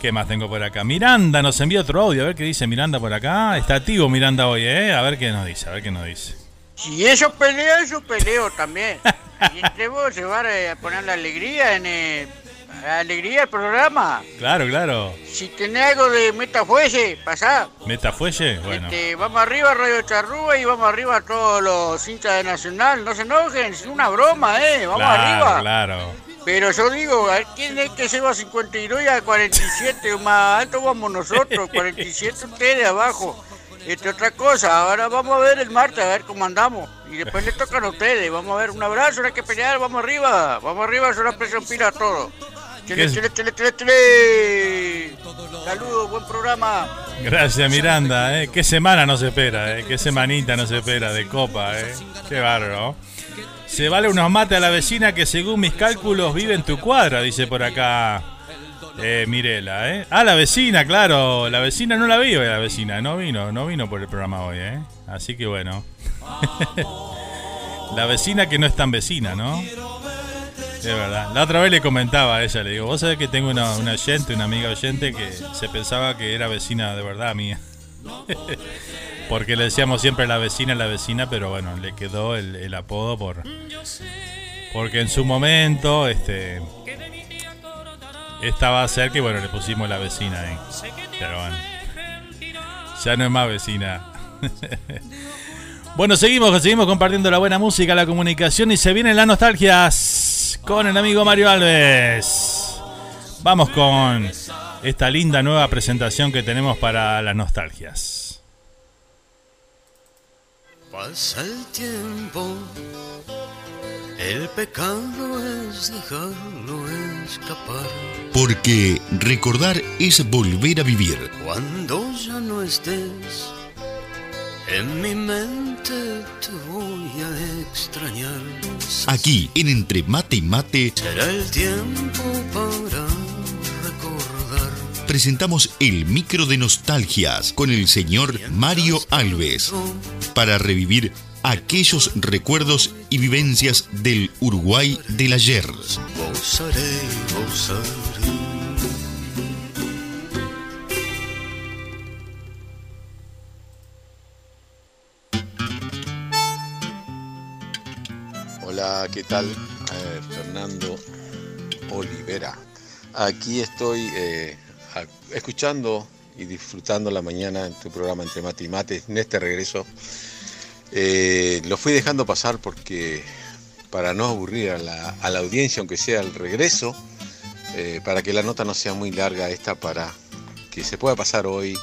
¿Qué más tengo por acá? Miranda nos envía otro audio, a ver qué dice Miranda por acá. Está activo Miranda hoy, ¿eh? A ver qué nos dice, a ver qué nos dice. Si eso pelea, yo peleo también. Y entre vos se va a poner la alegría en el, la alegría del programa. Claro, claro. Si tenés algo de metafuelle, pasá. ¿Metafuelle? Bueno. Este, vamos arriba Radio Charrúa y vamos arriba a todos los hinchas de Nacional. No se enojen, es una broma, ¿eh? Vamos claro, arriba. Claro. Pero yo digo, a ¿quién es que lleva 52 y a 47? Más alto vamos nosotros, 47 ustedes abajo. Este, otra cosa, ahora vamos a ver el martes, a ver cómo andamos. Y después le tocan a ustedes. Vamos a ver, un abrazo, no hay que pelear, vamos arriba. Vamos arriba, es una presión pila a todo. Chile, chile, chile, chile, chile. Saludos, buen programa. Gracias Miranda, ¿eh? Qué semana nos espera, ¿eh? Qué semanita nos espera de copa, ¿eh? Qué bárbaro. Se vale unos mates a la vecina que según mis cálculos vive en tu cuadra, dice por acá eh, Mirela, ¿eh? Ah, la vecina, claro. La vecina no la vi hoy, la vecina. No vino, no vino por el programa hoy, ¿eh? Así que bueno. la vecina que no es tan vecina, ¿no? Es verdad. La otra vez le comentaba a ella, le digo, vos sabés que tengo una, una oyente, una amiga oyente que se pensaba que era vecina de verdad mía. Porque le decíamos siempre la vecina, la vecina, pero bueno, le quedó el, apodo por... Porque en su momento, este... Estaba cerca y bueno, le pusimos la vecina ahí. Pero bueno. Ya no es más vecina. Bueno, seguimos, seguimos compartiendo la buena música, la comunicación y se vienen las nostalgias con el amigo Mario Alves. Vamos con esta linda nueva presentación que tenemos para las nostalgias. Pasa el tiempo, el pecado es dejarlo escapar. Porque recordar es volver a vivir. Cuando ya no estés, en mi mente te voy a extrañar. Aquí, en Entre Mate y Mate, Será el tiempo para recordar. presentamos el micro de nostalgias con el señor Mario Alves para revivir aquellos recuerdos y vivencias del Uruguay del ayer. Gozaré, gozaré. Hola, ¿qué tal? Fernando Olivera. Aquí estoy eh, escuchando y disfrutando la mañana en tu programa Entre Mate y Mate, en este regreso. Eh, lo fui dejando pasar porque para no aburrir a la, a la audiencia, aunque sea el regreso, eh, para que la nota no sea muy larga esta, para que se pueda pasar hoy,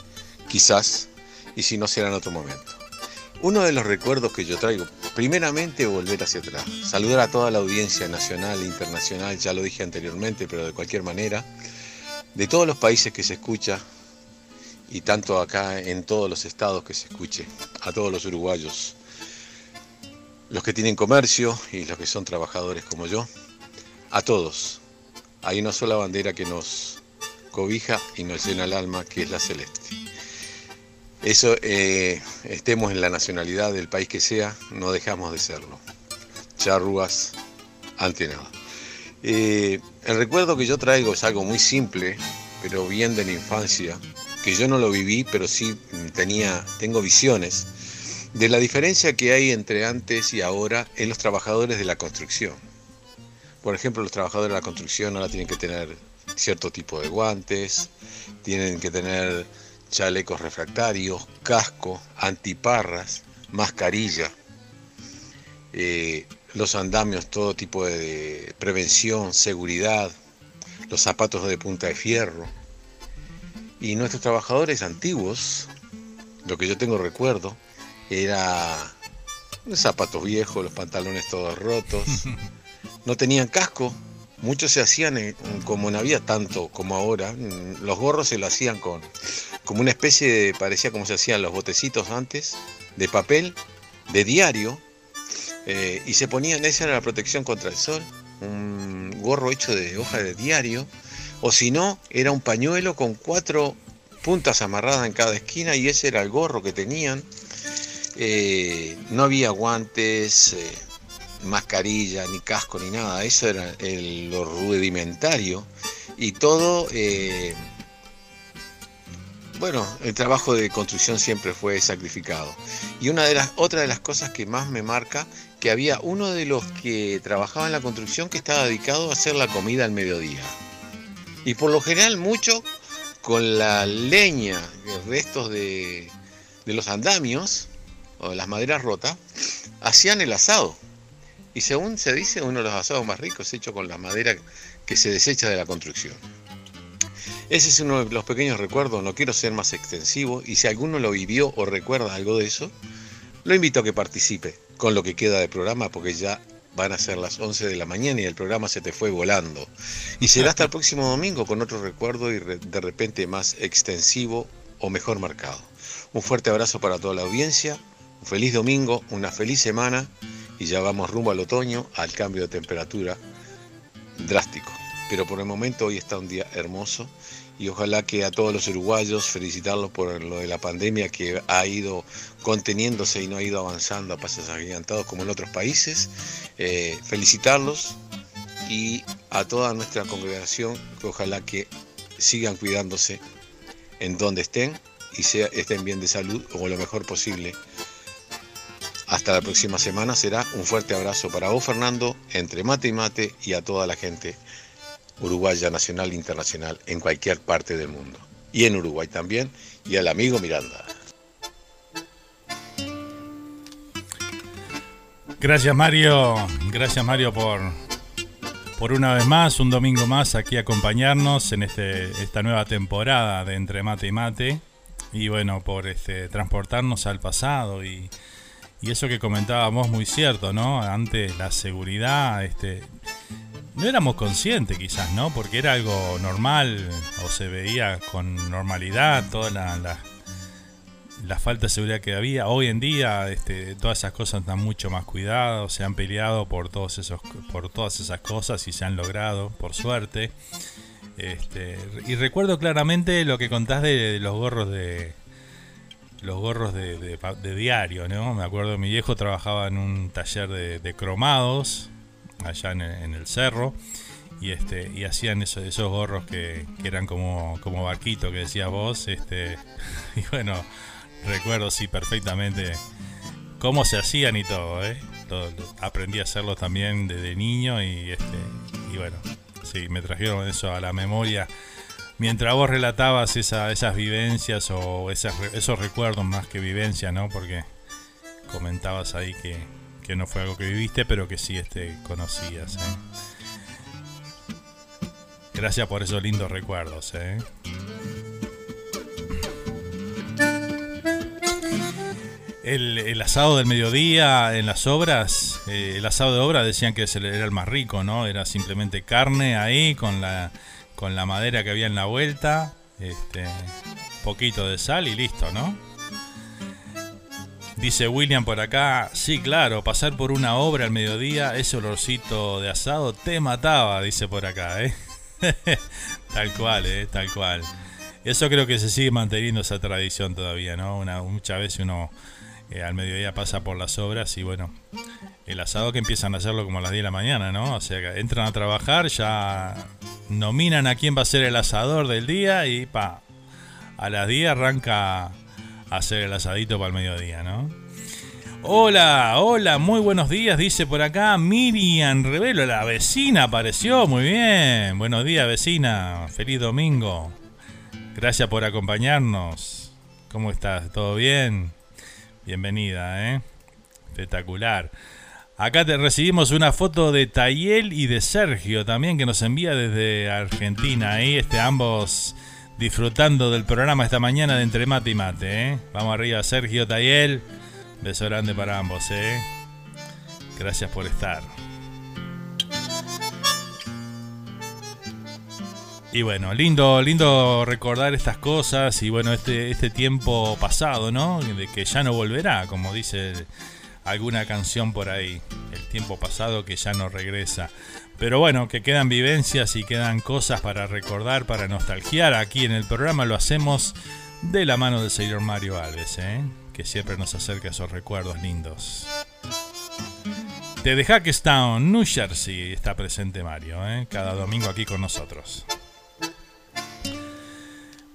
quizás, y si no será en otro momento. Uno de los recuerdos que yo traigo, primeramente volver hacia atrás, saludar a toda la audiencia nacional e internacional, ya lo dije anteriormente, pero de cualquier manera, de todos los países que se escucha, y tanto acá en todos los estados que se escuche, a todos los uruguayos, los que tienen comercio y los que son trabajadores como yo, a todos. Hay una sola bandera que nos cobija y nos llena el alma, que es la celeste. Eso, eh, estemos en la nacionalidad del país que sea, no dejamos de serlo. Charrúas, ante nada. Eh, el recuerdo que yo traigo es algo muy simple, pero bien de la infancia, que yo no lo viví, pero sí tenía, tengo visiones de la diferencia que hay entre antes y ahora en los trabajadores de la construcción. Por ejemplo, los trabajadores de la construcción ahora tienen que tener cierto tipo de guantes, tienen que tener chalecos refractarios, casco, antiparras, mascarilla, eh, los andamios, todo tipo de prevención, seguridad, los zapatos de punta de fierro. Y nuestros trabajadores antiguos, lo que yo tengo recuerdo, era los zapatos viejos, los pantalones todos rotos, no tenían casco, muchos se hacían, en- como no había tanto como ahora, los gorros se lo hacían con como una especie de, parecía como se hacían los botecitos antes, de papel, de diario, eh, y se ponían, esa era la protección contra el sol, un gorro hecho de hoja de diario, o si no, era un pañuelo con cuatro puntas amarradas en cada esquina y ese era el gorro que tenían. Eh, no había guantes, eh, mascarilla, ni casco, ni nada, eso era el- lo rudimentario y todo bueno, el trabajo de construcción siempre fue sacrificado. Y una de las, otra de las cosas que más me marca, que había uno de los que trabajaba en la construcción que estaba dedicado a hacer la comida al mediodía. Y por lo general mucho con la leña, restos de, de los andamios o de las maderas rotas, hacían el asado. Y según se dice, uno de los asados más ricos hecho con la madera que se desecha de la construcción. Ese es uno de los pequeños recuerdos, no quiero ser más extensivo, y si alguno lo vivió o recuerda algo de eso, lo invito a que participe con lo que queda del programa, porque ya van a ser las 11 de la mañana y el programa se te fue volando. Y será hasta el próximo domingo con otro recuerdo y de repente más extensivo o mejor marcado. Un fuerte abrazo para toda la audiencia, un feliz domingo, una feliz semana y ya vamos rumbo al otoño, al cambio de temperatura drástico. Pero por el momento hoy está un día hermoso y ojalá que a todos los uruguayos felicitarlos por lo de la pandemia que ha ido conteniéndose y no ha ido avanzando a pasos agigantados como en otros países. Eh, felicitarlos y a toda nuestra congregación que ojalá que sigan cuidándose en donde estén y sea, estén bien de salud o lo mejor posible. Hasta la próxima semana será un fuerte abrazo para vos Fernando, entre mate y mate y a toda la gente uruguaya nacional e internacional en cualquier parte del mundo. Y en Uruguay también, y al amigo Miranda. Gracias Mario, gracias Mario por, por una vez más, un domingo más aquí acompañarnos en este, esta nueva temporada de Entre Mate y Mate. Y bueno, por este, transportarnos al pasado y, y eso que comentábamos muy cierto, ¿no? Antes la seguridad, este, no éramos conscientes quizás, ¿no? Porque era algo normal o se veía con normalidad toda la, la, falta de seguridad que había. Hoy en día este, todas esas cosas están mucho más cuidadas, se han peleado por, todos esos, por todas esas cosas y se han logrado, por suerte. Este, y recuerdo claramente lo que contás de, los gorros de los gorros de, de diario, ¿no? Me acuerdo mi viejo trabajaba en un taller de cromados allá en el, en el cerro y este y hacían eso- esos gorros que, eran como como barquito que decías vos, este y bueno recuerdo sí perfectamente cómo se hacían y todo, ¿eh? Aprendí a hacerlo también desde niño y este y bueno sí me trajeron eso a la memoria mientras vos relatabas esa- esas vivencias o esas esos recuerdos más que vivencia, ¿no? Porque comentabas ahí que, que no fue algo que viviste, pero que sí este, conocías. ¿eh? Gracias por esos lindos recuerdos. ¿eh? El, el asado del mediodía en las obras, eh, el asado de obra decían que era el más rico, ¿no? Era simplemente carne ahí con la, con la madera que había en la vuelta, este, poquito de sal y listo, ¿no? Dice William por acá, sí, claro, pasar por una obra al mediodía, ese olorcito de asado te mataba, dice por acá, ¿eh? tal cual, ¿eh? Tal cual. Eso creo que se sigue manteniendo esa tradición todavía, ¿no? Una, muchas veces uno eh, al mediodía pasa por las obras y bueno, el asado que empiezan a hacerlo como a las 10 de la mañana, ¿no? O sea, que entran a trabajar, ya nominan a quién va a ser el asador del día y pa, a las 10 arranca hacer el asadito para el mediodía, ¿no? Hola, hola, muy buenos días, dice por acá Miriam Revelo, la vecina apareció, muy bien. Buenos días, vecina, feliz domingo. Gracias por acompañarnos. ¿Cómo estás? ¿Todo bien? Bienvenida, ¿eh? Espectacular. Acá te recibimos una foto de Tayel y de Sergio también que nos envía desde Argentina. Ahí este, ambos disfrutando del programa esta mañana de Entre Mate y Mate. ¿eh? Vamos arriba, Sergio, Tayel. Beso grande para ambos. ¿eh? Gracias por estar. Y bueno, lindo, lindo recordar estas cosas y bueno, este, este tiempo pasado, ¿no? De que ya no volverá, como dice alguna canción por ahí. El tiempo pasado que ya no regresa. Pero bueno, que quedan vivencias y quedan cosas para recordar, para nostalgiar. Aquí en el programa lo hacemos de la mano del señor Mario Alves, ¿eh? que siempre nos acerca esos recuerdos lindos. Desde Hackestown, New Jersey, está presente Mario, ¿eh? cada domingo aquí con nosotros.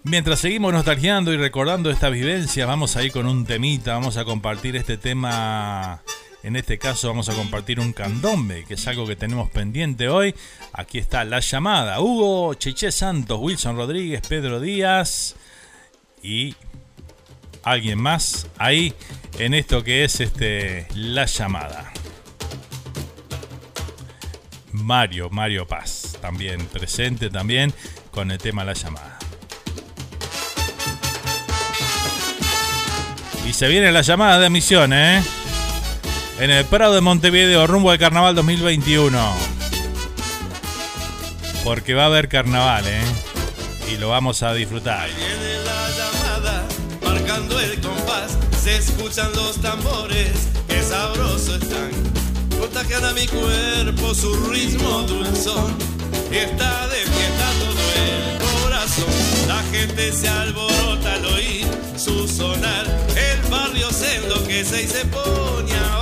Mientras seguimos nostalgiando y recordando esta vivencia, vamos a ir con un temita, vamos a compartir este tema. En este caso vamos a compartir un candombe, que es algo que tenemos pendiente hoy. Aquí está la llamada. Hugo Cheche Santos, Wilson Rodríguez, Pedro Díaz y alguien más ahí en esto que es este la llamada. Mario, Mario Paz, también presente también con el tema La llamada. Y se viene la llamada de misión, ¿eh? En el Prado de Montevideo, rumbo al Carnaval 2021. Porque va a haber carnaval, ¿eh? Y lo vamos a disfrutar. Viene la llamada, marcando el compás, se escuchan los tambores, qué sabroso están. Contagian a mi cuerpo su ritmo dulzón, y está de fiesta todo el corazón. La gente se alborota al oír su sonar, el barrio se enloquece y se pone a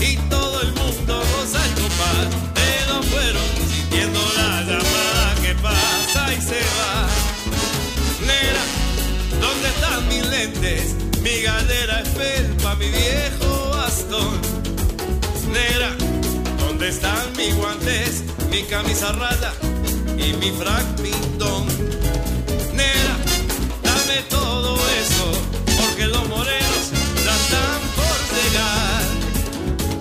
y todo el mundo goza el compás. Los fueron sintiendo la llamada que pasa y se va. Nera, ¿dónde están mis lentes? Mi galera es felpa, mi viejo bastón. Nera, ¿dónde están mis guantes? Mi camisa rata y mi frac pintón. Nera, dame todo eso,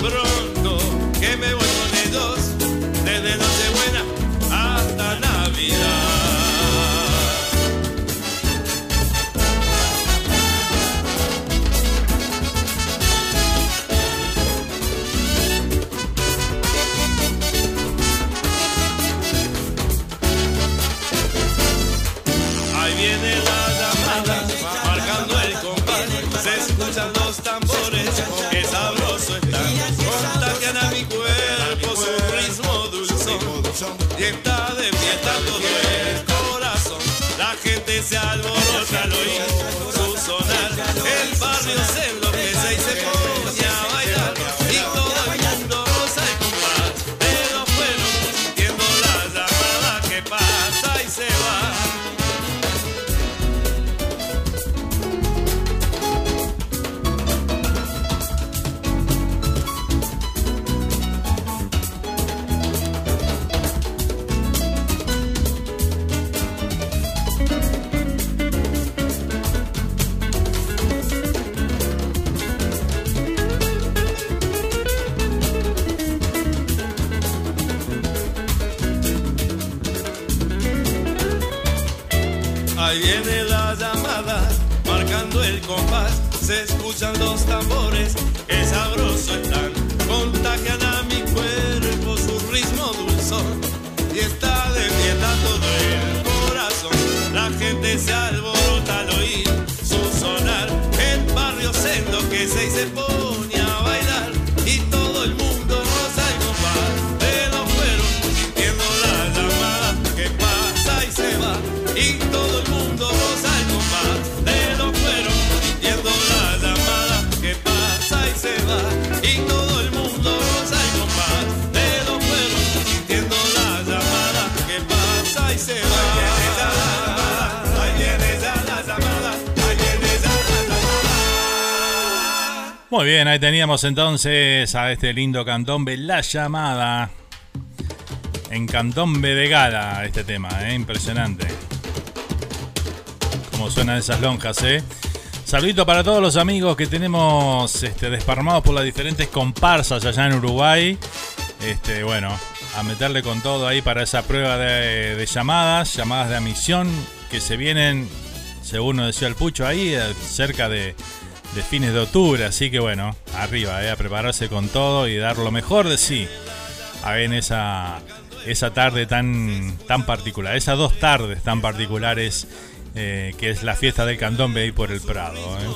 Pronto que me voy con ellos, desde Nochebuena hasta Navidad. Se alborota al se escuchan los tambores, qué sabroso están, contagian a mi cuerpo su ritmo dulzón, y está de fiesta todo el corazón, la gente se alborota Muy bien, ahí teníamos entonces a este lindo candombe, La Llamada. En candombe de gala este tema, ¿eh? impresionante. Como suenan esas lonjas, ¿eh? Saludito para todos los amigos que tenemos este, desparramados por las diferentes comparsas allá en Uruguay. Este, bueno, a meterle con todo ahí para esa prueba de, de llamadas, llamadas de admisión que se vienen, según nos decía el Pucho ahí, eh, cerca de, de fines de octubre. Así que bueno, arriba, eh, a prepararse con todo y dar lo mejor de sí a- en esa, esa tarde tan, tan particular, esas dos tardes tan particulares eh, que es la fiesta del candombe ahí por el Prado. eh.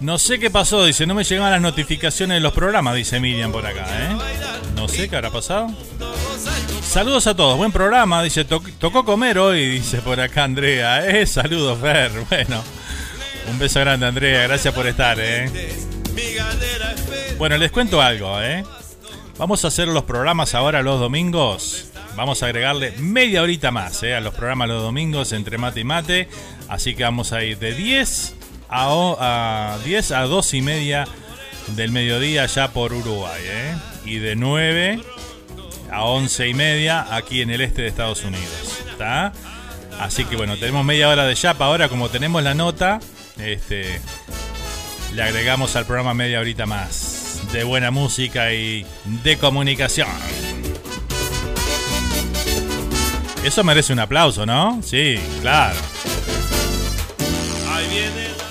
No sé qué pasó, dice, no me llegaban las notificaciones de los programas, dice Miriam por acá, ¿eh? Sé qué habrá pasado. Saludos a todos, buen programa, dice, "To- tocó comer hoy, dice por acá Andrea, ¿eh? Saludos, Fer, bueno. Un beso grande, Andrea, gracias por estar, ¿eh? Bueno, les cuento algo, ¿eh? Vamos a hacer los programas ahora los domingos. Vamos a agregarle media horita más eh, a los programas los domingos entre mate y mate. Así que vamos a ir de 10 a, a 10 a 2 y media del mediodía ya por Uruguay. eh. Y de 9 a 11 y media aquí en el este de Estados Unidos. ¿Está? Así que bueno, tenemos media hora de Yapa ahora, como tenemos la nota, este, le agregamos al programa media horita más de buena música y de comunicación. Eso merece un aplauso, ¿no? Sí, claro.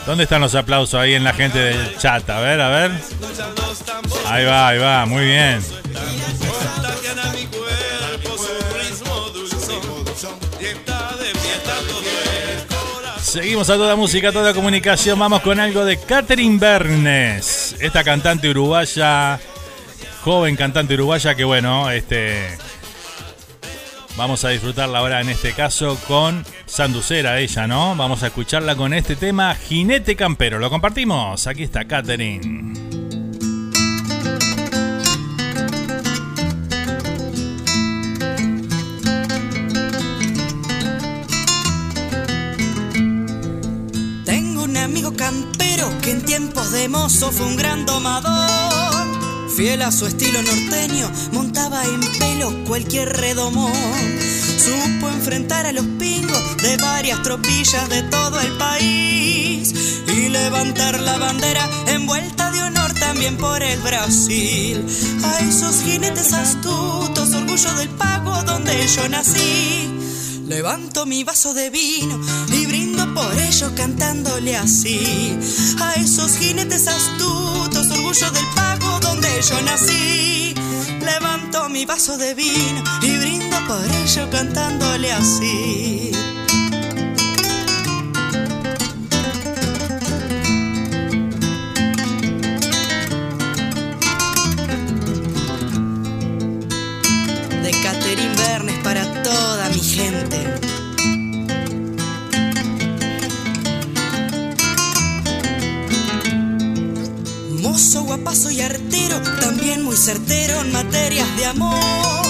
¿Dónde están los aplausos ahí en la gente del chat? A ver, a ver. Ahí va, ahí va, muy bien. Seguimos a toda música, a toda comunicación. Vamos con algo de Catherine Bernes. Esta cantante uruguaya, joven cantante uruguaya que bueno, este... Vamos a disfrutarla ahora en este caso con Sanducera, ella, ¿no? Vamos a escucharla con este tema, Jinete Campero. ¿Lo compartimos? Aquí está Catherine. Tengo un amigo campero que en tiempos de mozo fue un gran domador. Fiel a su estilo norteño, montaba en pelo cualquier redomón. Supo enfrentar a los pingos de varias tropillas de todo el país y levantar la bandera envuelta de honor también por el Brasil. A esos jinetes astutos, orgullo del pago donde yo nací. Levanto mi vaso de vino y brindo por ello cantándole así. A esos jinetes astutos, orgullo del pago donde yo nací. Levanto mi vaso de vino y brindo por ello cantándole así. De Catherine Bernes para toda mi gente. Guapazo y artero, también muy certero en materias de amor.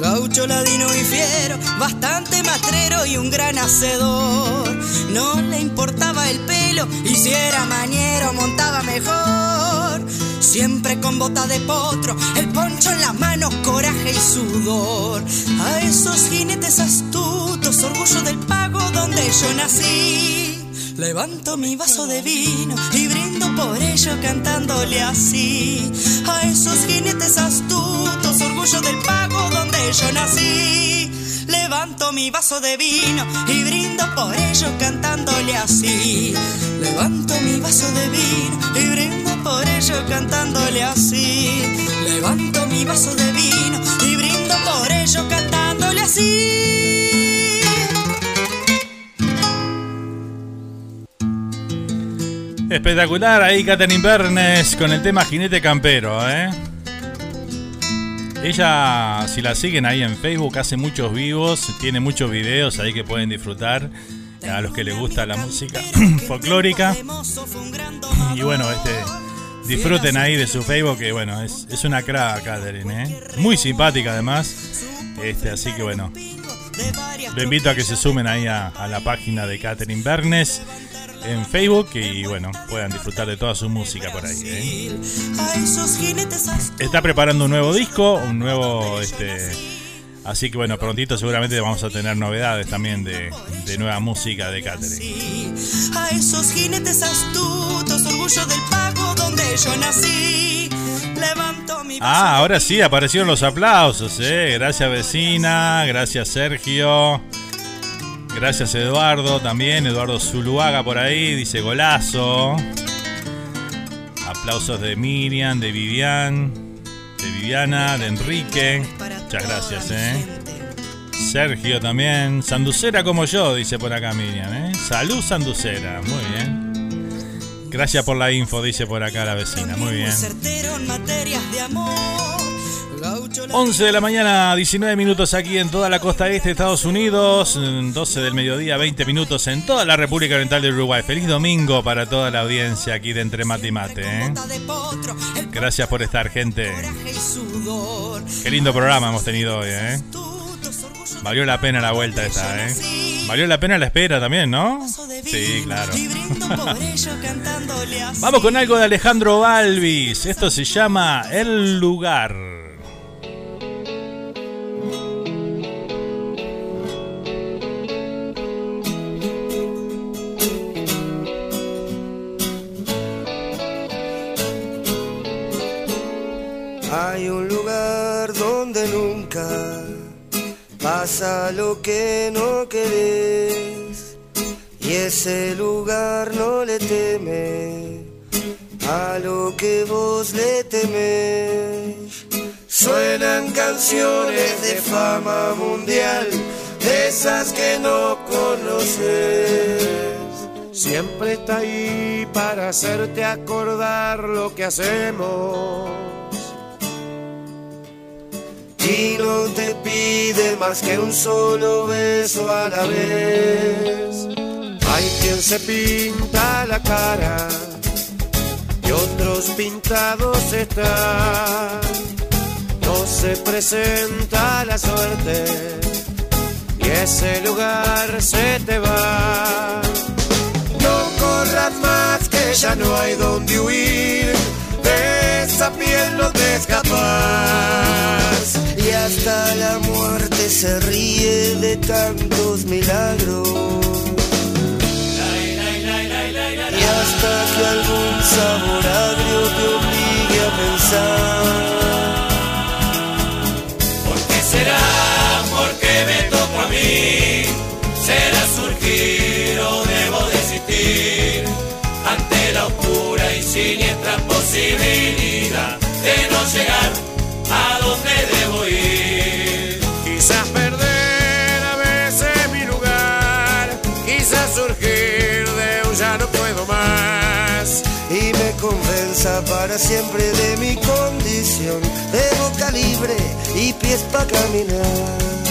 Gaucho, ladino y fiero, bastante matrero y un gran hacedor. No le importaba el pelo y si era mañero montaba mejor. Siempre con bota de potro, el poncho en las manos, coraje y sudor. A esos jinetes astutos, orgullo del pago donde yo nací. Levanto mi vaso de vino y brindo por ello cantándole así. A esos jinetes astutos, orgullo del pago donde yo nací. Levanto mi vaso de vino y brindo por ello cantándole así. Levanto mi vaso de vino y brindo por ello cantándole así. Levanto mi vaso de vino y brindo por ello cantándole así. Espectacular ahí Catherine Bernes con el tema Jinete Campero, ¿eh? Ella, si la siguen ahí en Facebook, hace muchos vivos, tiene muchos videos ahí que pueden disfrutar a los que les gusta la música folclórica. Y bueno, este disfruten ahí de su Facebook, que bueno, es, es una crack Catherine, ¿eh? Muy simpática además. Este, así que bueno, lo invito a que se sumen ahí a, a la página de Catherine Bernes en Facebook y bueno, puedan disfrutar de toda su música por ahí. ¿eh? Está preparando un nuevo disco, un nuevo este así que bueno, prontito seguramente vamos a tener novedades también de, de nueva música de Catherine. A esos jinetes astutos, orgullo del pago donde yo nací. Levanto mi Ah, ahora sí aparecieron los aplausos, eh. Gracias vecina, gracias Sergio. Gracias Eduardo también, Eduardo Zuluaga por ahí, dice golazo. Aplausos de Miriam, de Vivian, de Viviana, de Enrique. Muchas gracias, eh. Sergio también. Sanducera como yo, dice por acá Miriam, eh. Salud Sanducera, muy bien. Gracias por la info, dice por acá la vecina, muy bien. 11 de la mañana, 19 minutos aquí en toda la costa este de Estados Unidos, 12 del mediodía, 20 minutos en toda la República Oriental de Uruguay. Feliz domingo para toda la audiencia aquí de Entre Mate y Mate. ¿eh? Gracias por estar, gente. Qué lindo programa hemos tenido hoy. ¿eh? Valió la pena la vuelta esta. ¿eh? Valió la pena la espera también, ¿no? Sí, claro. Vamos con algo de Alejandro Balvis. Esto se llama El lugar. Hay un lugar donde nunca pasa lo que no querés y ese lugar no le teme a lo que vos le temés. Suenan canciones de fama mundial, de esas que no conoces. Siempre está ahí para hacerte acordar lo que hacemos. Y no te pide más que un solo beso a la vez. Hay quien se pinta la cara y otros pintados están. No se presenta la suerte y ese lugar se te va. No corras más que ya no hay donde huir. Esa piel no te escapas. Y hasta la muerte se ríe de tantos milagros. Y hasta que algún sabor agrio te obligue a pensar. ¿Por qué será? ¿Por qué me tocó a mí? ¿Será surgir o debo desistir? Ante la oscura y siniestra llegar a donde debo ir. Quizás perder a veces mi lugar, quizás surgir de un ya no puedo más. y me convenza para siempre de mi condición de boca libre y pies para caminar.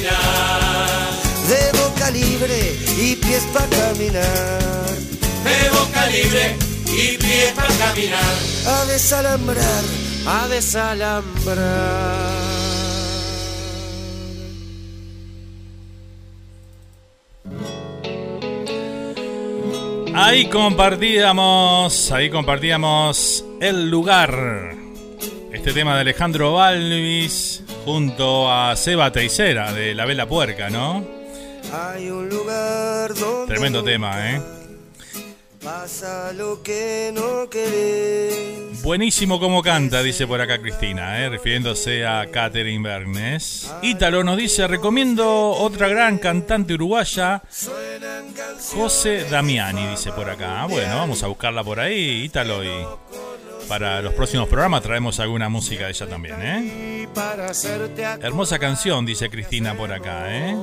Caminar. De boca libre y pies para caminar. De boca libre y pie para caminar. A desalambrar, a desalambrar. Ahí compartíamos, ahí compartíamos el lugar. Este tema de Alejandro Balvis junto a Seba Teisera de La Vela Puerca, ¿no? hay un lugar donde Tremendo tema, ¿eh? pasa lo que no querés. Buenísimo como canta, dice por acá Cristina, ¿eh? refiriéndose a Catherine Bernes. Ítalo nos dice, recomiendo otra gran cantante uruguaya, José Damiani, dice por acá. Bueno, vamos a buscarla por ahí, Ítalo, y para los próximos programas traemos alguna música de ella también, ¿eh? Hermosa canción, dice Cristina por acá, ¿eh?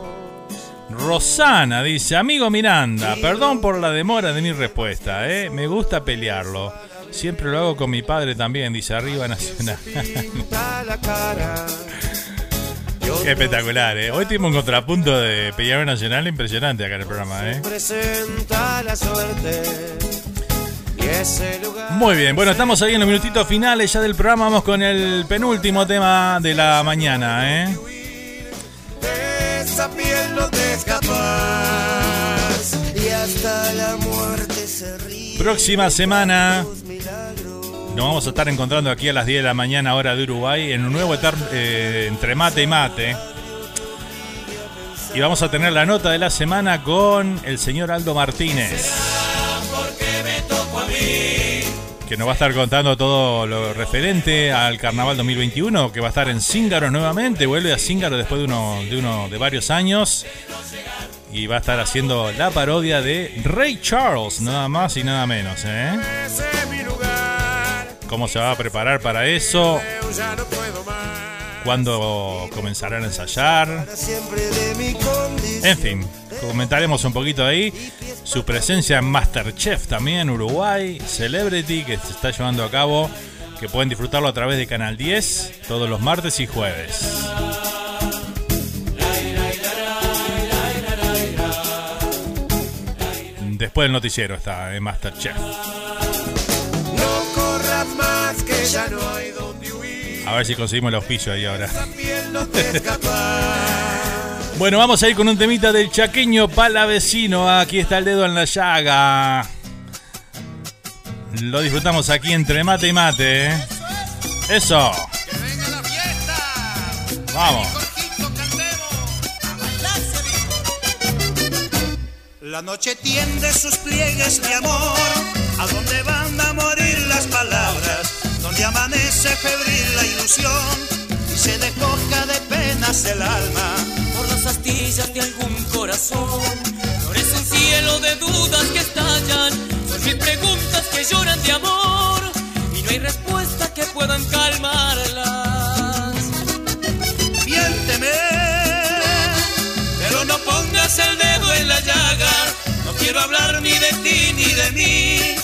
Rosana dice, amigo Miranda, perdón por la demora de mi respuesta, ¿eh? Me gusta pelearlo. Siempre lo hago con mi padre también, dice Arriba Nacional. Qué espectacular, ¿eh? Hoy tuvimos un contrapunto de Peñarol Nacional impresionante acá en el programa, ¿eh? Presenta la suerte. Muy bien, bueno, estamos ahí en los minutitos finales ya del programa. Vamos con el penúltimo tema de la mañana, ¿eh? Próxima semana nos vamos a estar encontrando aquí a las 10 de la mañana, hora de Uruguay, en un nuevo eh, entre mate y mate. Y vamos a tener la nota de la semana con el señor Aldo Martínez. Que nos va a estar contando todo lo referente al Carnaval 2021, que va a estar en Cíngaro nuevamente, vuelve a Cíngaro después de uno, de uno de varios años y va a estar haciendo la parodia de Ray Charles, nada más y nada menos, ¿eh? ¿Cómo se va a preparar para eso? ¿Cuándo comenzarán a ensayar? En fin, comentaremos un poquito ahí. Su presencia en Masterchef también, Uruguay, Celebrity, que se está llevando a cabo, que pueden disfrutarlo a través de Canal 10 todos los martes y jueves. Después del noticiero está en Masterchef. No corras más que ya no hay donde huir. A ver si conseguimos el auspicio ahí ahora. Bueno, vamos a ir con un temita del chaqueño palavecino. Aquí está el dedo en la llaga. Lo disfrutamos aquí entre mate y mate. ¿eh? Eso. Vamos. La noche tiende sus pliegues de amor, a donde van a morir las palabras, donde amanece febril la ilusión y se despoja de penas el alma. Por las astillas de algún corazón. Florece un cielo de dudas que estallan, son mil preguntas que lloran de amor y no hay respuesta que puedan calmarlas. Miénteme, pero no pongas el dedo en la llaga. No quiero hablar ni de ti ni de mí.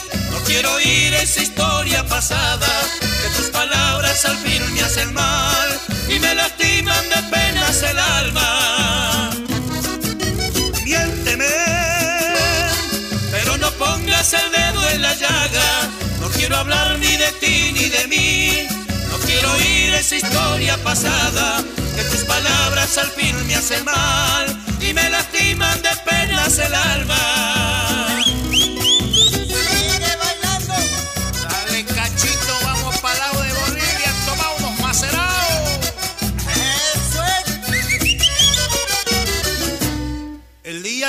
Quiero oír esa historia pasada. Que tus palabras al fin me hacen mal y me lastiman de penas el alma. Miénteme, pero no pongas el dedo en la llaga. No quiero hablar ni de ti ni de mí. No quiero oír esa historia pasada. Que tus palabras al fin me hacen mal y me lastiman de penas el alma.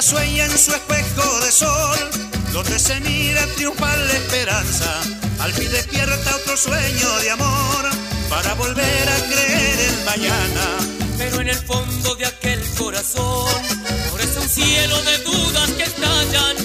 Sueña en su espejo de sol, donde se mira triunfar la esperanza. Al fin despierta otro sueño de amor, para volver a creer en mañana. Pero en el fondo de aquel corazón florece un cielo de dudas que estallan,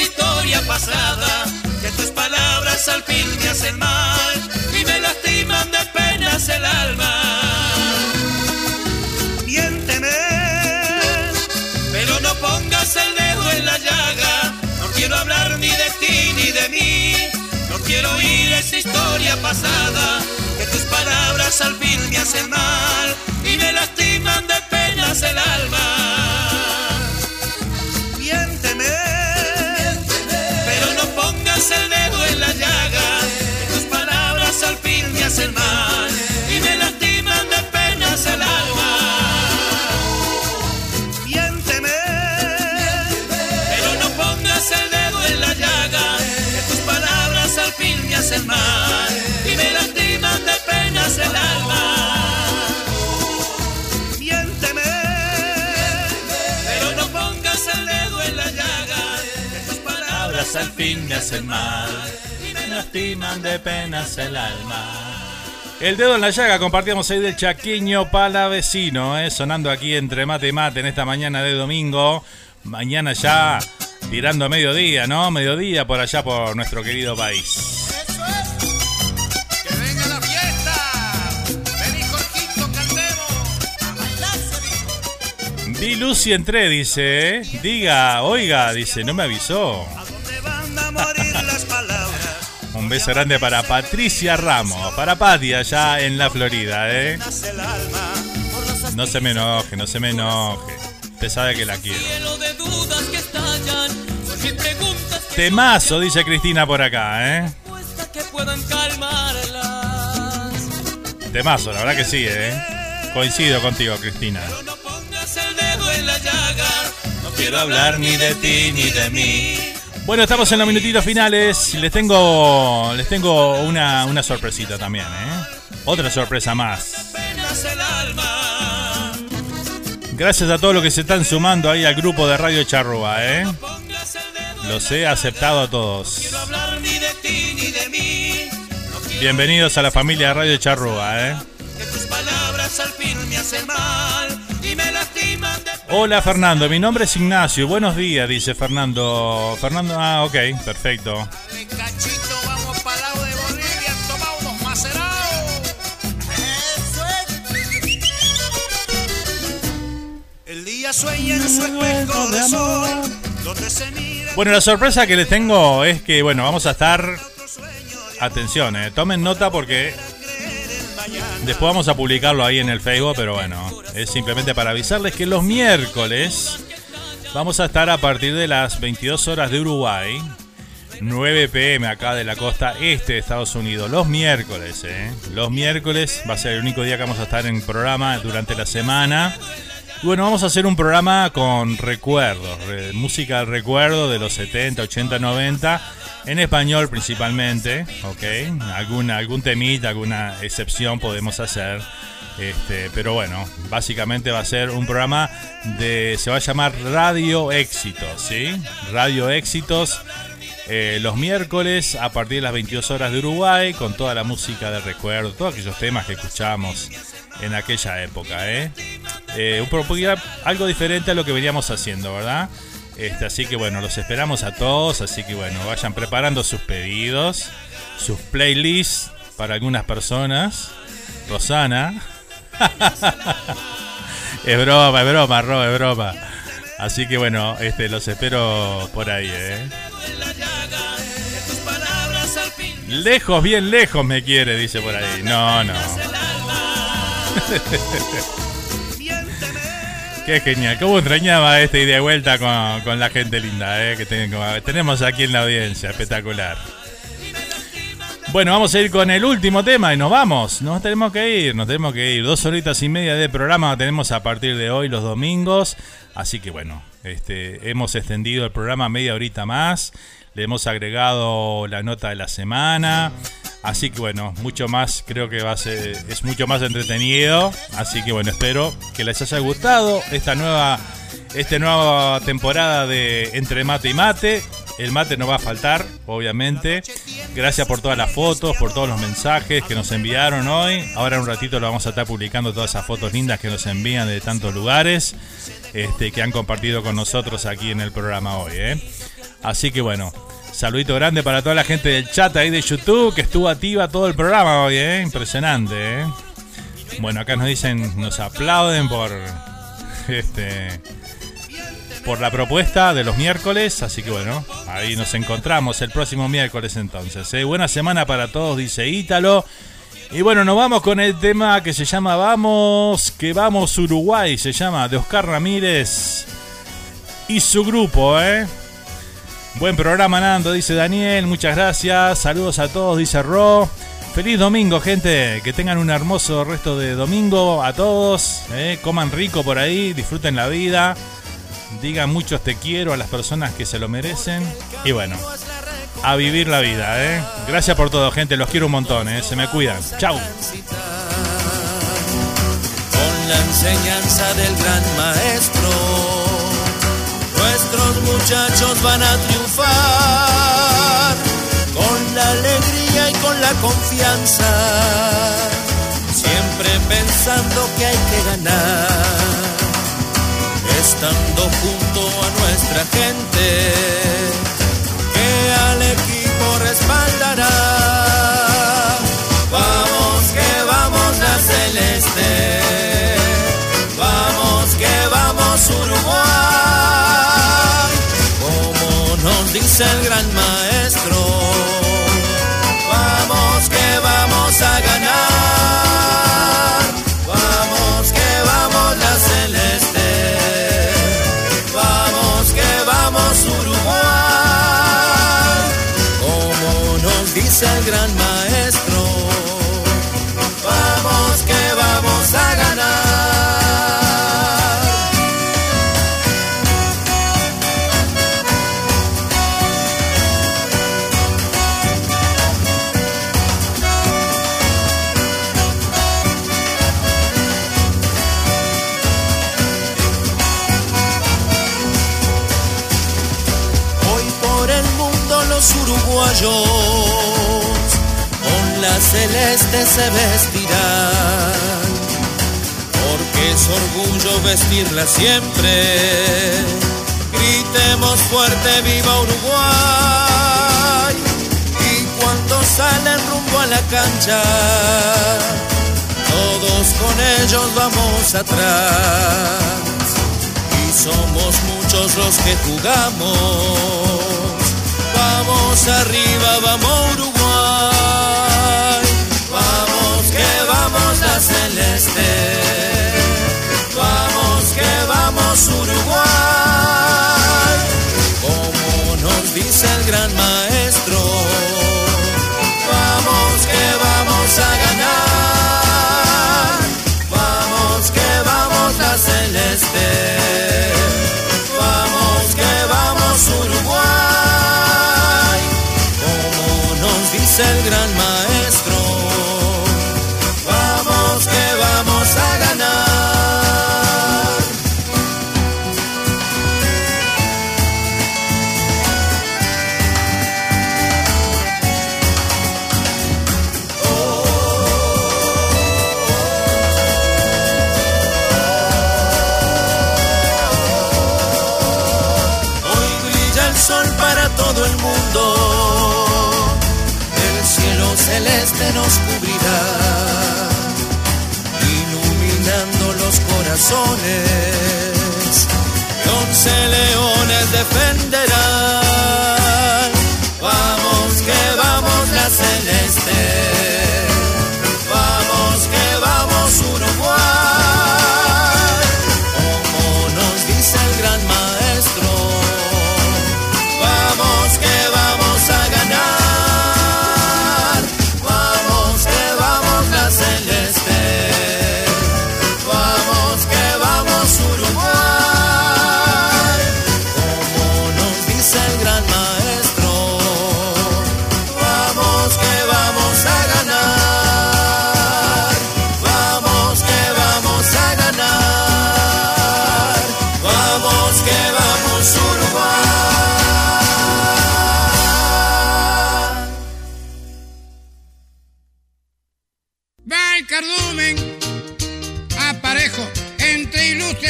historia pasada. Que tus palabras al fin me hacen mal y me lastiman de penas el alma. Miénteme, pero no pongas el dedo en la llaga. No quiero hablar ni de ti ni de mí. No quiero oír esa historia pasada. Que tus palabras al fin me hacen mal y me lastiman de penas el alma. Hacen mal y me lastiman de penas el alma. Miénteme, pero no pongas el dedo en la llaga. Que tus palabras al fin me hacen mal y me lastiman de penas el alma. Miénteme, pero no pongas el dedo en la llaga. Que tus palabras al fin me hacen mal y me lastiman de penas el alma. El dedo en la llaga compartíamos ahí del chaqueño palavecino, eh, sonando aquí entre mate y mate en esta mañana de domingo. Mañana ya tirando a mediodía, ¿no? Mediodía por allá por nuestro querido país. Di Lucy entré, dice. Eh. Diga, oiga, dice, no me avisó. Un beso grande para Patricia Ramos, para Patti allá en la Florida, ¿eh? No se me enoje, no se me enoje. Usted sabe que la quiero. Temazo, dice Cristina por acá, ¿eh? Temazo, la verdad que sí, ¿eh? Coincido contigo, Cristina. Pongas el dedo en la llaga, no quiero hablar ni de ti ni de mí. Bueno, estamos en los minutitos finales. Les tengo, les tengo una, una sorpresita también, ¿eh? Otra sorpresa más. Gracias a todos los que se están sumando ahí al grupo de Radio Charrúa, ¿eh? Los he aceptado a todos. Bienvenidos a la familia de Radio Charrúa, ¿eh? Que tus palabras al fin me hacen mal Hola Fernando, mi nombre es Ignacio. Buenos días, dice Fernando. Fernando, ah, ok, perfecto. Cachito, vamos para lado de Bolivia, toma unos macerados. El día sueña en su espejo de sol, donde se mira. Bueno, la sorpresa que les tengo es que, bueno, vamos a estar... Atención, eh, tomen nota porque después vamos a publicarlo ahí en el Facebook, pero bueno, es simplemente para avisarles que los miércoles vamos a estar a partir de las 22 horas de Uruguay, 9 pm acá de la costa este de Estados Unidos, los miércoles, eh. Los miércoles va a ser el único día que vamos a estar en programa durante la semana. Y bueno, vamos a hacer un programa con recuerdos, re- música del recuerdo de los 70, 80, 90, en español principalmente, ¿ok? Algún, algún temita, alguna excepción podemos hacer. Este, pero bueno, básicamente va a ser un programa de. se va a llamar Radio Éxitos, ¿sí? Radio Éxitos. eh, los miércoles a partir de las 22 horas de Uruguay, con toda la música de recuerdo, todos aquellos temas que escuchamos en aquella época, ¿eh? Eh, un algo diferente a lo que veníamos haciendo, ¿verdad? Este, así que bueno, los esperamos a todos, así que bueno, vayan preparando sus pedidos, sus playlists para algunas personas. Rosana. es broma, es broma, Ro, es broma. Así que bueno, este, los espero por ahí, ¿eh? Lejos, bien lejos me quiere, dice por ahí. No, no. Qué genial, cómo extrañaba este ida y vuelta con, con la gente linda eh, que tenemos aquí en la audiencia, espectacular. Bueno, vamos a ir con el último tema y nos vamos. Nos tenemos que ir, nos tenemos que ir. Dos horitas y media de programa tenemos a partir de hoy los domingos. Así que bueno, este, hemos extendido el programa media horita más. Le hemos agregado la nota de la semana. Así que bueno, mucho más, creo que va a ser, es mucho más entretenido. Así que bueno, espero que les haya gustado esta nueva, esta nueva temporada de Entre Mate y Mate. El mate no va a faltar, obviamente. Gracias por todas las fotos, por todos los mensajes que nos enviaron hoy. Ahora en un ratito lo vamos a estar publicando todas esas fotos lindas que nos envían de tantos lugares, este, que han compartido con nosotros aquí en el programa hoy. ¿eh? Así que bueno, saludito grande para toda la gente del chat ahí de YouTube que estuvo activa todo el programa hoy, ¿eh? impresionante. ¿eh? Bueno, acá nos dicen, nos aplauden por este por la propuesta de los miércoles, así que bueno, ahí nos encontramos el próximo miércoles entonces. ¿eh? Buena semana para todos, dice Ítalo. Y bueno, nos vamos con el tema que se llama Vamos, que vamos Uruguay, se llama de Oscar Ramírez y su grupo, ¿eh? Buen programa, Nando, dice Daniel. Muchas gracias. Saludos a todos, dice Ro. Feliz domingo, gente. Que tengan un hermoso resto de domingo a todos. ¿eh? Coman rico por ahí, disfruten la vida. Digan muchos te quiero a las personas que se lo merecen. Y bueno, a vivir la vida, ¿eh? Gracias por todo, gente. Los quiero un montón, ¿eh? Se me cuidan. Chau. con la enseñanza del gran maestro. Nuestros muchachos van a triunfar con la alegría y con la confianza, siempre pensando que hay que ganar, estando junto a nuestra gente que al equipo respaldará. Vamos que vamos la celeste, vamos que vamos dice el gran maestro. Vamos que vamos a ganar. Vamos que vamos la celeste. Vamos que vamos Uruguay. Como nos dice el gran maestro. Celeste se vestirán, porque es orgullo vestirla siempre. Gritemos fuerte, viva Uruguay, y cuando salen rumbo a la cancha, todos con ellos vamos atrás y somos muchos los que jugamos. Vamos arriba, vamos Uruguay, vamos que vamos la celeste, vamos que vamos Uruguay, como nos dice el gran maestro, celeste nos cubrirá, iluminando los corazones. Y once leones defenderán. Vamos que vamos la celeste.